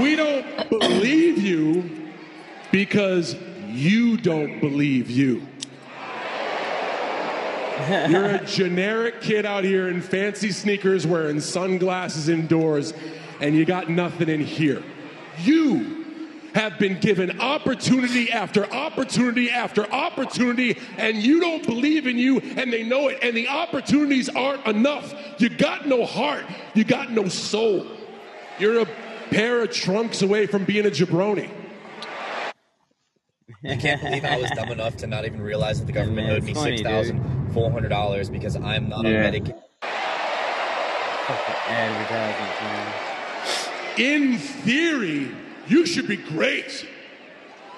S21: We don't believe you because you don't believe you. You're a generic kid out here in fancy sneakers wearing sunglasses indoors, and you got nothing in here.
S18: You have been given opportunity after opportunity after opportunity, and you don't believe in you, and they know it, and the opportunities aren't enough. You got no heart, you got no soul. You're a pair of trunks away from being a jabroni.
S22: I can't believe I was dumb enough to not even realize that the government
S2: Yeah,
S22: owed me six thousand four hundred dollars because I'm not on
S2: Yeah.
S22: Medicaid.
S18: In theory, you should be great.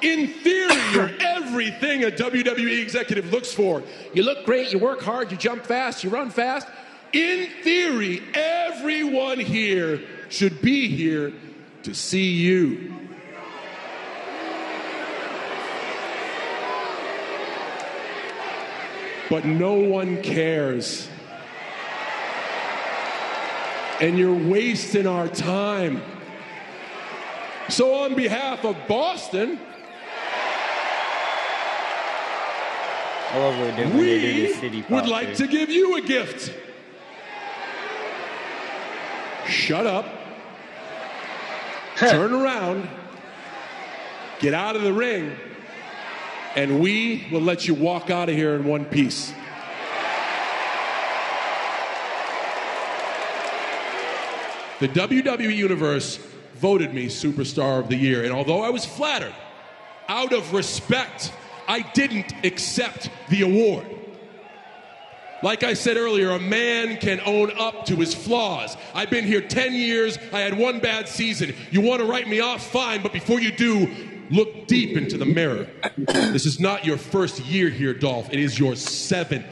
S18: In theory, you're [COUGHS] everything a WWE executive looks for. You look great, you work hard, you jump fast, you run fast. In theory, everyone here should be here to see you. But no one cares. And you're wasting our time. So, on behalf of Boston,
S2: I love what they do when they do
S18: we
S2: the city pop.
S18: would like to give you a gift. Shut up. Turn around. Get out of the ring. And we will let you walk out of here in one piece. The WWE Universe voted me Superstar of the Year. And although I was flattered, out of respect, I didn't accept the award. Like I said earlier, a man can own up to his flaws. I've been here 10 years. I had one bad season. You want to write me off? Fine. But before you do, look deep into the mirror. this is not your first year here, Dolph. It is your seventh.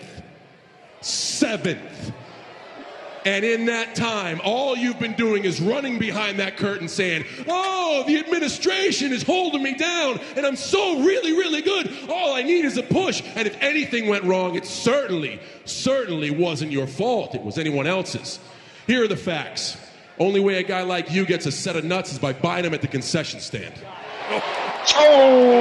S18: Seventh. And in that time, all you've been doing is running behind that curtain saying, Oh, the administration is holding me down, and I'm so really, really good. All I need is a push. And if anything went wrong, it certainly, certainly wasn't your fault. It was anyone else's. Here are the facts. Only way a guy like you gets a set of nuts is by buying them at the concession stand.
S10: Oh!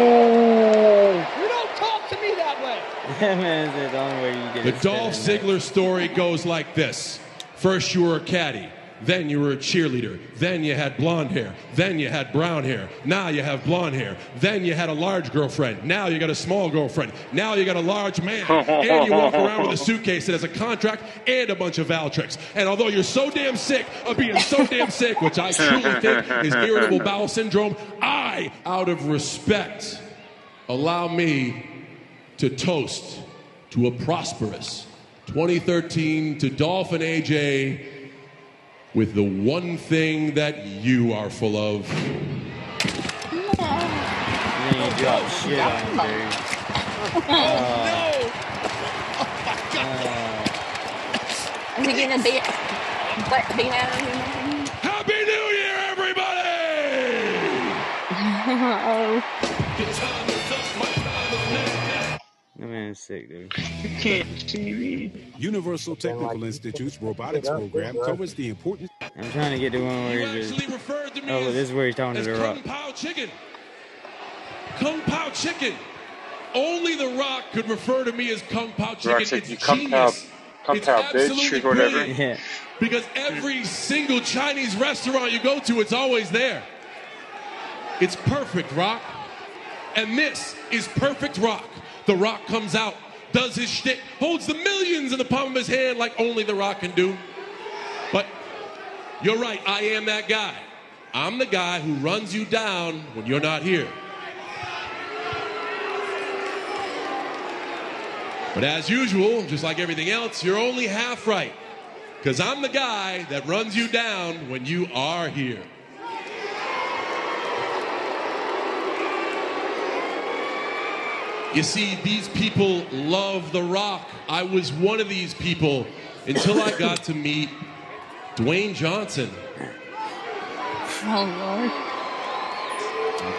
S10: You don't talk to me that way. [LAUGHS]
S2: That man the only way you get
S18: The Dolph. Ziggler story goes like this First, you were a caddy. Then you were a cheerleader. Then you had blonde hair. Then you had brown hair. Now you have blonde hair. Then you had a large girlfriend. Now you got a small girlfriend. Now you got a large man. and you walk around with a suitcase that has a contract and a bunch of Valtrex. And although you're so damn sick of being so damn sick, which I truly think is irritable bowel syndrome, I, out of respect, allow me to toast to a prosperous 2013 to Dolph and AJ with the one thing that you are full of.
S2: And then you drop shit on him, dude.
S10: Oh,
S7: Is he getting a bit butt beat out of him?
S18: Happy New Year, everybody! [LAUGHS]
S7: oh.
S2: That man's sick, dude.
S23: can't see me. Universal Technical Institute's robotics program covers the important.
S2: I'm trying to get to one where he's just. Oh, this is where he's talking to
S18: As
S2: the
S18: Kung
S2: rock.
S18: Pao Chicken. Kung Pao Chicken. Only The Rock could refer to me as Kung Pao Chicken.
S11: Rock said,
S18: it's
S11: "You Kung Pao-
S18: genius.
S11: Kung
S18: it's
S11: Pao bitch," or whatever.
S2: Yeah.
S18: Because every single Chinese restaurant you go to, it's always there. It's perfect, Rock. And this is perfect Rock. The Rock comes out, does his shtick, holds the millions in the palm of his hand like only The Rock can do. But you're right, I am that guy. I'm the guy who runs you down when you're not here. But as usual, just like everything else, you're only half right. Because I'm the guy that runs you down when you are here. You see, these people love The Rock. I was one of these people until I got to meet Dwayne Johnson.
S7: Oh, Lord.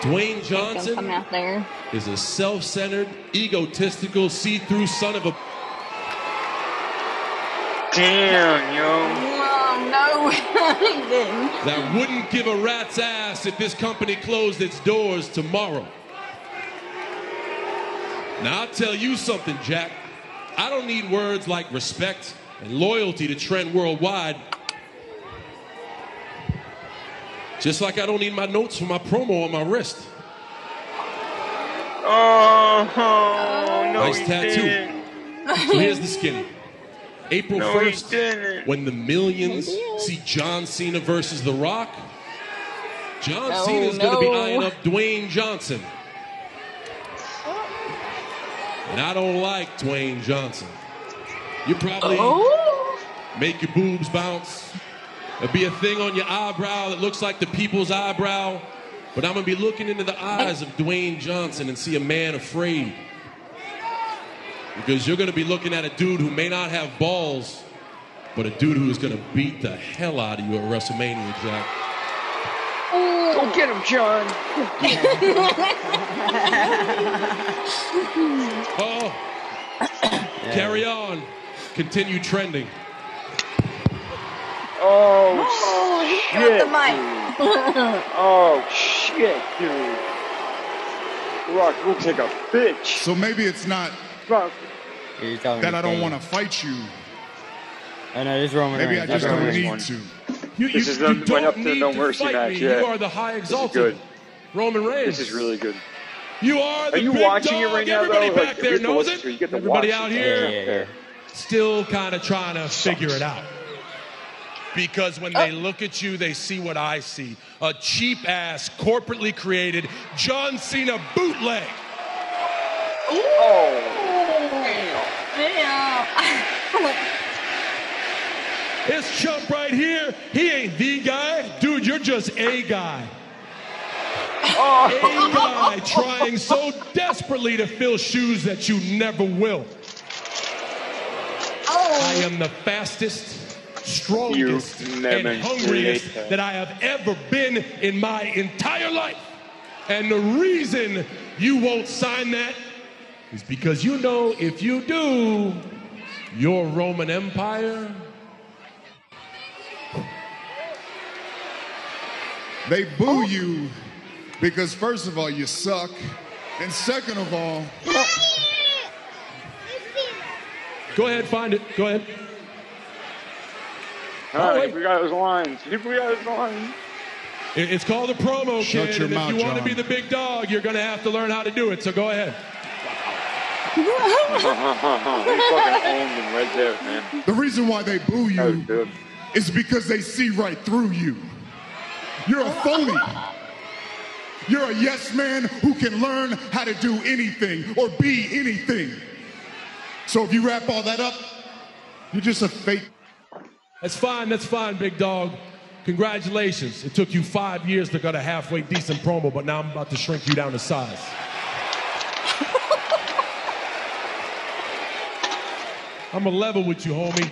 S18: Dwayne Johnson
S7: Come out there.
S18: is a self centered, egotistical, see through son of a.
S11: Damn, yo.
S7: No. [LAUGHS] he didn't.
S18: that wouldn't give a rat's ass if this company closed its doors tomorrow. Now, I'll tell you something, Jack. I don't need words like respect and loyalty to trend worldwide. Just like I don't need my notes for my promo on my wrist.
S11: Oh, oh no,
S18: nice
S11: he
S18: tattoo.
S11: didn't.
S18: So here's the skinny. April
S11: No,
S18: 1st, when the millions see John Cena versus The Rock, John
S7: Oh,
S18: Cena is going to be eyeing up Dwayne Johnson. And I don't like Dwayne Johnson. You probably
S7: Oh.
S18: make your boobs bounce. There'll be a thing on your eyebrow that looks like the people's eyebrow. But I'm going to be looking into the eyes of Dwayne Johnson and see a man afraid. Because you're going to be looking at a dude who may not have balls, but a dude who is going to beat the hell out of you at WrestleMania, Jack.
S11: Go get him, John. [LAUGHS]
S18: Oh, carry on. Continue trending.
S11: Oh,
S7: Oh,
S11: shit.
S7: he dropped the
S11: dude.
S7: mic. [LAUGHS]
S11: Oh shit, dude. Rock, we'll take a bitch.
S23: So maybe it's not
S11: Rock.
S23: That I don't want to fight you.
S2: I know this Roman
S23: Maybe I just
S2: That's
S23: don't
S2: Roman
S23: need
S2: Reigns.
S23: to.
S18: You,
S11: This
S18: you,
S11: is
S18: you
S11: the-
S18: don't
S11: went up to the
S18: need
S11: No
S18: to
S11: Mercy
S18: fight
S11: match,
S18: me.
S11: yeah.
S18: You are the high
S11: This is
S18: exalted
S11: good.
S18: Roman Reigns.
S11: This is really good.
S18: You are the
S11: Are you
S18: big
S11: watching
S18: dog.
S11: it right now,
S18: Everybody
S11: though?
S18: back
S11: Like,
S18: there
S11: you get to
S18: knows
S11: watch
S18: it.
S11: it, you get to
S18: Everybody out
S11: it.
S18: here
S2: Yeah, yeah, yeah.
S18: still kind of trying to figure it out. Because when they oh. look at you, they see what I see a cheap ass, corporately created John Cena bootleg.
S11: Oh, [LAUGHS]
S18: This chump right here, he ain't the guy. Dude, you're just a guy. A guy trying so desperately to fill shoes that you never will. I am the fastest, strongest, and hungriest
S11: that.
S18: that I have ever been in my entire life. And the reason you won't sign that is because you know if you do, your Roman Empire
S23: They boo oh. you because, first of all, you suck. And second of all,
S18: Go ahead, find it. Go ahead.
S11: all
S18: Oh,
S11: right,
S18: wait.
S11: we got his lines. We got his lines.
S18: It's called a promo,
S23: Shut
S18: kid.
S23: your
S18: and
S23: mouth,
S18: if you want to be the big dog, you're going to have to learn how to do it. So go ahead.
S11: he fucking owned him right there, man.
S23: the reason why they boo you is because they see right through you. You're a phony. You're a yes man who can learn how to do anything or be anything. So if you wrap all that up, you're just a fake.
S18: That's fine. That's fine, big dog. Congratulations. It took you five years to get a halfway decent promo, but now I'm about to shrink you down to size. I'm a level with you, homie.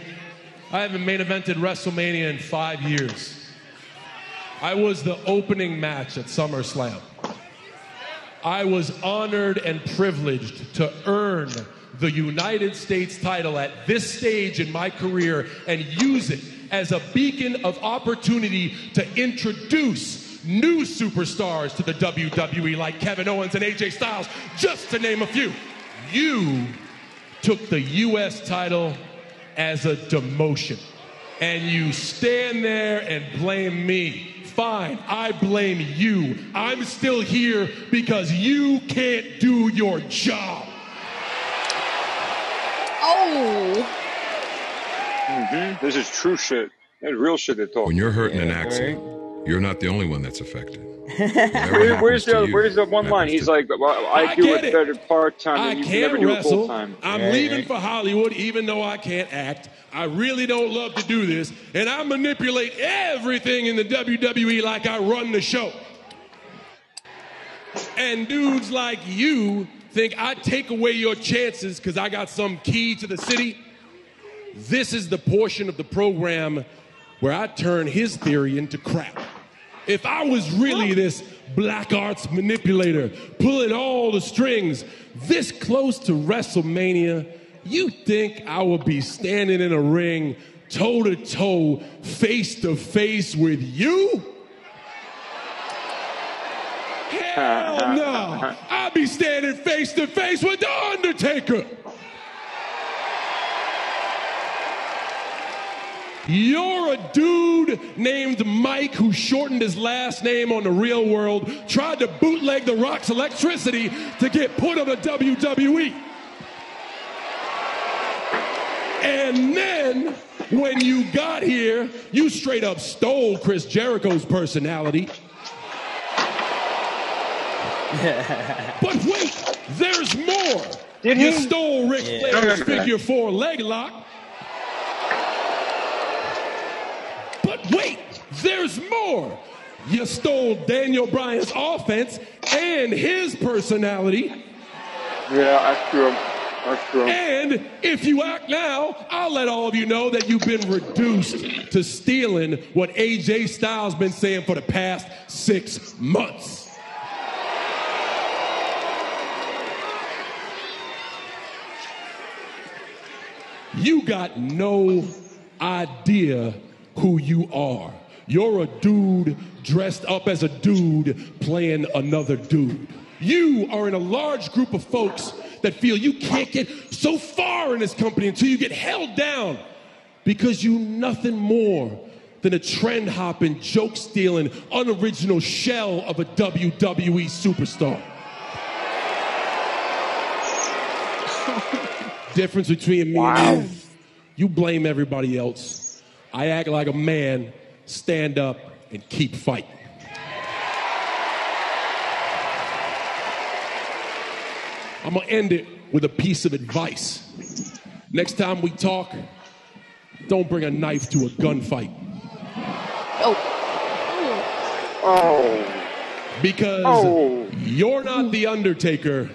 S18: I haven't main evented WrestleMania in five years. I was the opening match at SummerSlam. I was honored and privileged to earn the United States title at this stage in my career and use it as a beacon of opportunity to introduce new superstars to the WWE like Kevin Owens and AJ Styles, just to name a few. You took the U.S. title as a demotion. And you stand there and blame me. Fine, I blame you. I'm still here because you can't do your job.
S7: Oh.
S11: hmm This is true shit. That's real shit they talk.
S24: When you're hurt in an
S2: Yeah,
S24: accident, you're not the only one that's affected. [LAUGHS]
S11: Where, where's the
S24: you
S11: Where's the one line? He's
S24: to-
S11: like, well, I,
S18: I
S11: do it
S18: it.
S11: better part time,
S18: I
S11: you can
S18: can't
S11: never do it
S18: wrestle.
S11: full time.
S18: I'm
S2: Yeah,
S18: leaving
S2: yeah.
S18: for Hollywood, even though I can't act. I really don't love to do this, and I manipulate everything in the WWE like I run the show. And dudes like you think I take away your chances because I got some key to the city. This is the portion of the program where I turn his theory into crap. If I was really this black arts manipulator, pulling all the strings this close to WrestleMania, you think I would be standing in a ring toe to toe, face to face with you? Hell [LAUGHS] no! I'd be standing face to face with The Undertaker! You're a dude named Mike who shortened his last name on the real world, tried to bootleg The Rock's electricity to get put on the WWE. And then when you got here, you straight up stole Chris Jericho's personality. [LAUGHS] But wait, there's more.
S11: Did
S18: you
S11: he?
S18: stole Ric
S11: Yeah.
S18: Flair's figure four leg lock. But wait, there's more. You stole Daniel Bryan's offense and his personality.
S11: Yeah, that's true.
S18: And if you act now, I'll let all of you know that you've been reduced to stealing what AJ Styles been saying for the past six months. You got no idea who you are. You're a dude dressed up as a dude playing another dude. You are in a large group of folks that feel you can't get so far in this company until you get held down because you nothing more than a trend hopping, joke stealing, unoriginal shell of a WWE superstar. [LAUGHS] Difference between me and you, you blame everybody else. I act like a man, stand up, and keep fighting. I'm gonna end it with a piece of advice. Next time we talk, don't bring a knife to a gunfight.
S11: Oh. Oh.
S18: Because
S11: Oh.
S18: you're not the Undertaker,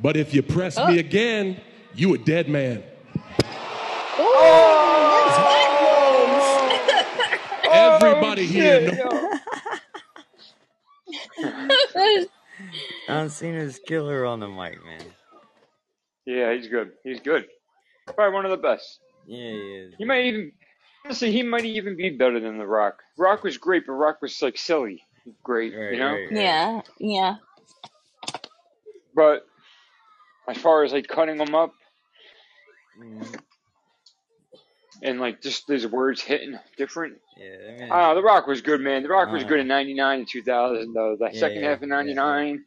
S18: but if you press
S11: Oh.
S18: me again, you a dead man. Oh, Everybody here oh, knows. [LAUGHS]
S2: John Cena's killer on the mic, man.
S11: Yeah, he's good. He's good. Probably one of the best.
S2: Yeah, he is.
S11: He might even honestly he might even be better than The Rock. Rock was great, but Rock was like silly. Great, you know?
S7: Yeah, yeah.
S11: But as far as like cutting them up and like just his words hitting different.
S2: Yeah,
S11: Ah, The Rock was good, man. The Rock was
S2: Uh,
S11: good in '99 and 2000, though. The
S2: Yeah,
S11: second
S2: yeah,
S11: half of '99,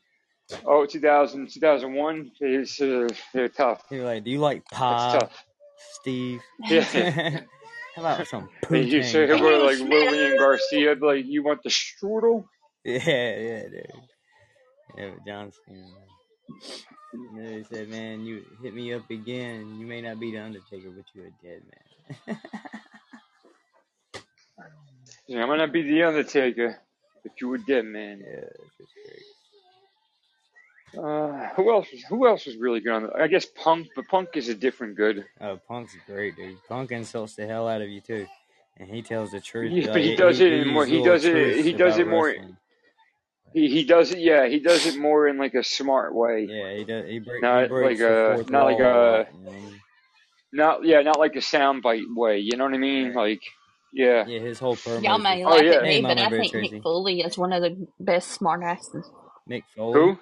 S11: oh 2000, 2001 is uh, they're tough.
S2: You're like, do you like
S11: It's
S2: pie,
S11: tough.
S2: Steve? [LAUGHS]
S11: Yeah. [LAUGHS]
S2: How about some [LAUGHS]
S11: And you say
S2: poutine?
S11: over like Lillian Garcia, like you want the strudel?
S2: Yeah, yeah, dude. Yeah, but John Cena. man. You know, he said, man, you hit me up again. You may not be the Undertaker, but you're a dead man.
S11: Yeah, I might not be the Undertaker, but you were dead, man.
S2: Yeah, that's great.
S11: Uh, who else? Was, who else was really good on? The, I guess Punk, but Punk is a different good.
S2: Oh, Punk's great, dude. Punk insults the hell out of you too, and he tells the truth.
S11: Yeah, but he does it in more.
S2: he's
S11: He does it.
S2: truths
S11: He does it more.
S2: wrestling.
S11: He he does it. Yeah, he does it more in like a smart way.
S2: Yeah, he does. He, break, he
S11: Not
S2: breaks
S11: like a
S2: fourth
S11: not like
S2: a
S11: a
S2: lot, you know what I mean?
S11: not yeah not like a soundbite way. You know what I mean? Like yeah.
S2: Yeah, his whole promo.
S7: Y'all may
S11: Oh
S7: laugh
S11: yeah.
S7: at me,
S2: Hey,
S7: but I think
S2: Tracy.
S7: Nick Foley is one of the best smartasses.
S2: Mick Foley.
S11: Who?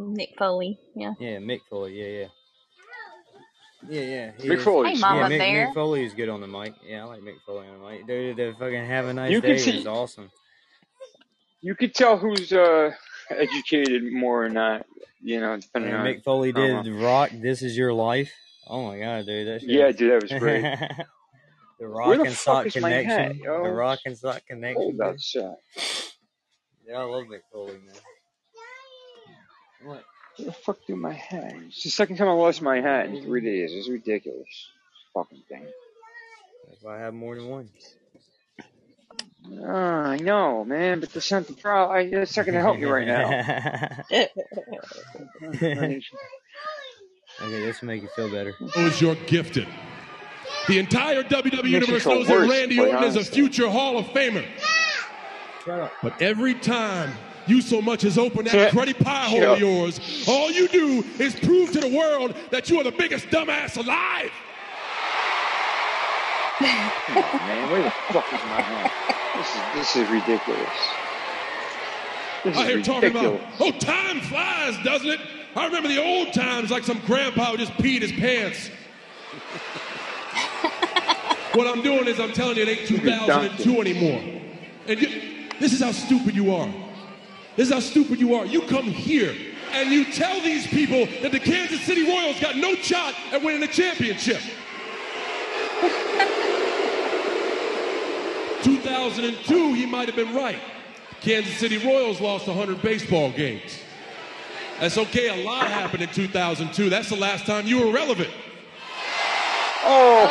S7: Nick Foley, yeah.
S2: Yeah, Mick Foley. Yeah, yeah. Yeah, yeah. he
S11: Mick
S2: is-
S11: Foley's
S7: Hey, Mama
S2: yeah, Mick,
S7: Bear.
S2: Mick Foley is good on the mic. Yeah, I like Mick Foley on the mic. Dude, the fucking Have a Nice
S11: You
S2: Day
S11: can see-
S2: is awesome.
S11: You could tell who's uh educated more or not. You know, depending
S2: And
S11: on.
S2: Mick Foley
S11: I don't
S2: did. Rock, This Is Your Life. Oh my god, dude. That shit
S11: Yeah, dude, that was [LAUGHS] great.
S2: the
S11: Where
S2: Rock
S11: the
S2: and
S11: fuck
S2: Sock
S11: is my hat,
S2: Connection.
S11: yo?
S2: The Rock and Sock Connection.
S11: Hold
S2: dude.
S11: outside.
S2: Yeah, I love Mick Foley, man. What?
S11: Where the fuck do my hat? It's the second time I lost my hat in three days. It's ridiculous. Fucking thing.
S2: That's why I have more than one.
S11: Ah, I know, man, but that's not the problem. That's not gonna help you right now. [LAUGHS]
S2: okay, this will make you feel better.
S18: knows you're gifted. The entire WWE Universe
S11: feel
S18: knows that Randy
S11: quite
S18: Orton is a future Hall of Famer. But every time you so much as open that
S11: Shut-
S18: cruddy pie hole
S11: shut
S18: of yours, all you do is prove to the world that you are the biggest dumbass alive.
S11: man, where the fuck is my hat? This is this is ridiculous. This
S18: I
S11: is
S18: hear talking about, oh, time flies, doesn't it? I remember the old times like some grandpa who just peed his pants. [LAUGHS] What I'm doing is I'm telling you it ain't 2002 anymore. And you, this is how stupid you are. This is how stupid you are. You come here and you tell these people that the Kansas City Royals got no shot at winning the championship. [LAUGHS] 2002, he might have been right. Kansas City Royals lost 100 baseball games. That's okay, a lot happened in 2002. That's the last time you were relevant.
S11: Oh.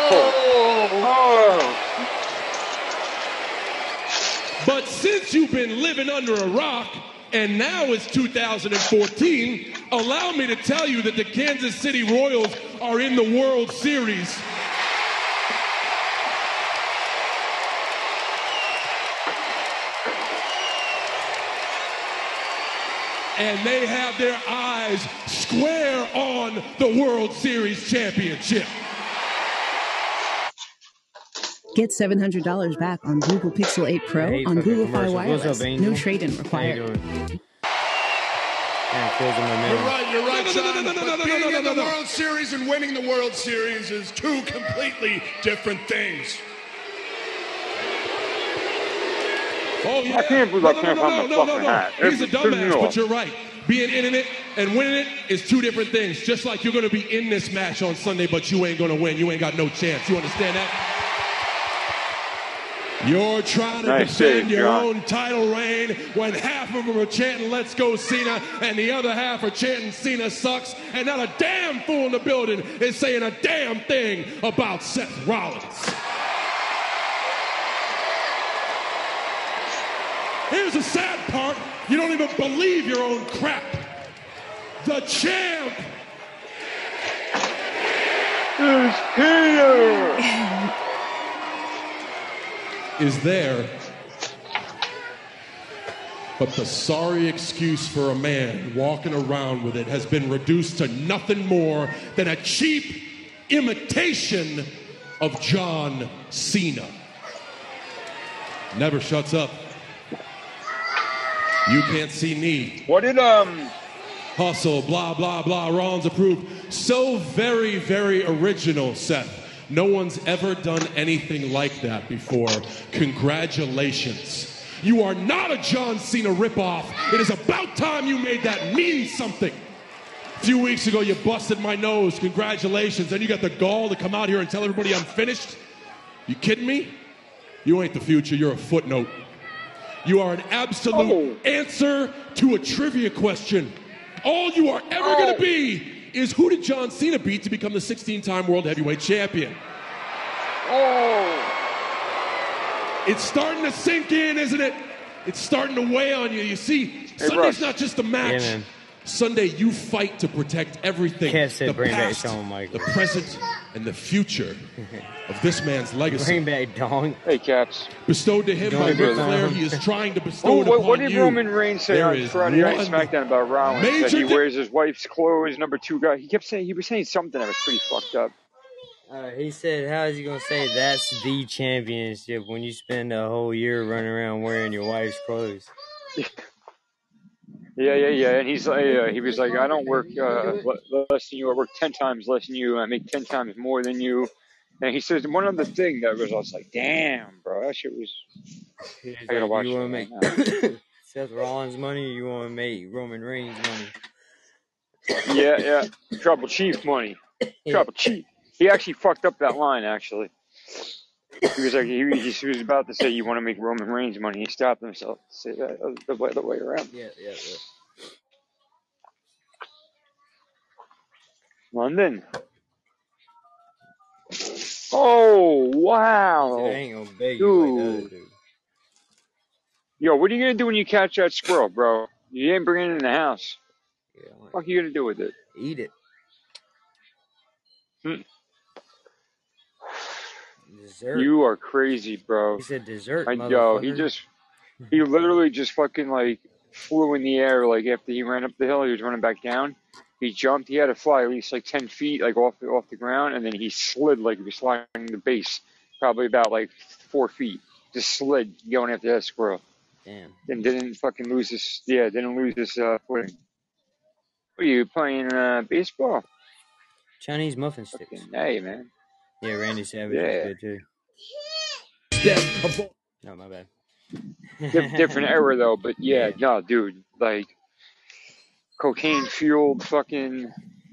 S18: But since you've been living under a rock, and now it's 2014, allow me to tell you that the Kansas City Royals are in the World Series. And they have their eyes square on the World Series championship.
S25: Get $700 back on Google Pixel 8 Pro
S2: hate
S25: on Google Fi Wireless.
S2: up,
S25: no trade-in
S2: How you
S25: required.
S2: doing? Kinda kills the momentum.
S23: You're right, you're right,
S18: No, no, no,
S23: son.
S18: no, no, no,
S23: but
S18: no, no,
S23: being
S18: no,
S23: in
S18: no,
S23: the
S18: no.
S23: World Series and winning the World Series is two completely different things.
S18: Oh yeah.
S11: I can't believe
S18: no,
S11: I
S18: no,
S11: can't
S18: no,
S11: find
S18: no,
S11: my
S18: no, no,
S11: fucking
S18: no.
S11: hat.
S18: He's a
S11: It's pissing me
S18: dumbass,
S11: off.
S18: but you're right. Being in it and winning it is two different things. Just like you're going to be in this match on Sunday, but you ain't going to win. You ain't got no chance. You understand that? You're trying to
S11: Nice
S18: defend
S11: save,
S18: your
S11: John.
S18: own title reign when half of them are chanting "Let's go Cena" and the other half are chanting "Cena sucks," and not a damn fool in the building is saying a damn thing about Seth Rollins. Here's the sad part: you don't even believe your own crap. The champ
S11: is here. [LAUGHS]
S18: is there. But the sorry excuse for a man walking around with it has been reduced to nothing more than a cheap imitation of John Cena. Never shuts up. You can't see me.
S11: What did um
S18: Hustle, blah, blah, blah, Rollins approved. So very, very original, Seth. No one's ever done anything like that before. Congratulations. You are not a John Cena ripoff. It is about time you made that mean something. A few weeks ago, you busted my nose. Congratulations. Then you got the gall to come out here and tell everybody I'm finished. You kidding me? You ain't the future. You're a footnote. You are an absolute oh. answer to a trivia question. All you are ever going to oh. be is who did John Cena beat to become the 16 time World Heavyweight Champion?
S11: Oh.
S18: It's starting to sink in, isn't it? It's starting to weigh on you. You see, Sunday's
S2: Russ.
S18: not just a match.
S2: Yeah, man.
S18: Sunday, you fight to protect everything.
S2: Kev said
S18: the
S2: bring back
S18: past,
S2: Shawn Michaels.
S18: the present, and the future [LAUGHS] of this man's legacy.
S2: Bring back Dong.
S11: Hey, Caps.
S18: Bestowed to him by
S2: Don't
S18: Ric
S2: do
S18: Flair, he is [LAUGHS] trying to bestow
S11: Oh,
S18: it
S11: what,
S18: upon
S11: what did
S18: you.
S11: Roman Reigns say
S18: There
S11: on
S18: is
S11: Friday Night
S18: one
S11: SmackDown about Rollins? That
S18: major
S11: he
S18: di-
S11: wears his wife's clothes, number two guy. He kept saying he was saying something that was pretty fucked up.
S2: Uh, he said, "How is he gonna say that's the championship when you spend a whole year running around wearing your wife's clothes?" [LAUGHS]
S11: Yeah, yeah, yeah. And he's like, uh, he was like, I don't work uh, less than you. I work ten times less than you. I make ten times more than you. And he says one other thing that was, I was like, damn, bro, that shit was. I gotta
S2: like,
S11: watch
S2: you want
S11: right
S2: to
S11: now.
S2: make [COUGHS] Seth Rollins money, or you want to make Roman Reigns money?
S11: Yeah, yeah. Tribal Chief money. [COUGHS] Tribal Chief. He actually fucked up that line. Actually, he was like, he, he, was about to say, "You want to make Roman Reigns money?" He stopped himself to say that uh, the way, the way around.
S2: Yeah, yeah, yeah.
S11: London. Oh wow,
S2: I ain't gonna beg you like other
S11: dude.
S2: dude.
S11: Yo, what are you gonna do when you catch that squirrel, bro? You ain't bringing it in the house. Yeah. What are you gonna do with it?
S2: Eat it.
S11: Hmm.
S2: Dessert.
S11: You are crazy, bro.
S2: He said dessert,
S11: I, know. he just, he literally just fucking like flew in the air. Like after he ran up the hill, he was running back down. He jumped. He had to fly at least like ten feet, like off the, off the ground, and then he slid like he was sliding the base, probably about like four feet. Just slid going after that squirrel,
S2: Damn.
S11: and didn't fucking lose his. Yeah, didn't lose his uh, footing. What are you playing uh, baseball?
S2: Chinese muffin sticks.
S11: Fucking, Hey man.
S2: Yeah, Randy Savage
S11: Yeah.
S2: is good too. No, my bad.
S11: Different [LAUGHS] era though, but yeah, no, dude, like cocaine fueled fucking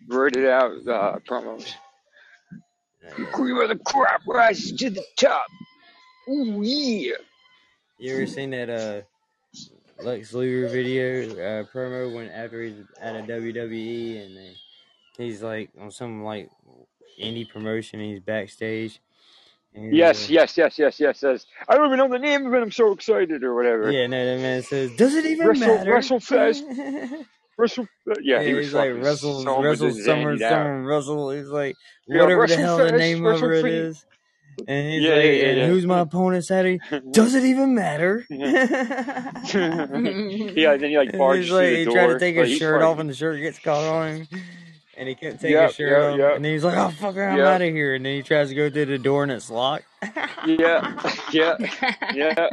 S11: worded out uh, promos. The cream of the crop rises to the top. Ooh yeah.
S2: You ever seen that uh Lex Luger video uh, promo when after he's at a WWE and he's like on some like indie promotion and he's backstage. And
S11: Yes,
S2: like-
S11: yes, yes, yes, yes, yes. I don't even know the name of it. I'm so excited or whatever.
S2: Yeah, no, that man says, "Does it even
S11: Wrestle,
S2: matter?" [LAUGHS]
S11: wrestle fast. Wrestle. Yeah, he was
S2: like Russell, Russell Summer. Summer Russell. He's like
S11: Yeah,
S2: whatever the
S11: wrestle
S2: hell the name of it is. And he's
S11: Yeah,
S2: like,
S11: yeah, yeah,
S2: and
S11: yeah.
S2: who's my opponent Saturday? [LAUGHS] Does it even matter? [LAUGHS]
S11: yeah, then he like
S2: And
S11: barges
S2: he's like,
S11: through
S2: he
S11: the
S2: tried to take his shirt off, and the shirt gets caught on him, and he couldn't take
S11: Yep,
S2: his shirt off.
S11: yep.
S2: And then he's like, "Oh fucker, I'm out of here!" And then he tries to go through the door, and it's locked. [LAUGHS]
S11: Yeah, yeah, yeah.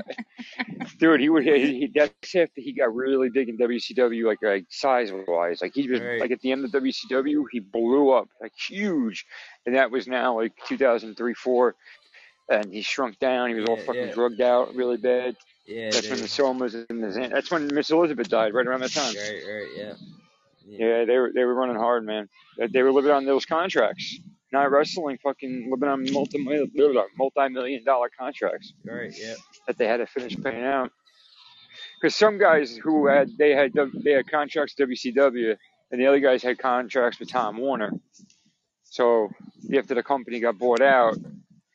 S11: [LAUGHS] Dude, he would. He, he, that's after he got really big in WCW, like like size wise. Like he was
S2: Right.
S11: like at the end of WCW, he blew up like huge, and that was now like 2003, four, and he shrunk down. He was all
S2: Yeah,
S11: fucking
S2: yeah.
S11: drugged out, really bad.
S2: Yeah,
S11: That's when
S2: dude.
S11: the somas and the Zan- that's when Miss Elizabeth died, right around that time.
S2: Right, right, yeah.
S11: Yeah, they were they were running hard, man. They- They were living on those contracts, not wrestling. Fucking living on multi multi million dollar contracts
S2: Right, yeah.
S11: that they had to finish paying out. Because some guys who had they had they had contracts with WCW, and the other guys had contracts with Time Warner. So after the company got bought out,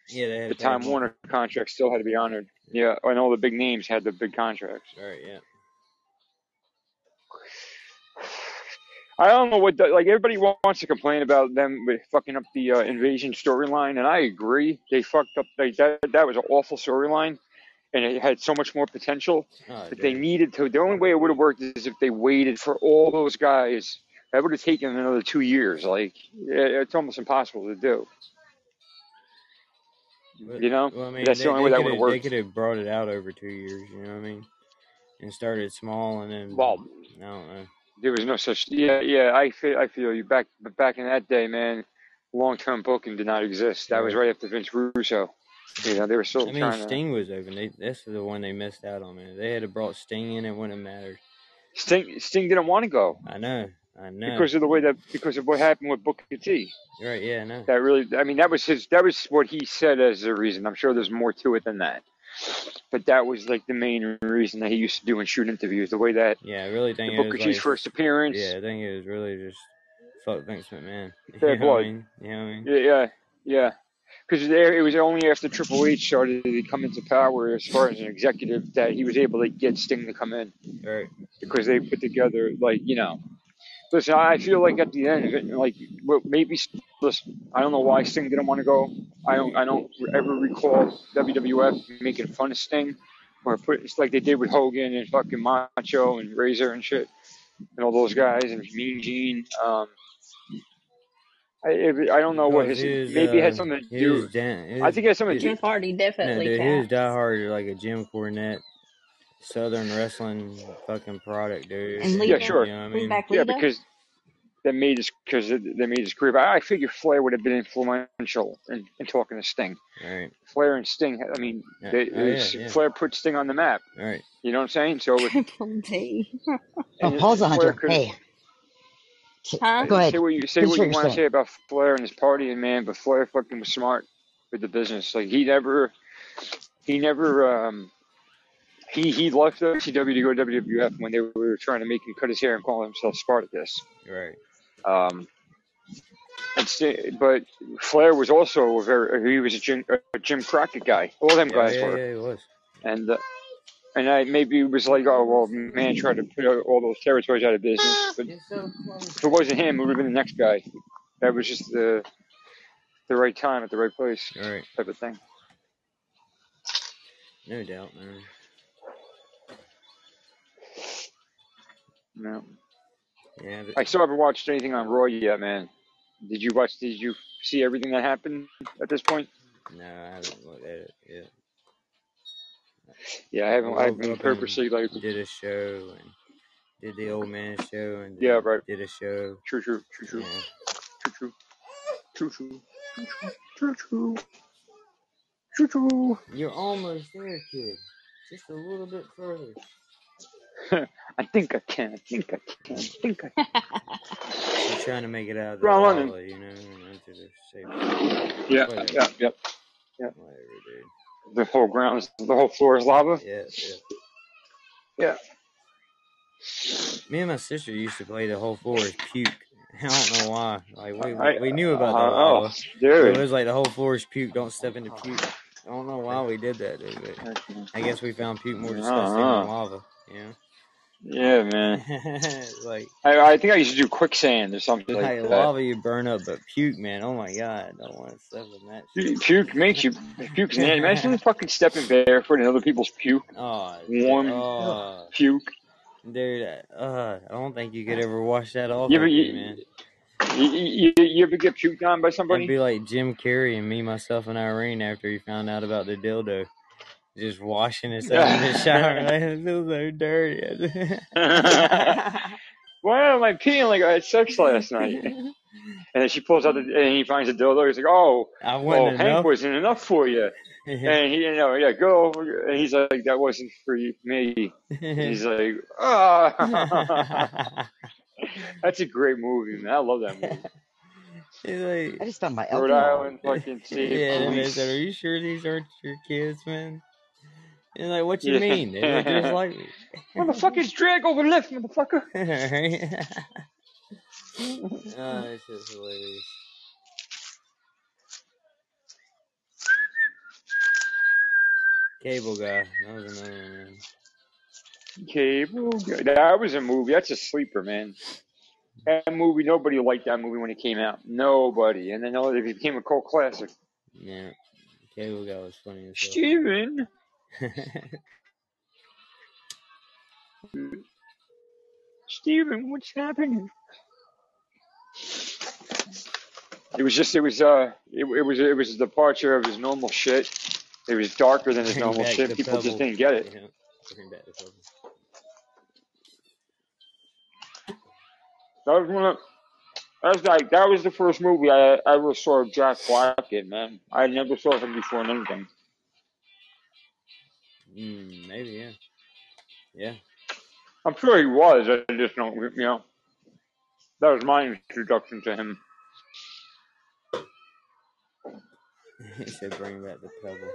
S2: Yeah, they had
S11: the Time
S2: more.
S11: Warner contract still had to be honored. Yeah, and all the big names had the big contracts.
S2: Right, yeah.
S11: I don't know what the, like everybody wants to complain about them with fucking up the uh, invasion storyline, and I agree. They fucked up. Like that that was an awful storyline, and it had so much more potential.
S2: Oh,
S11: But they needed to. The only way it would have worked is if they waited for all those guys. That would have taken another two years. Like it, it's almost impossible to do.
S2: But-
S11: You know,
S2: Well, I mean,
S11: that's
S2: they,
S11: the only way that would have
S2: they could have brought it out over two years. You know what I mean? And started small, and then
S11: Well,
S2: I don't know.
S11: There was no such. Yeah, yeah. I feel. I feel you. Back, but back in that day, man, long-term booking did not exist. That was
S2: Right.
S11: after Vince Russo. You know, they were still
S2: I mean,
S11: trying to.
S2: Sting was open. They, that's the one they missed out on, man. They had to brought Sting in, it wouldn't have mattered.
S11: Sting, Sting didn't want to go
S2: I know, I know.
S11: because of the way that because of what happened with Booker T.
S2: right, yeah, I know.
S11: That really, I mean, that was his. That was what he said as the reason. I'm sure there's more to it than that, but that was like the main reason that he used to do and shoot interviews. The way that
S2: Yeah, I really think
S11: Booker T's
S2: like,
S11: first appearance.
S2: yeah, I think it was really just fuck Vince McMahon. [LAUGHS]
S11: Bad
S2: what I mean? You know I mean?
S11: Yeah, yeah, yeah. Because there, it was only after Triple H started to come into power as far as an executive that he was able to get Sting to come in
S2: Right.
S11: because they put together like you know. Listen, I feel like at the end, like maybe listen. I don't know why Sting didn't want to go. I don't. I don't ever recall WWF making fun of Sting or put it's like they did with Hogan and fucking Macho and Razor and shit and all those guys and Mean Gene. Um, I, I don't know what
S2: Because
S11: his
S2: was,
S11: maybe it had
S2: uh,
S11: something to do.
S2: was Dan- he
S11: I
S2: was-
S11: think it had something to do.
S7: Jeff Hardy
S2: No,
S7: definitely
S2: dude, he was diehard like a Jim Cornette, Southern wrestling fucking product, dude.
S7: And
S11: Yeah, sure.
S2: You know what I mean?
S7: back
S11: Yeah, because that made his because they made his career. But I figure Flair would have been influential in, in talking to Sting.
S2: Right,
S11: Flair and Sting. I mean,
S2: Yeah.
S11: they,
S2: Oh, yeah,
S11: it's-
S2: yeah.
S11: Flair put Sting on the map.
S2: right.
S11: You know what I'm saying? So with, [LAUGHS]
S7: Triple D. [LAUGHS]
S8: Oh,
S11: and
S8: Paul's a
S11: Flair
S8: hunter.
S11: could-
S8: Hey.
S7: Huh?
S8: Go ahead.
S11: Say what you say
S8: Finish
S11: what
S8: what
S11: you want to say about Flair and his partying, man. But Flair fucking was smart with the business. Like he never, he never, um, he he left WCW to go to WWF when they were trying to make him cut his hair and call himself Spartacus.
S2: Right.
S11: Um, and but Flair was also a very he was a Jim, a Jim Crockett guy. All them
S2: Yeah,
S11: guys
S2: yeah,
S11: were,
S2: yeah, he was.
S11: and uh, and I maybe it was like, oh well, man, tried to put all those territories out of business. But if it wasn't him, it would have been the next guy. That was just the the right time at the right place
S2: Right.
S11: type of thing.
S2: No doubt, man.
S11: No,
S2: Yeah, but
S11: I still haven't watched anything on Raw yet, man. Did you watch? Did you see everything that happened at this point?
S2: no, I haven't looked at it yet.
S11: Yeah, I haven't. I've been purposely like
S2: did a show and did the old man show and
S11: Yeah, right.
S2: did a show.
S11: true, true, true, true,
S2: Yeah.
S11: true, true, true, true, true, true, true, choo.
S2: You're almost there, kid. Just a little bit further. [LAUGHS]
S11: I think I can. I think I can. I think I can. [LAUGHS]
S2: You're trying to make it out of the
S11: Wrong one.
S2: lava, you know, and into the safe.
S11: Yeah,
S2: Whatever.
S11: yeah, yep. Yeah.
S2: Whatever, dude.
S11: The whole ground is the whole floor is lava.
S2: Yeah, yeah.
S11: Yeah.
S2: Me and my sister used to play the whole floor is puke. [LAUGHS] I don't know why. Like we
S11: I-
S2: we knew about the
S11: uh, oh,
S2: lava.
S11: dude.
S2: It was like the whole floor is puke. Don't step into puke. I don't know why we did that, dude. But I guess we found puke more disgusting
S11: Uh-huh.
S2: than lava. You know.
S11: Yeah, man. [LAUGHS]
S2: like
S11: I, I think I used to do quicksand or something like
S2: like
S11: that.
S2: lava you burn up, but puke, man. Oh my god, I don't want to step in that.
S11: Pu- Puke makes you puke, nasty. Imagine [LAUGHS] fucking stepping barefoot in other people's puke.
S2: Oh,
S11: Warm
S2: oh,
S11: puke.
S2: dude. Uh, I don't think you could ever wash that off.
S11: You
S2: of
S11: ever,
S2: you,
S11: you,
S2: man.
S11: you, you, you ever get puked on by somebody.
S2: It'd be like Jim Carrey and me, myself, and Irene after he found out about the dildo. Just washing himself in the shower. [LAUGHS] Like, it feels so dirty.
S11: Why am I peeing like I had sex last night? [LAUGHS] And then she pulls out the, and he finds a dildo. He's like, "Oh,
S2: I
S11: oh,
S2: wasn't
S11: Hank
S2: enough.
S11: wasn't enough for you." And he, you know, yeah, go. over. And he's like, "That wasn't for you, me." And he's [LAUGHS] like, "Ah." That's a great movie, man. I love that movie.
S2: He's like,
S8: I just found my
S11: Rhode
S8: alcohol.
S11: Island, fucking state
S2: yeah, and they
S11: police.
S2: said, "Are you sure these aren't your kids, man?" And like, what you mean? They look just like me. [LAUGHS]
S11: Motherfucker's drag over lift, motherfucker. [LAUGHS] [LAUGHS]
S2: Oh, it's just hilarious. Cable guy. That was another one, man.
S11: Cable. Guy. That was a movie. That's a sleeper, man. That movie, nobody liked that movie when it came out. Nobody. And then it became a cult classic.
S2: Yeah. Cable guy was funny as hell.
S11: Steven. [LAUGHS] Steven, what's happening? It was just, it was, uh, it, it was, it was a departure of his normal shit. It was darker than his
S2: Bring
S11: normal
S2: back
S11: shit.
S2: the
S11: People just didn't get it.
S2: Yeah. Bring back the pebble.
S11: That was one of, that was like, that was the first movie I ever saw Jack Black in, man. I never saw him before in anything.
S2: Mm, maybe, yeah. Yeah.
S11: I'm sure he was. I just don't, you know. That was my introduction to him. [LAUGHS]
S2: he said, "Bring back the pebble."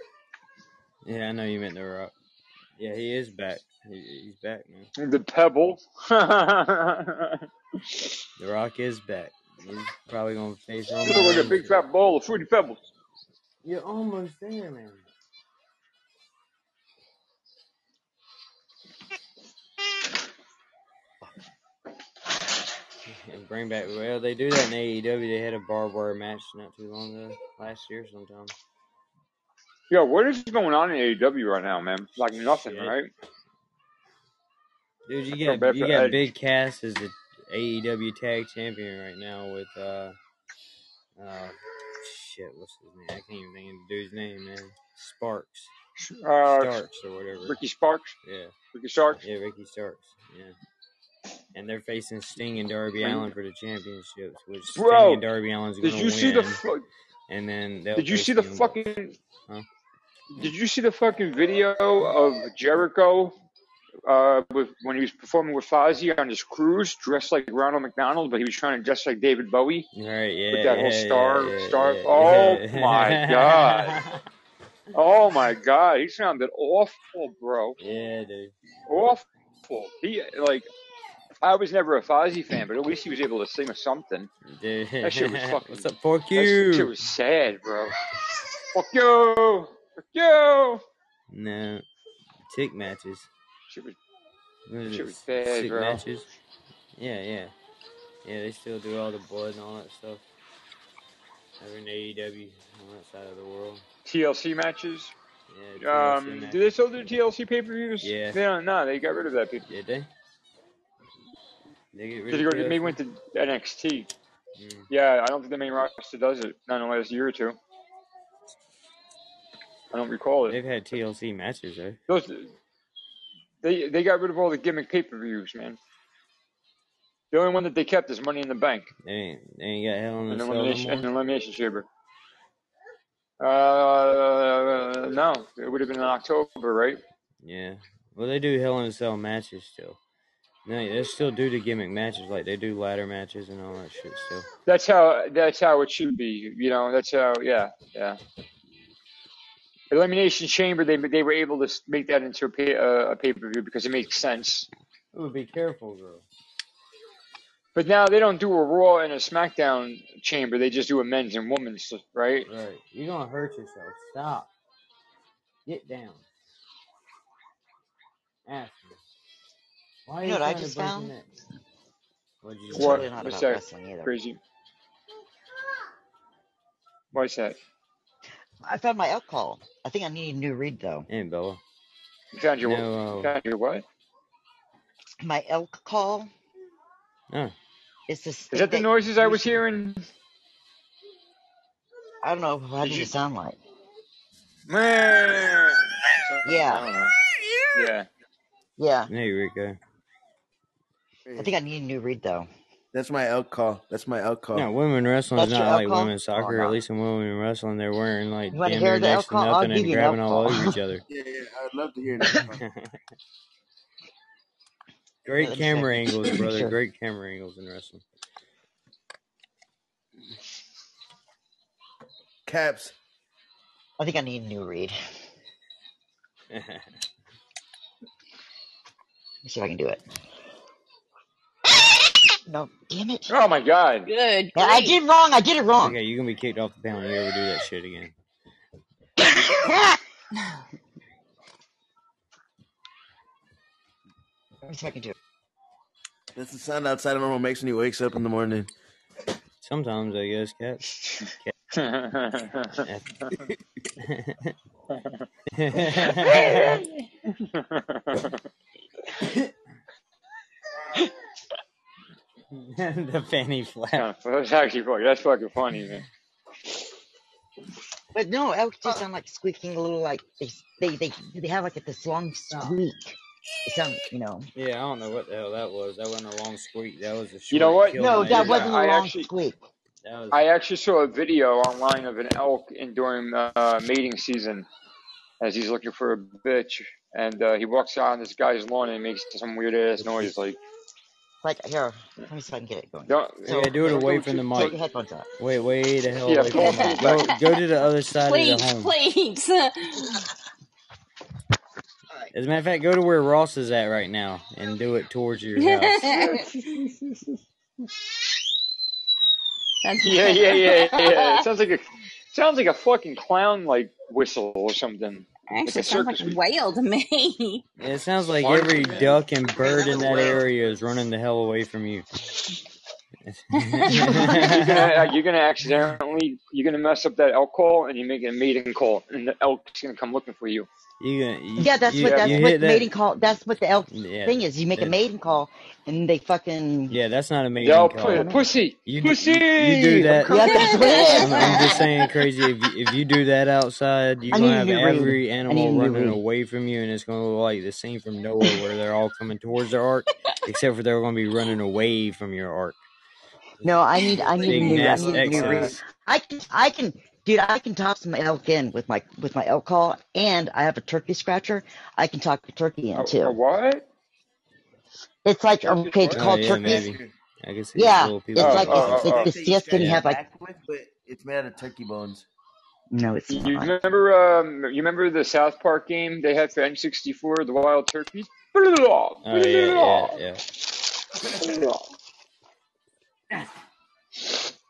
S2: Yeah, I know you meant the rock. Yeah, he is back. He, he's back, man.
S11: The Pebble. [LAUGHS] [LAUGHS]
S2: The Rock is back. He's probably gonna face Roman
S11: look like a big fat bowl of fruity pebbles.
S2: You're almost there, man. And bring back. Well, they do that in AEW. They had a barbed wire match not too long ago, last year sometime.
S11: Yo, what is going on in AEW right now, man? Like nothing,
S2: Shit.
S11: right?
S2: Dude, you
S11: I
S2: got you got
S11: Edge.
S2: Big Cass as the AEW Tag Champion right now with uh, uh, shit, what's his name? I can't even think of the dude's name, man. Sparks,
S11: Uh,
S2: Starks or whatever.
S11: Ricky Sparks.
S2: Yeah,
S11: Ricky Starks.
S2: yeah, Ricky Starks. Yeah, and they're facing Sting and Darby Allin for the championships, which Sting
S11: Bro,
S2: and Darby Allin's
S11: Did
S2: gonna
S11: you see the?
S2: win,
S11: Fu-
S2: and then
S11: did you see the
S2: Bucks.
S11: fucking?
S2: Huh?
S11: Did you see the fucking video of Jericho? Uh, with when he was performing with Fozzy on his cruise, dressed like Ronald McDonald, but he was trying to dress like David Bowie
S2: Right, yeah,
S11: with that whole star,
S2: yeah, yeah,
S11: star.
S2: yeah,
S11: oh [LAUGHS] my god! Oh my god! He sounded awful, bro.
S2: Yeah, dude.
S11: Awful. He like. I was never a Fozzy fan, but at least he was able to sing or something.
S2: Dude.
S11: That shit was [LAUGHS] fucking.
S2: What's up, fuck you?
S11: That shit was sad, bro. Fuck you! Fuck you!
S2: No, tick matches.
S11: Shit was, shit
S2: it?
S11: was bad, bro.
S2: matches. Yeah, yeah, yeah. They still do all the blood and all that stuff. Over in AEW on that side of the world.
S11: TLC matches.
S2: Yeah, TLC
S11: Um,
S2: matches.
S11: do they still do TLC pay per views?
S2: Yeah.
S11: They don't. No, they got rid of that. People.
S2: Did they? They get rid of?
S11: They went to NXT.
S2: Mm.
S11: Yeah, I don't think the main roster does it. Not in the last year or two. I don't recall it.
S2: They've had TLC matches though.
S11: Those, they they got rid of all the gimmick pay per views, man. The only one that they kept is Money in the Bank
S2: They ain't, they ain't got Hell in
S11: and
S2: a Cell no
S11: Elimination and Elimination Chamber. Uh, no, it would have been in October, right?
S2: Yeah. Well, they do Hell in a Cell matches still. They, they still do the gimmick matches, like they do ladder matches and all that shit still.
S11: That's how. That's how it should be. You know. That's how. Yeah. Yeah. Elimination Chamber. They they were able to make that into a pay, uh, a pay per view because it makes sense.
S2: Ooh, be careful, girl.
S11: But now they don't do a Raw and a SmackDown Chamber. They just do a men's and women's, right?
S2: Right. You're gonna hurt yourself. Stop. Get down. Me. Why are
S8: You
S2: you
S8: know what I just found?
S2: your neck? What'd
S8: It's totally not
S11: What's
S8: about
S11: that?
S8: wrestling either.
S11: Crazy. What's that?
S8: I found my alcohol. I think I need a new reed though.
S2: Hey, Bella.
S11: You found your
S2: No,
S11: you
S2: uh,
S11: found your what?
S8: My elk call
S2: Oh.
S8: is this
S11: Is that the noises I was hearing?
S8: I don't know how
S11: Did
S8: does
S11: you?
S8: it sound like.
S11: I
S8: Yeah.
S11: Yeah.
S8: yeah.
S2: Hey, Rico.
S8: I think I need a new reed though.
S26: That's my elk call. That's my elk call.
S2: No, women wrestling is
S8: That's your
S2: not like
S8: alcohol?
S2: women's
S8: Oh
S2: soccer.
S8: no.
S2: At least in women wrestling, they're wearing like
S8: You want to
S2: damn
S8: hear
S2: near
S8: the
S2: next to
S8: alcohol? I'll
S2: nothing
S8: give
S2: and
S8: you an
S2: grabbing all
S8: alcohol.
S2: over each other. [LAUGHS]
S26: Yeah, yeah, I'd love to hear that. [LAUGHS]
S2: Great
S8: Let me
S2: camera
S8: check.
S2: angles, [COUGHS] brother.
S8: Sure.
S2: Great camera angles in wrestling.
S26: Caps.
S8: I think I need a new reed. [LAUGHS] Let me see if I can do it. No, damn it.
S11: Oh my God.
S7: Good
S8: Yeah, I did wrong. I did it wrong.
S2: okay, you're gonna be kicked off the panel if you ever do that shit again.
S8: Let me see if I can do it.
S26: That's the sound outside of normal makes when he wakes up in the morning.
S2: Sometimes I guess, cat. [LAUGHS] the fanny flap. [LAUGHS]
S11: That's actually fucking. That's fucking funny, man.
S8: But no, elk just sound like squeaking a little like they they they, they have like this long squeak. It sound you know.
S2: Yeah, I don't know what the hell that was. That wasn't a long squeak. That was a short
S11: You know what?
S8: No,
S2: knife.
S8: that wasn't a
S11: I
S8: long
S11: actually-
S8: squeak.
S2: Was
S11: I actually saw a video online of an elk in during uh, mating season, as he's looking for a bitch, and uh, he walks out on this guy's lawn and makes some weird ass noise. Like,
S8: Like here, let me see if I can get it going.
S11: don't.
S2: Yeah, do it
S11: don't
S2: away
S11: go
S2: from the
S11: too-
S2: mic.
S8: Take your headphones out.
S2: Wait, way the hell
S11: Yeah,
S2: away from the mic. Go, go to the other side of
S7: Please,
S2: the home.
S7: please.
S2: As a matter of fact, go to where Ross is at right now and do it towards your [LAUGHS] house.
S7: That's
S11: Yeah, yeah, yeah, yeah. It [LAUGHS] sounds like a sounds like a fucking clown like whistle or something. Like
S7: Actually
S11: a
S7: sounds like a whale to me. [LAUGHS]
S2: It sounds like every duck and bird in that area is running the hell away from you.
S11: You're gonna uh, you're gonna accidentally you're gonna mess up that elk call and you make a mating call and the elk's gonna come looking for you.
S2: You gonna, you,
S8: Yeah, that's
S2: you,
S8: what that's what
S2: hit that.
S8: mating call. That's what the elk
S2: Yeah,
S8: thing is. You make a
S2: that-
S8: mating call, and they fucking
S2: yeah, that's not a mating
S11: Yo,
S2: call.
S11: pu- pussy,
S2: You, d-
S11: pussy.
S2: you do that.
S8: yeah, that's what it
S2: I'm. I'm just saying, crazy. If you, if you do that outside, you're
S8: I
S2: gonna have
S8: new reed.
S2: every
S8: I
S2: animal running away from you, and it's gonna look like the scene from Noah, where they're all coming towards their ark, except for they're gonna be running away from your ark. [LAUGHS]
S8: No, I need I need a new I need a new
S2: reed.
S8: I can I can dude I can talk some elk in with my with my elk call, and I have a turkey scratcher. I can talk the turkey in
S11: A, a
S8: too.
S11: what?
S8: It's like
S11: Turkey
S8: okay, it's
S11: what?
S2: Oh yeah,
S8: turkeys.
S2: maybe. I can see
S8: Yeah, it's.
S11: Oh,
S8: like
S11: oh,
S8: it's,
S11: oh,
S8: it's
S11: oh.
S8: the stiff, you have like
S26: with, but it's made out of turkey bones.
S8: no, it's
S11: You remember um you remember the South Park game they had for N64, the Wild Turkeys?
S2: Oh yeah, yeah, yeah. [LAUGHS]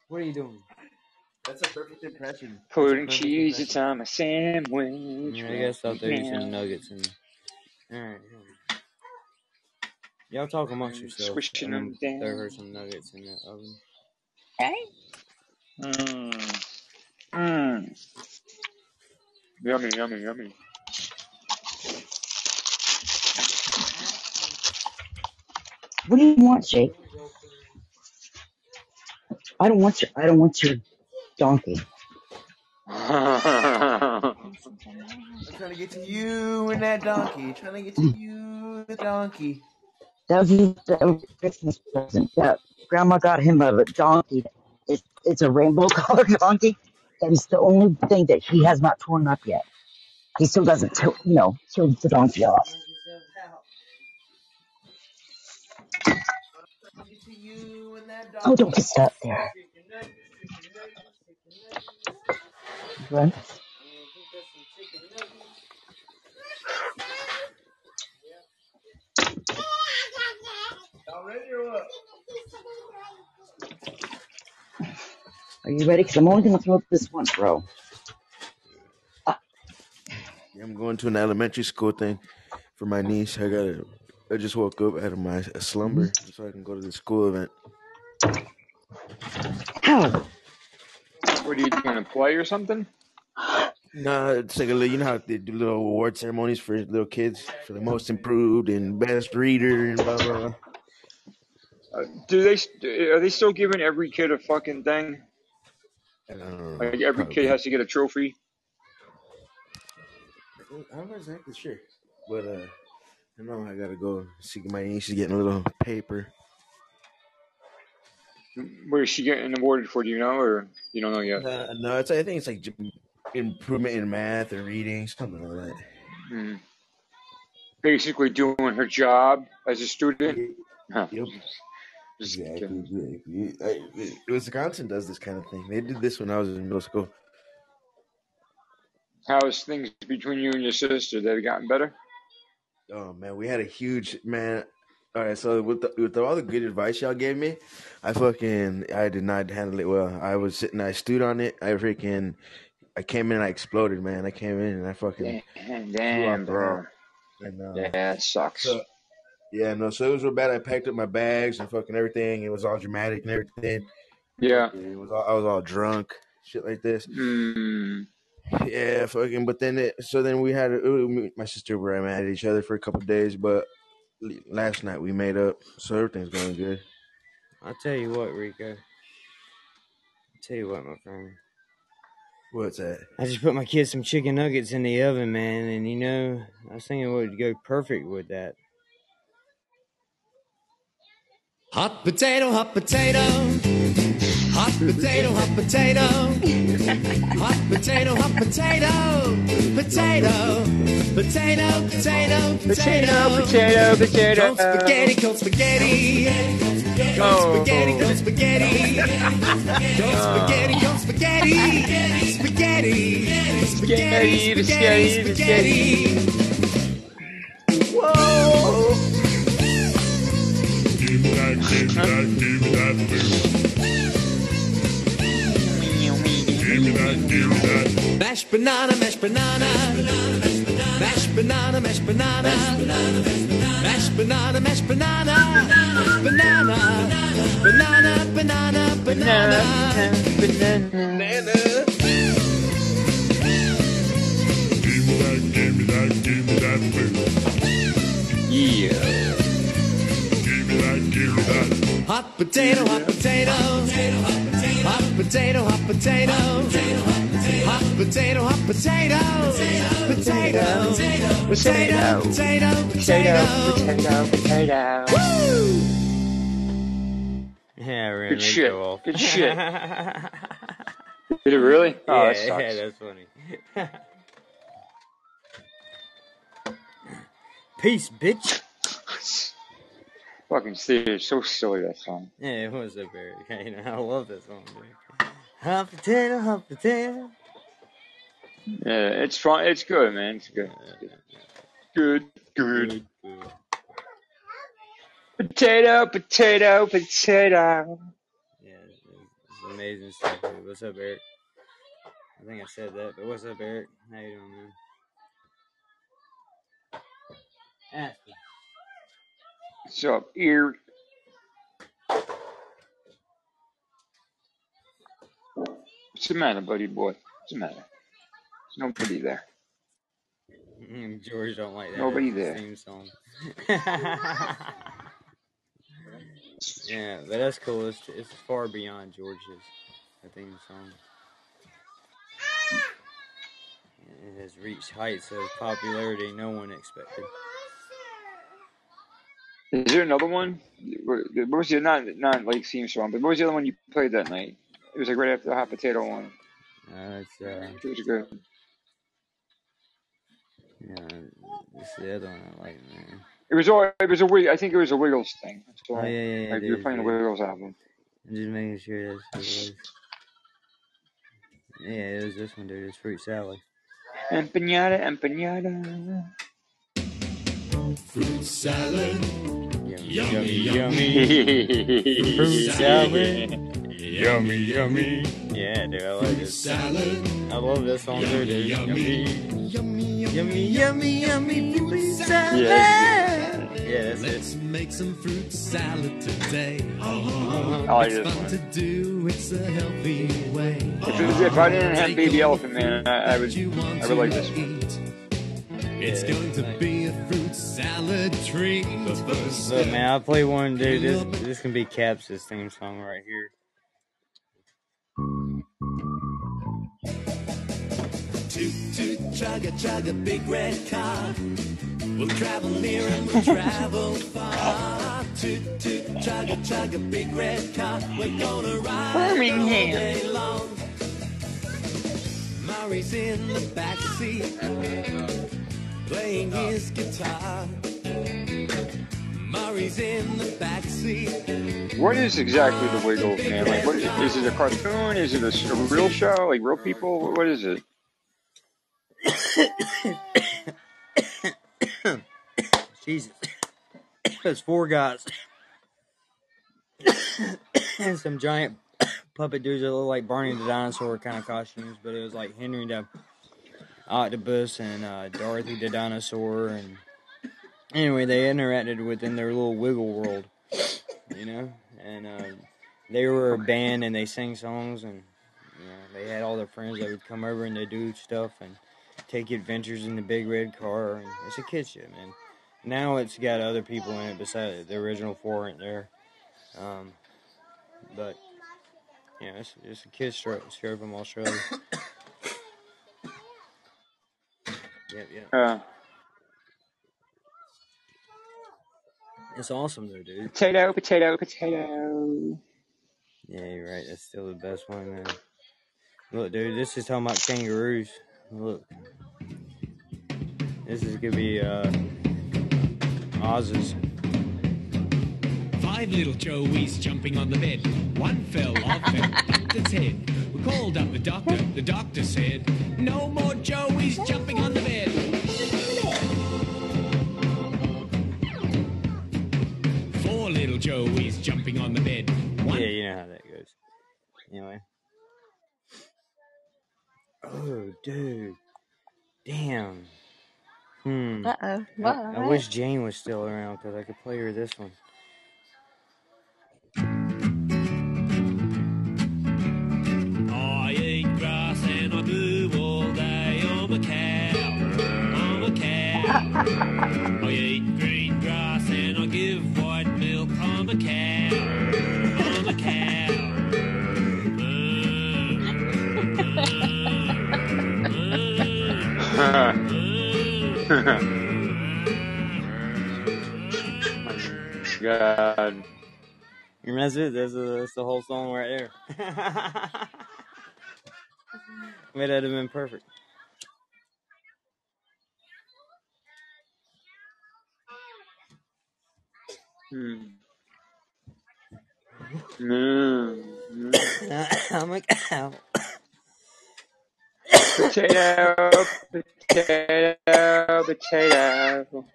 S2: What are you doing?
S26: That's a perfect impression.
S11: Putting
S26: perfect
S11: cheese
S26: impression.
S11: on my sandwich.
S2: Yeah, I guess I'll throw you some nuggets and. All right. Y'all talk amongst yourselves.
S11: Squishing
S2: um,
S11: them
S2: gonna throw her some nuggets in the oven.
S7: Okay.
S11: Mmm. Mmm. Yummy, yummy, yummy.
S8: What do you want, Jake? I don't want your I don't want your donkey.
S26: I'm trying to get to you and that donkey. Trying to get to you, the donkey.
S8: That was his, that was his Christmas present. That grandma got him a donkey. It's it's a rainbow [LAUGHS] colored donkey. That is the only thing that he has not torn up yet. He still doesn't, you know, kill the donkey off. Oh, don't get stuck there. Run. Are you ready? Because I'm only going to throw up this once, bro.
S26: Yeah, I'm going to an elementary school thing for my niece. I got I just woke up out of my slumber so I can go to the school event.
S8: Ow!
S11: What are you doing? A play or something?
S26: Nah, it's like a little, you know how they do little award ceremonies for little kids for the most improved and best reader and blah blah. blah.
S11: Uh, do they? Are they still giving every kid a fucking thing?
S26: I don't know.
S11: Like every kid has to get a trophy.
S26: I'm not exactly sure, but uh, I know I gotta go see my niece is getting a little paper.
S11: Where is she getting awarded for? Do you know, or you don't know yet?
S26: Uh, no, it's I think it's like improvement in math or reading, something like that.
S11: Hmm. Basically, doing her job as a student. Huh.
S26: Yep. Exactly. exactly. I- Wisconsin does this kind of thing. They did this when I was in middle school.
S11: How's things between you and your sister? They've gotten better.
S26: Oh man, we had a huge man. All right, so with the, with all the good advice y'all gave me, I fucking I did not handle it well. I was sitting, I stewed on it. I freaking, I came in, and I exploded, man. I came in and I fucking
S11: Damn, damn bro.
S26: And uh,
S11: Yeah, that sucks.
S26: so yeah, no, so it was real bad. I packed up my bags and fucking everything. It was all dramatic and everything.
S11: Yeah.
S26: It was all, I was all drunk, shit like this.
S11: Mm.
S26: Yeah, fucking. But then it, so then we had it, me- my sister were mad at each other for a couple of days, but last night we made up, so everything's going good.
S2: I'll tell you what, Rico. I'll tell you what, my friend.
S26: What's that?
S2: I just put my kids some chicken nuggets in the oven, man, and you know, I was thinking what would go perfect with that.
S12: Hot potato, hot potato. Hot potato, hot potato. Hot potato, hot potato. Potato. Potato, potato, potato.
S11: potato, potato.
S12: Cold spaghetti, cold spaghetti. Cold
S11: Oh.
S12: spaghetti, cold spaghetti. Cold spaghetti, cold spaghetti. Spaghetti. Spaghetti, spaghetti, spaghetti. Whoa.
S17: Give me that, give me that, give me that food. Give me that, give me that.
S12: Mashed banana, mashed banana. Mashed banana, mashed banana. Mashed banana, mashed banana. Banana. Banana, banana, banana. Banana.
S17: Give me that, give me that, give me that.
S11: Yeah.
S17: Give me that, give me that.
S12: Hot potato, hot potato. Hot potato, hot potato. Potato, hot potato, hot potato. hot Potato. Potato, potato, potato.
S11: potato. potato, potato.
S12: Woo!
S2: Yeah, I ran
S11: Good
S2: Rico
S11: shit.
S2: off.
S11: Good shit. Did it really? [LAUGHS] Oh,
S2: yeah,
S11: that sucks.
S2: yeah, that's funny. [LAUGHS] Peace, bitch.
S11: Fucking serious. So silly that song.
S2: Yeah, it was a very. [LAUGHS] You know, I love that song, dude. Hot potato, hot potato.
S11: Yeah, it's fun. It's good, man. It's good. Good. Good. Potato, potato, potato.
S2: Yeah, it's, amazing stuff. Dude. What's up, Eric? I think I said that, but what's up, Eric? How you doing, man? Me.
S11: What's up, ear? What's the matter, buddy boy? What's the matter? There's nobody there.
S2: Mm, George don't like that.
S11: Nobody there.
S2: Theme song. [LAUGHS] yeah, but that's cool. It's, it's far beyond George's I theme song. It has reached heights of popularity no one expected.
S11: Is there another one? What what was the not not like theme song, but what was the other one you played that night? It was like right after the hot potato one.
S2: Uh, it's uh,
S11: It was good.
S2: yeah, it's the other one I like, man.
S11: It was all. It was a wig. I think it was a Wiggles thing. So,
S2: Oh yeah, yeah, yeah.
S11: like you were playing the. Wiggles album.
S2: I'm just making sure that's what it was. Yeah, it was this one, dude. It's fruit salad.
S11: Empanada, empanada.
S12: Fruit salad.
S2: Yummy,
S12: Yummy,
S2: Yummy, yummy. [LAUGHS] Fruit salad.
S12: Yummy, yummy.
S2: Yeah, dude, I like this.
S12: Salad.
S2: I love this song too, dude.
S12: Yummy,
S2: Yummy, yummy, yummy, yummy, fruit salad.
S11: Yeah,
S2: Yeah, that's
S12: Let's
S2: it.
S12: make some fruit salad today. [LAUGHS]
S11: I like uh-huh.
S12: it's
S11: this one.
S12: to do. It's a healthy way.
S11: If, it was, if I didn't have Baby Elephant Man, I, I would. I would like this one.
S12: It's going to be a fruit salad treat.
S2: Look, man, I'll play one, dude. This, this can be Caps' theme song right here.
S12: Toot toot chugga chugga big red car. We'll travel near and we'll travel far. Toot toot chugga chugga big red car. We're gonna ride all day long. Murray's in the back seat, playing his guitar. Murray's in the back seat.
S11: What is exactly the Wiggles, man? Like, what is it? A cartoon? Is it a real show? Like real people? What is it? [COUGHS]
S2: Jesus. There's four guys. and [COUGHS] some giant [COUGHS] puppet dudes that look like Barney the dinosaur kind of costumes, but it was like Henry the octopus and uh, Dorothy the dinosaur. And anyway, they interacted within their little wiggle world, you know. And um, they were a band and they sang songs and you know they had all their friends that would come over and they do stuff and take adventures in the big red car. And it's a kid show, man. Now it's got other people in it besides the original four aren't there. Um, but yeah, it's, it's a show, show from Australia. yep, yep.
S11: Uh,
S2: It's awesome though, dude.
S11: potato, potato, potato.
S2: Yeah, you're right. That's still the best one, man. Look, dude, this is talking about kangaroos. Look, this is gonna be uh, Oz's.
S27: Five little Joeys jumping on the bed. One fell off and bumped its head. We called up the doctor. The doctor said, No more Joeys jumping on the bed. Four is jumping on the bed. One
S2: Yeah, you know how that goes. Anyway. Oh, dude. Damn. Hmm.
S7: Uh oh.
S2: I,
S7: What?
S2: I wish Jane was still around because I could play her this one.
S12: I eat grass and I do all day. I'm a cow. I'm a cow. [LAUGHS] [LAUGHS]
S11: God.
S2: And that's it. That's, uh that's the whole song right there. [LAUGHS] May that have been perfect.
S11: Hmm. Mm. [COUGHS]
S2: I'm a cow. [COUGHS]
S11: Potato, potato, potato.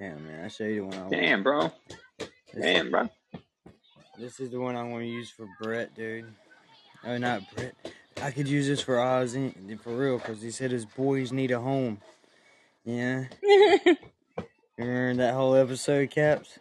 S2: Yeah, man. I show you the one I want.
S11: Damn, bro.
S2: This,
S11: Damn, bro.
S2: this is the one I want to use for Brett, dude. Oh, not Brett. I could use this for Oz for real because he said his boys need a home. Yeah. [LAUGHS] Remember that whole episode, Caps?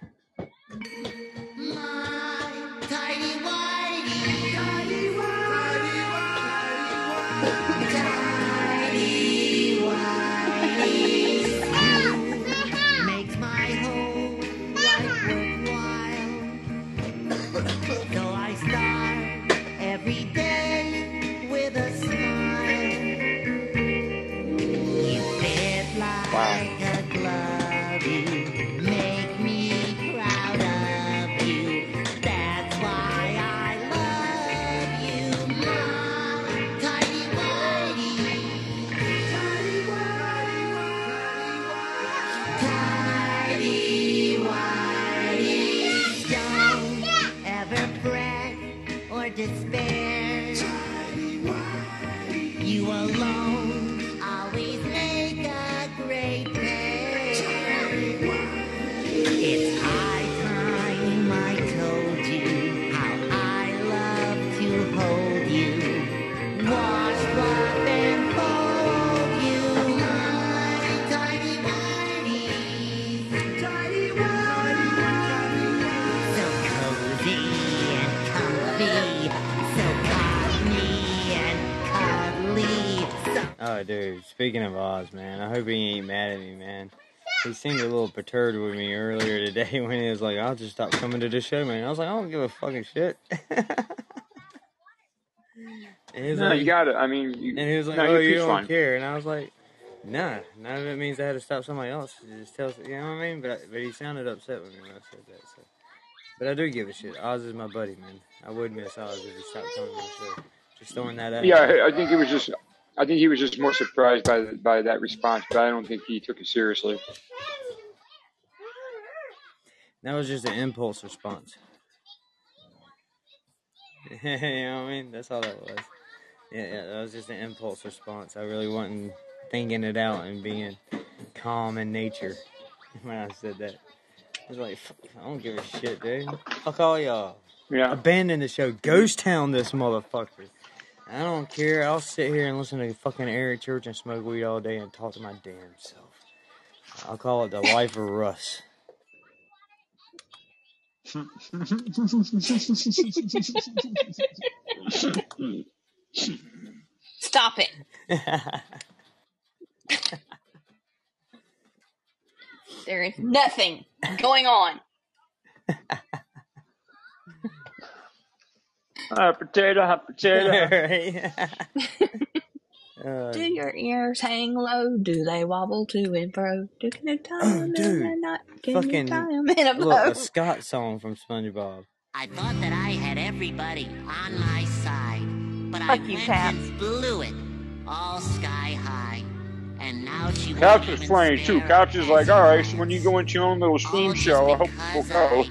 S2: Dude. Speaking of Oz, man, I hope he ain't mad at me, man. He seemed a little perturbed with me earlier today [LAUGHS] when he was like, "I'll just stop coming to the show, man." I was like, "I don't give a fucking shit." [LAUGHS] and he was
S11: No,
S2: like,
S11: you got it. I mean, you,
S2: and he was like,
S11: no,
S2: "Oh, you don't
S11: fine.
S2: care," and I was like, "Nah, none of it means I had to stop somebody else. It just tells, you know what I mean?" But I, but he sounded upset with me when I said that. So, but I do give a shit. Oz is my buddy, man. I would miss Oz if he stopped coming to the show. Just throwing that out.
S11: Yeah. I I think it was just. I think he was just more surprised by the, by that response, but I don't think he took it seriously.
S2: That was just an impulse response. [LAUGHS] you know what I mean? That's all that was. Yeah, yeah, that was just an impulse response. I really wasn't thinking it out and being calm in nature [LAUGHS] when I said that. I was like, I don't give a shit, dude. Fuck all y'all.
S11: Yeah.
S2: Abandon the show. Ghost town this motherfucker. I don't care. I'll sit here and listen to fucking Eric Church and smoke weed all day and talk to my damn self. I'll call it the life of Russ.
S7: Stop it. [LAUGHS] There is nothing going on. [LAUGHS]
S11: Hot potato, hot potato. [LAUGHS] [LAUGHS]
S2: Uh,
S7: Do your ears hang low? Do they wobble to and fro? Do can you tie
S2: Oh,
S7: them in
S2: dude.
S7: a knot? Can you
S2: fucking
S7: tie 'em in a
S2: look, a Scott song from SpongeBob.
S28: I thought that I had everybody on my side, but I
S7: Fuck you,
S28: went
S7: Cap.
S28: and blew it, all sky high. And now she
S11: Couch is playing too.
S28: stare
S11: Couch is like, all right, so when you go into your own little stream show, I hope people go.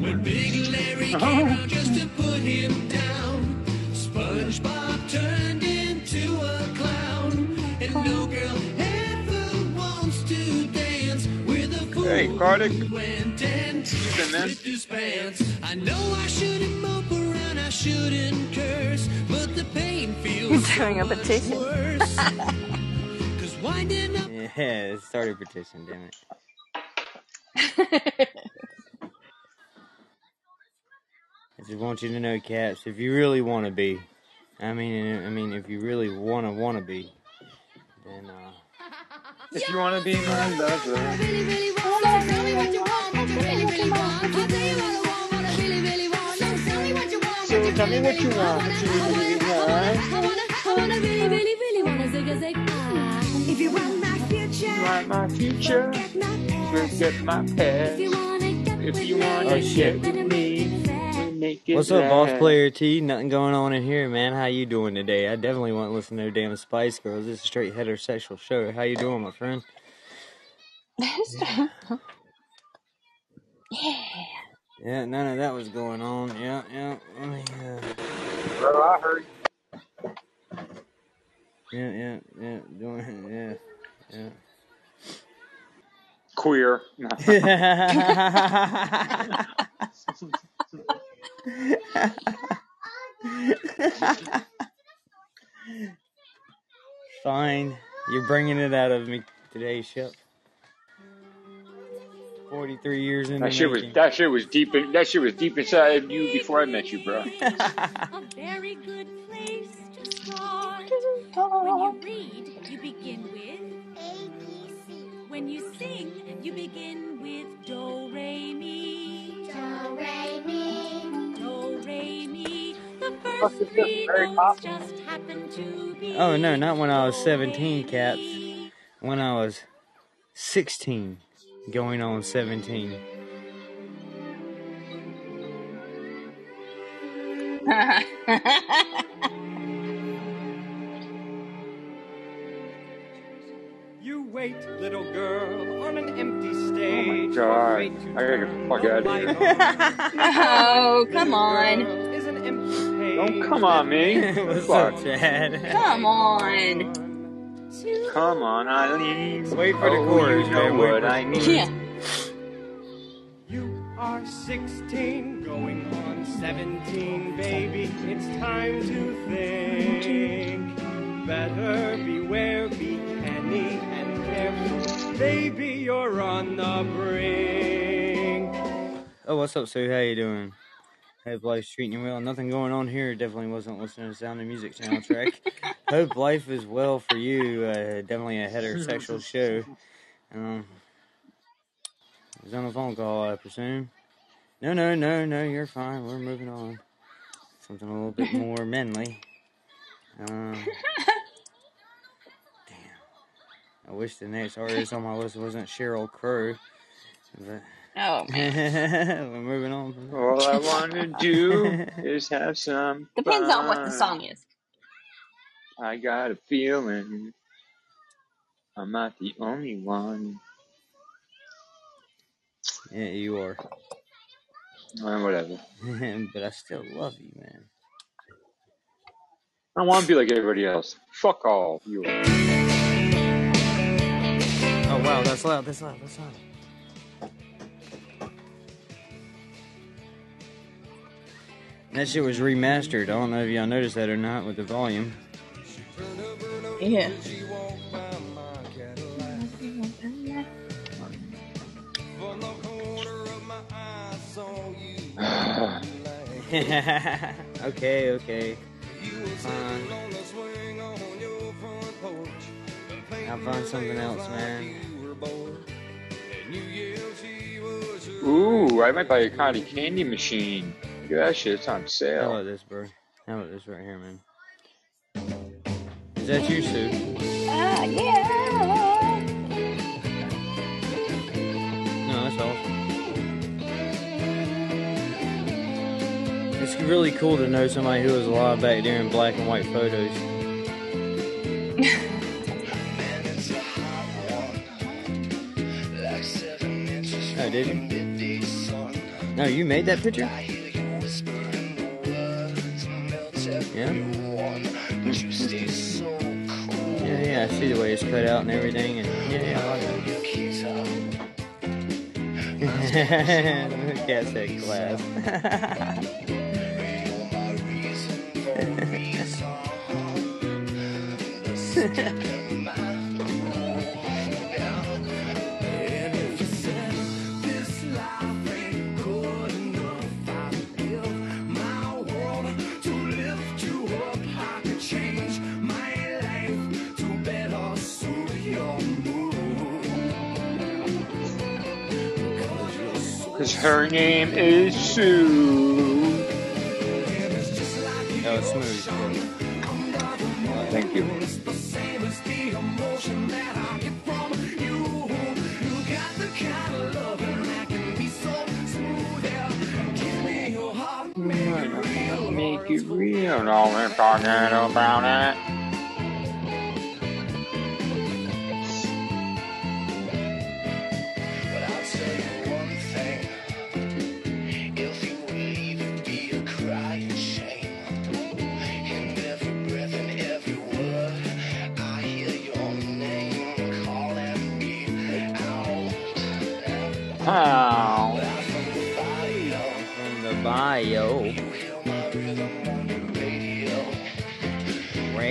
S27: When [LAUGHS] Big Larry uh-huh. came out just to put him down, SpongeBob turned into a clown, and no girl
S11: Hey, Kartik.
S27: who went and
S11: been there?
S27: ripped his pants. I know I shouldn't mope around, I shouldn't curse, but the pain feels
S7: You're doing a petition.
S27: worse. Cause [LAUGHS] winding up
S2: Yeah, it started petition, damn it. I just want you to know, Caps, if you really want to be, I mean, I mean, if you really want to want to be, then uh,
S11: If you want to be my lover. So tell me what you want. What you really want.
S16: If you want my future,
S11: You want my future? We'll my past. If you want
S2: Oh,
S11: to
S2: shit.
S11: get with me, we'll make it
S2: what's up, boss player T? Nothing going on in here, man. How you doing today? I definitely want to listen to no damn Spice Girls. This is a straight heterosexual show. How you doing, my friend? [LAUGHS]
S7: yeah.
S2: Yeah, none of that was going on. Yeah, yeah. Let me, uh,
S11: Bro, I heard.
S2: yeah, yeah, yeah. Doing, yeah, yeah.
S11: Queer. [LAUGHS] [LAUGHS] No. [LAUGHS]
S2: Fine. You're bringing it out of me today, Shep. 43 years in
S11: That
S2: the
S11: shit was that shit was deep. In, that shit was deep inside of you before I met you, bro.
S29: A very good place to start. When you read, you begin with ABC. When you sing, you begin with Do Re Mi. Do Re Mi. Do Re Mi. The first three notes just happen to.
S2: Oh, no, not when I was 17, Caps. When I was 16, going on 17. [LAUGHS]
S30: You wait, little girl, on an empty stage.
S11: Oh my god. I gotta get the fuck
S30: your
S11: out of
S30: light
S11: here. [LAUGHS]
S7: Oh, come on.
S30: Oh,
S11: Don't come on me. [LAUGHS]
S2: What's
S11: Fuck.
S2: up, Chad?
S7: Come on.
S11: Come on, Eileen.
S2: Wait for the
S11: oh,
S2: chorus,
S11: you know
S2: man.
S11: What
S2: for
S11: I mean.
S7: Yeah.
S30: You are 16, going on 17, baby. It's time to think. Better beware, be canny and careful. Baby, you're on the brink.
S2: Oh, what's up, Sue? How you doing? Hope life's treating you well. Nothing going on here. Definitely wasn't listening to Sound of Music soundtrack. [LAUGHS] Hope life is well for you. Uh, definitely a heterosexual show. Um, he's on a phone call, I presume. No, no, no, no. You're fine. We're moving on. Something a little bit [LAUGHS] more manly. Um, [LAUGHS] I wish the next artist on my list wasn't Cheryl Crow. But
S7: Oh [LAUGHS] man.
S2: we're moving on.
S11: All I want to do [LAUGHS] is have some
S7: Depends on what the song is.
S11: I got a feeling I'm not the only one.
S2: Yeah, you are.
S11: Uh, whatever. [LAUGHS]
S2: but I still love you, man.
S11: I want to be like everybody else. Fuck all you.
S2: Oh wow, that's loud. That's loud. That's loud. That shit was remastered. I don't know if y'all noticed that or not with the volume.
S7: Yeah. [LAUGHS]
S2: okay, okay. Fine. I'll find something else, man.
S11: Ooh, I might buy a cotton candy machine. Look at that shit, it's on sale.
S2: How about this, bro? How about this right here, man? Is that you, Sue?
S7: Ah, yeah.
S2: No, that's awesome. It's really cool to know somebody who was alive back during black and white photos. [LAUGHS] Oh, did you? No, you made that picture? Yeah? Yeah, yeah, I see the way it's cut out and everything, and yeah, yeah, I like that. Cat said class. [LAUGHS]
S11: her name is Sue.
S2: That was smooth.
S11: Thank you. Make it real, no, we're talking about it.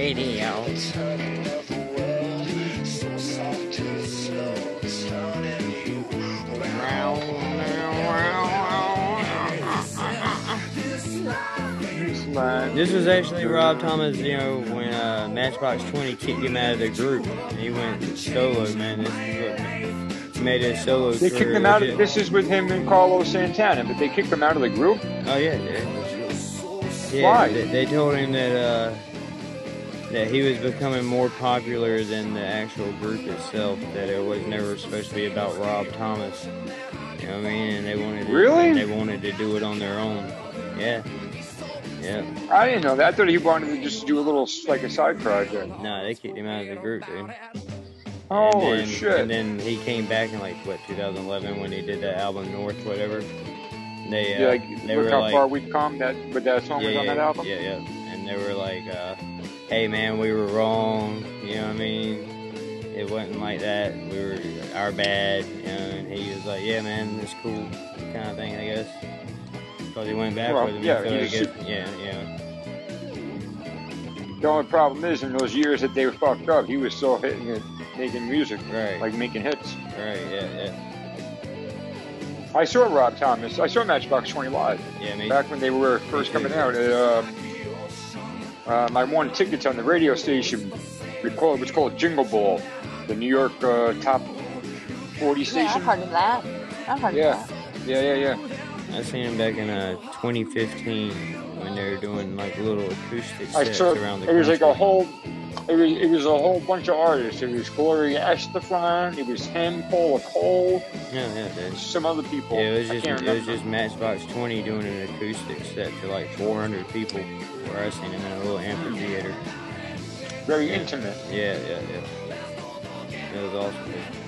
S2: Radio. This was actually Rob Thomas, you know, when uh, Matchbox 20 kicked him out of the group. And he went solo, man. This is what made his solo
S11: They kicked him out. Of, this is with him and Carlos Santana, but they kicked him out of the group.
S2: Oh yeah, yeah. Yeah,
S11: Why?
S2: They, they told him that uh, that he was becoming more popular than the actual group itself. That it was never supposed to be about Rob Thomas. You know what I mean? And they wanted to,
S11: Really?
S2: they wanted to do it on their own. Yeah, yeah.
S11: I didn't know that. I thought he wanted to just do a little like a side project.
S2: No, they kicked him out of the group, dude.
S11: Holy
S2: and then,
S11: shit.
S2: And then he came back in like what 2011 when he did that album North, whatever. They uh,
S11: yeah, like,
S2: they
S11: look how
S2: like,
S11: far we've come. That but that song
S2: yeah,
S11: was on
S2: yeah,
S11: that album.
S2: Yeah, yeah. And they were like, uh, "Hey, man, we were wrong. You know what I mean? It wasn't like that. We were our bad." You know, and he was like, "Yeah, man, it's cool," kind of thing, I guess. Because he went back
S11: Well,
S2: with him.
S11: yeah,
S2: so
S11: he
S2: I
S11: was
S2: guess, yeah, yeah.
S11: The only problem is in those years that they were fucked up, he was still hitting it, making music,
S2: right?
S11: Like making hits.
S2: Right, yeah, yeah.
S11: I saw Rob Thomas. I saw Matchbox 20 live.
S2: Yeah, me.
S11: Back when they were first coming out at um, Um, I won tickets on the radio station. We call it what's called Jingle Ball, the New York uh, top 40 station. Yeah.
S7: I've heard of that. I've heard
S11: Yeah,
S7: of
S11: yeah, yeah, yeah.
S2: I seen him back in uh 2015 when they were doing like little acoustic
S11: I
S2: sets
S11: saw
S2: around the
S11: it was like a whole. It was it was a whole bunch of artists. It was Gloria Estefan. It was him, Paula Cole,
S2: Yeah, yeah, dude.
S11: some other people.
S2: Yeah, it was just it was just Matchbox 20 doing an acoustic set to like 400 people. Where I seen him in a little amphitheater.
S11: Very
S2: Yeah.
S11: intimate.
S2: Yeah, yeah, yeah. That was awesome. Dude.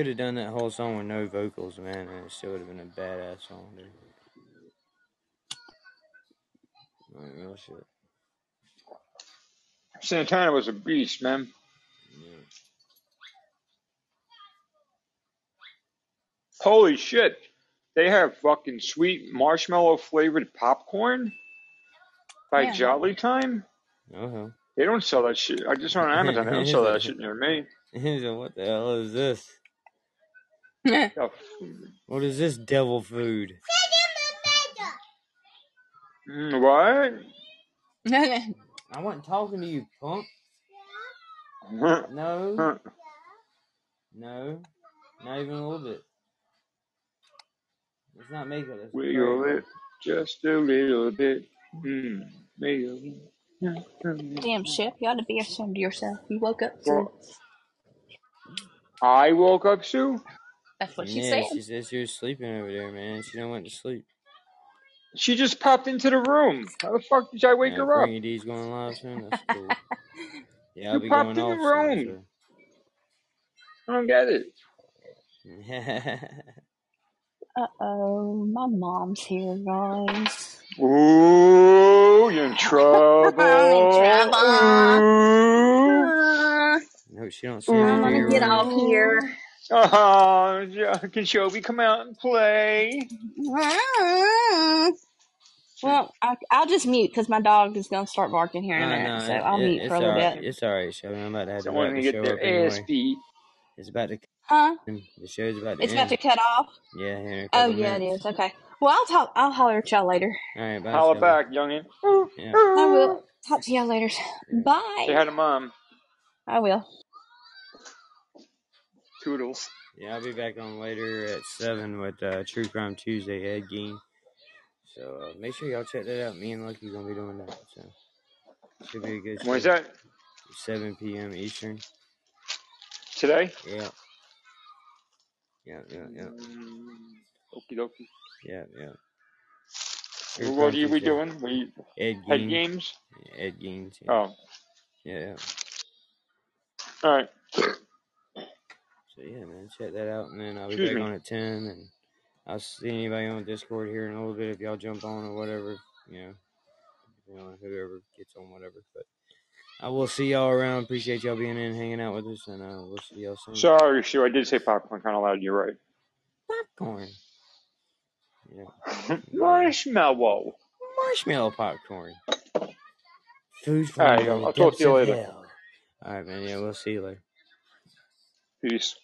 S2: Could have done that whole song with no vocals, man, and it still would have been a badass song, dude. Like, real shit.
S11: Santana was a beast, man. Holy shit! They have fucking sweet marshmallow flavored popcorn by
S2: Yeah.
S11: Jolly Time.
S2: Uh-huh.
S11: They don't sell that shit. I just went on Amazon. They don't sell that shit near me. [LAUGHS]
S2: What the hell is this? [LAUGHS] What is this devil food?
S11: mm, what? [LAUGHS]
S2: I wasn't talking to you, punk. [LAUGHS] No. No. Not even a little bit. Let's not make it. Let's
S11: Wiggle it just a little bit. Mm, wiggle
S7: Damn, Ship, you ought to be ashamed of yourself. You woke up to
S11: Well, I woke up, Sue.
S7: That's what she
S2: yeah,
S7: said.
S2: she said she was sleeping over there, man. She don't went to sleep.
S11: She just popped into the room. How the fuck did I wake
S2: Yeah,
S11: her up?
S2: Bringy D's going live soon. That's cool. [LAUGHS] Yeah, I'll
S11: You
S2: be
S11: popped
S2: going
S11: in the
S2: off
S11: room. I don't get it. [LAUGHS]
S7: Uh oh, my mom's here, guys.
S11: Ooh, you're [LAUGHS] in trouble. Ooh.
S2: no, she don't seem
S7: I'm
S2: to
S7: gonna get off here. Uh-huh.
S11: Oh, Jo- can Shelby come out and play?
S7: Well, I, I'll just mute because my dog is gonna start barking here in a minute.
S2: no,
S7: so
S2: it,
S7: I'll
S2: it,
S7: mute
S2: it's
S7: for a little
S2: alright.
S7: bit.
S2: It's alright, Shelby. I'm about to have to
S11: Someone
S2: wrap
S11: to
S2: the
S11: get
S2: show
S11: their
S2: up
S11: ass
S2: anyway.
S11: beat.
S2: It's about to
S7: Huh?
S2: end. The show's about to
S7: It's about
S2: end.
S7: to cut off.
S2: Yeah, here in a
S7: Oh
S2: couple
S7: yeah, it
S2: minutes.
S7: is. Okay. Well, I'll talk. I'll holler at y'all later.
S2: Alright, bye,
S11: Holla
S2: Shelby.
S11: back, youngin.
S2: Yeah.
S7: I will talk to y'all later.
S11: Say
S7: Bye.
S11: hi to mom.
S7: I will.
S11: Toodles.
S2: Yeah, I'll be back on later at 7 with uh, True Crime Tuesday, Ed Gein. So uh, make sure y'all check that out. Me and Lucky gonna be doing that. So should be a good
S11: When's that?
S2: 7 p.m. Eastern.
S11: Today?
S2: Yeah. Yeah, yeah, yeah.
S11: Okie dokie.
S2: Yeah, yeah. True
S11: What are we
S2: Tuesday.
S11: doing? We
S2: Ed
S11: games?
S2: Ed Gein. Yeah.
S11: Oh,
S2: Yeah, yeah.
S11: all right. [CLEARS THROAT]
S2: So yeah, man, check that out, and then I'll be
S11: Excuse
S2: back
S11: me.
S2: on at ten, and I'll see anybody on Discord here in a little bit if y'all jump on or whatever, you know, you know, whoever gets on whatever. But I will see y'all around. Appreciate y'all being in, hanging out with us, and uh, we'll see y'all soon.
S11: Sorry, Sue. I did say popcorn kind of loud. You're right.
S2: Popcorn. Yeah. [LAUGHS]
S11: Marshmallow.
S2: Marshmallow popcorn. Food from
S11: All right,
S2: the
S11: I'll talk to you later.
S2: hell. All right, man. Yeah, we'll see you later.
S11: Peace.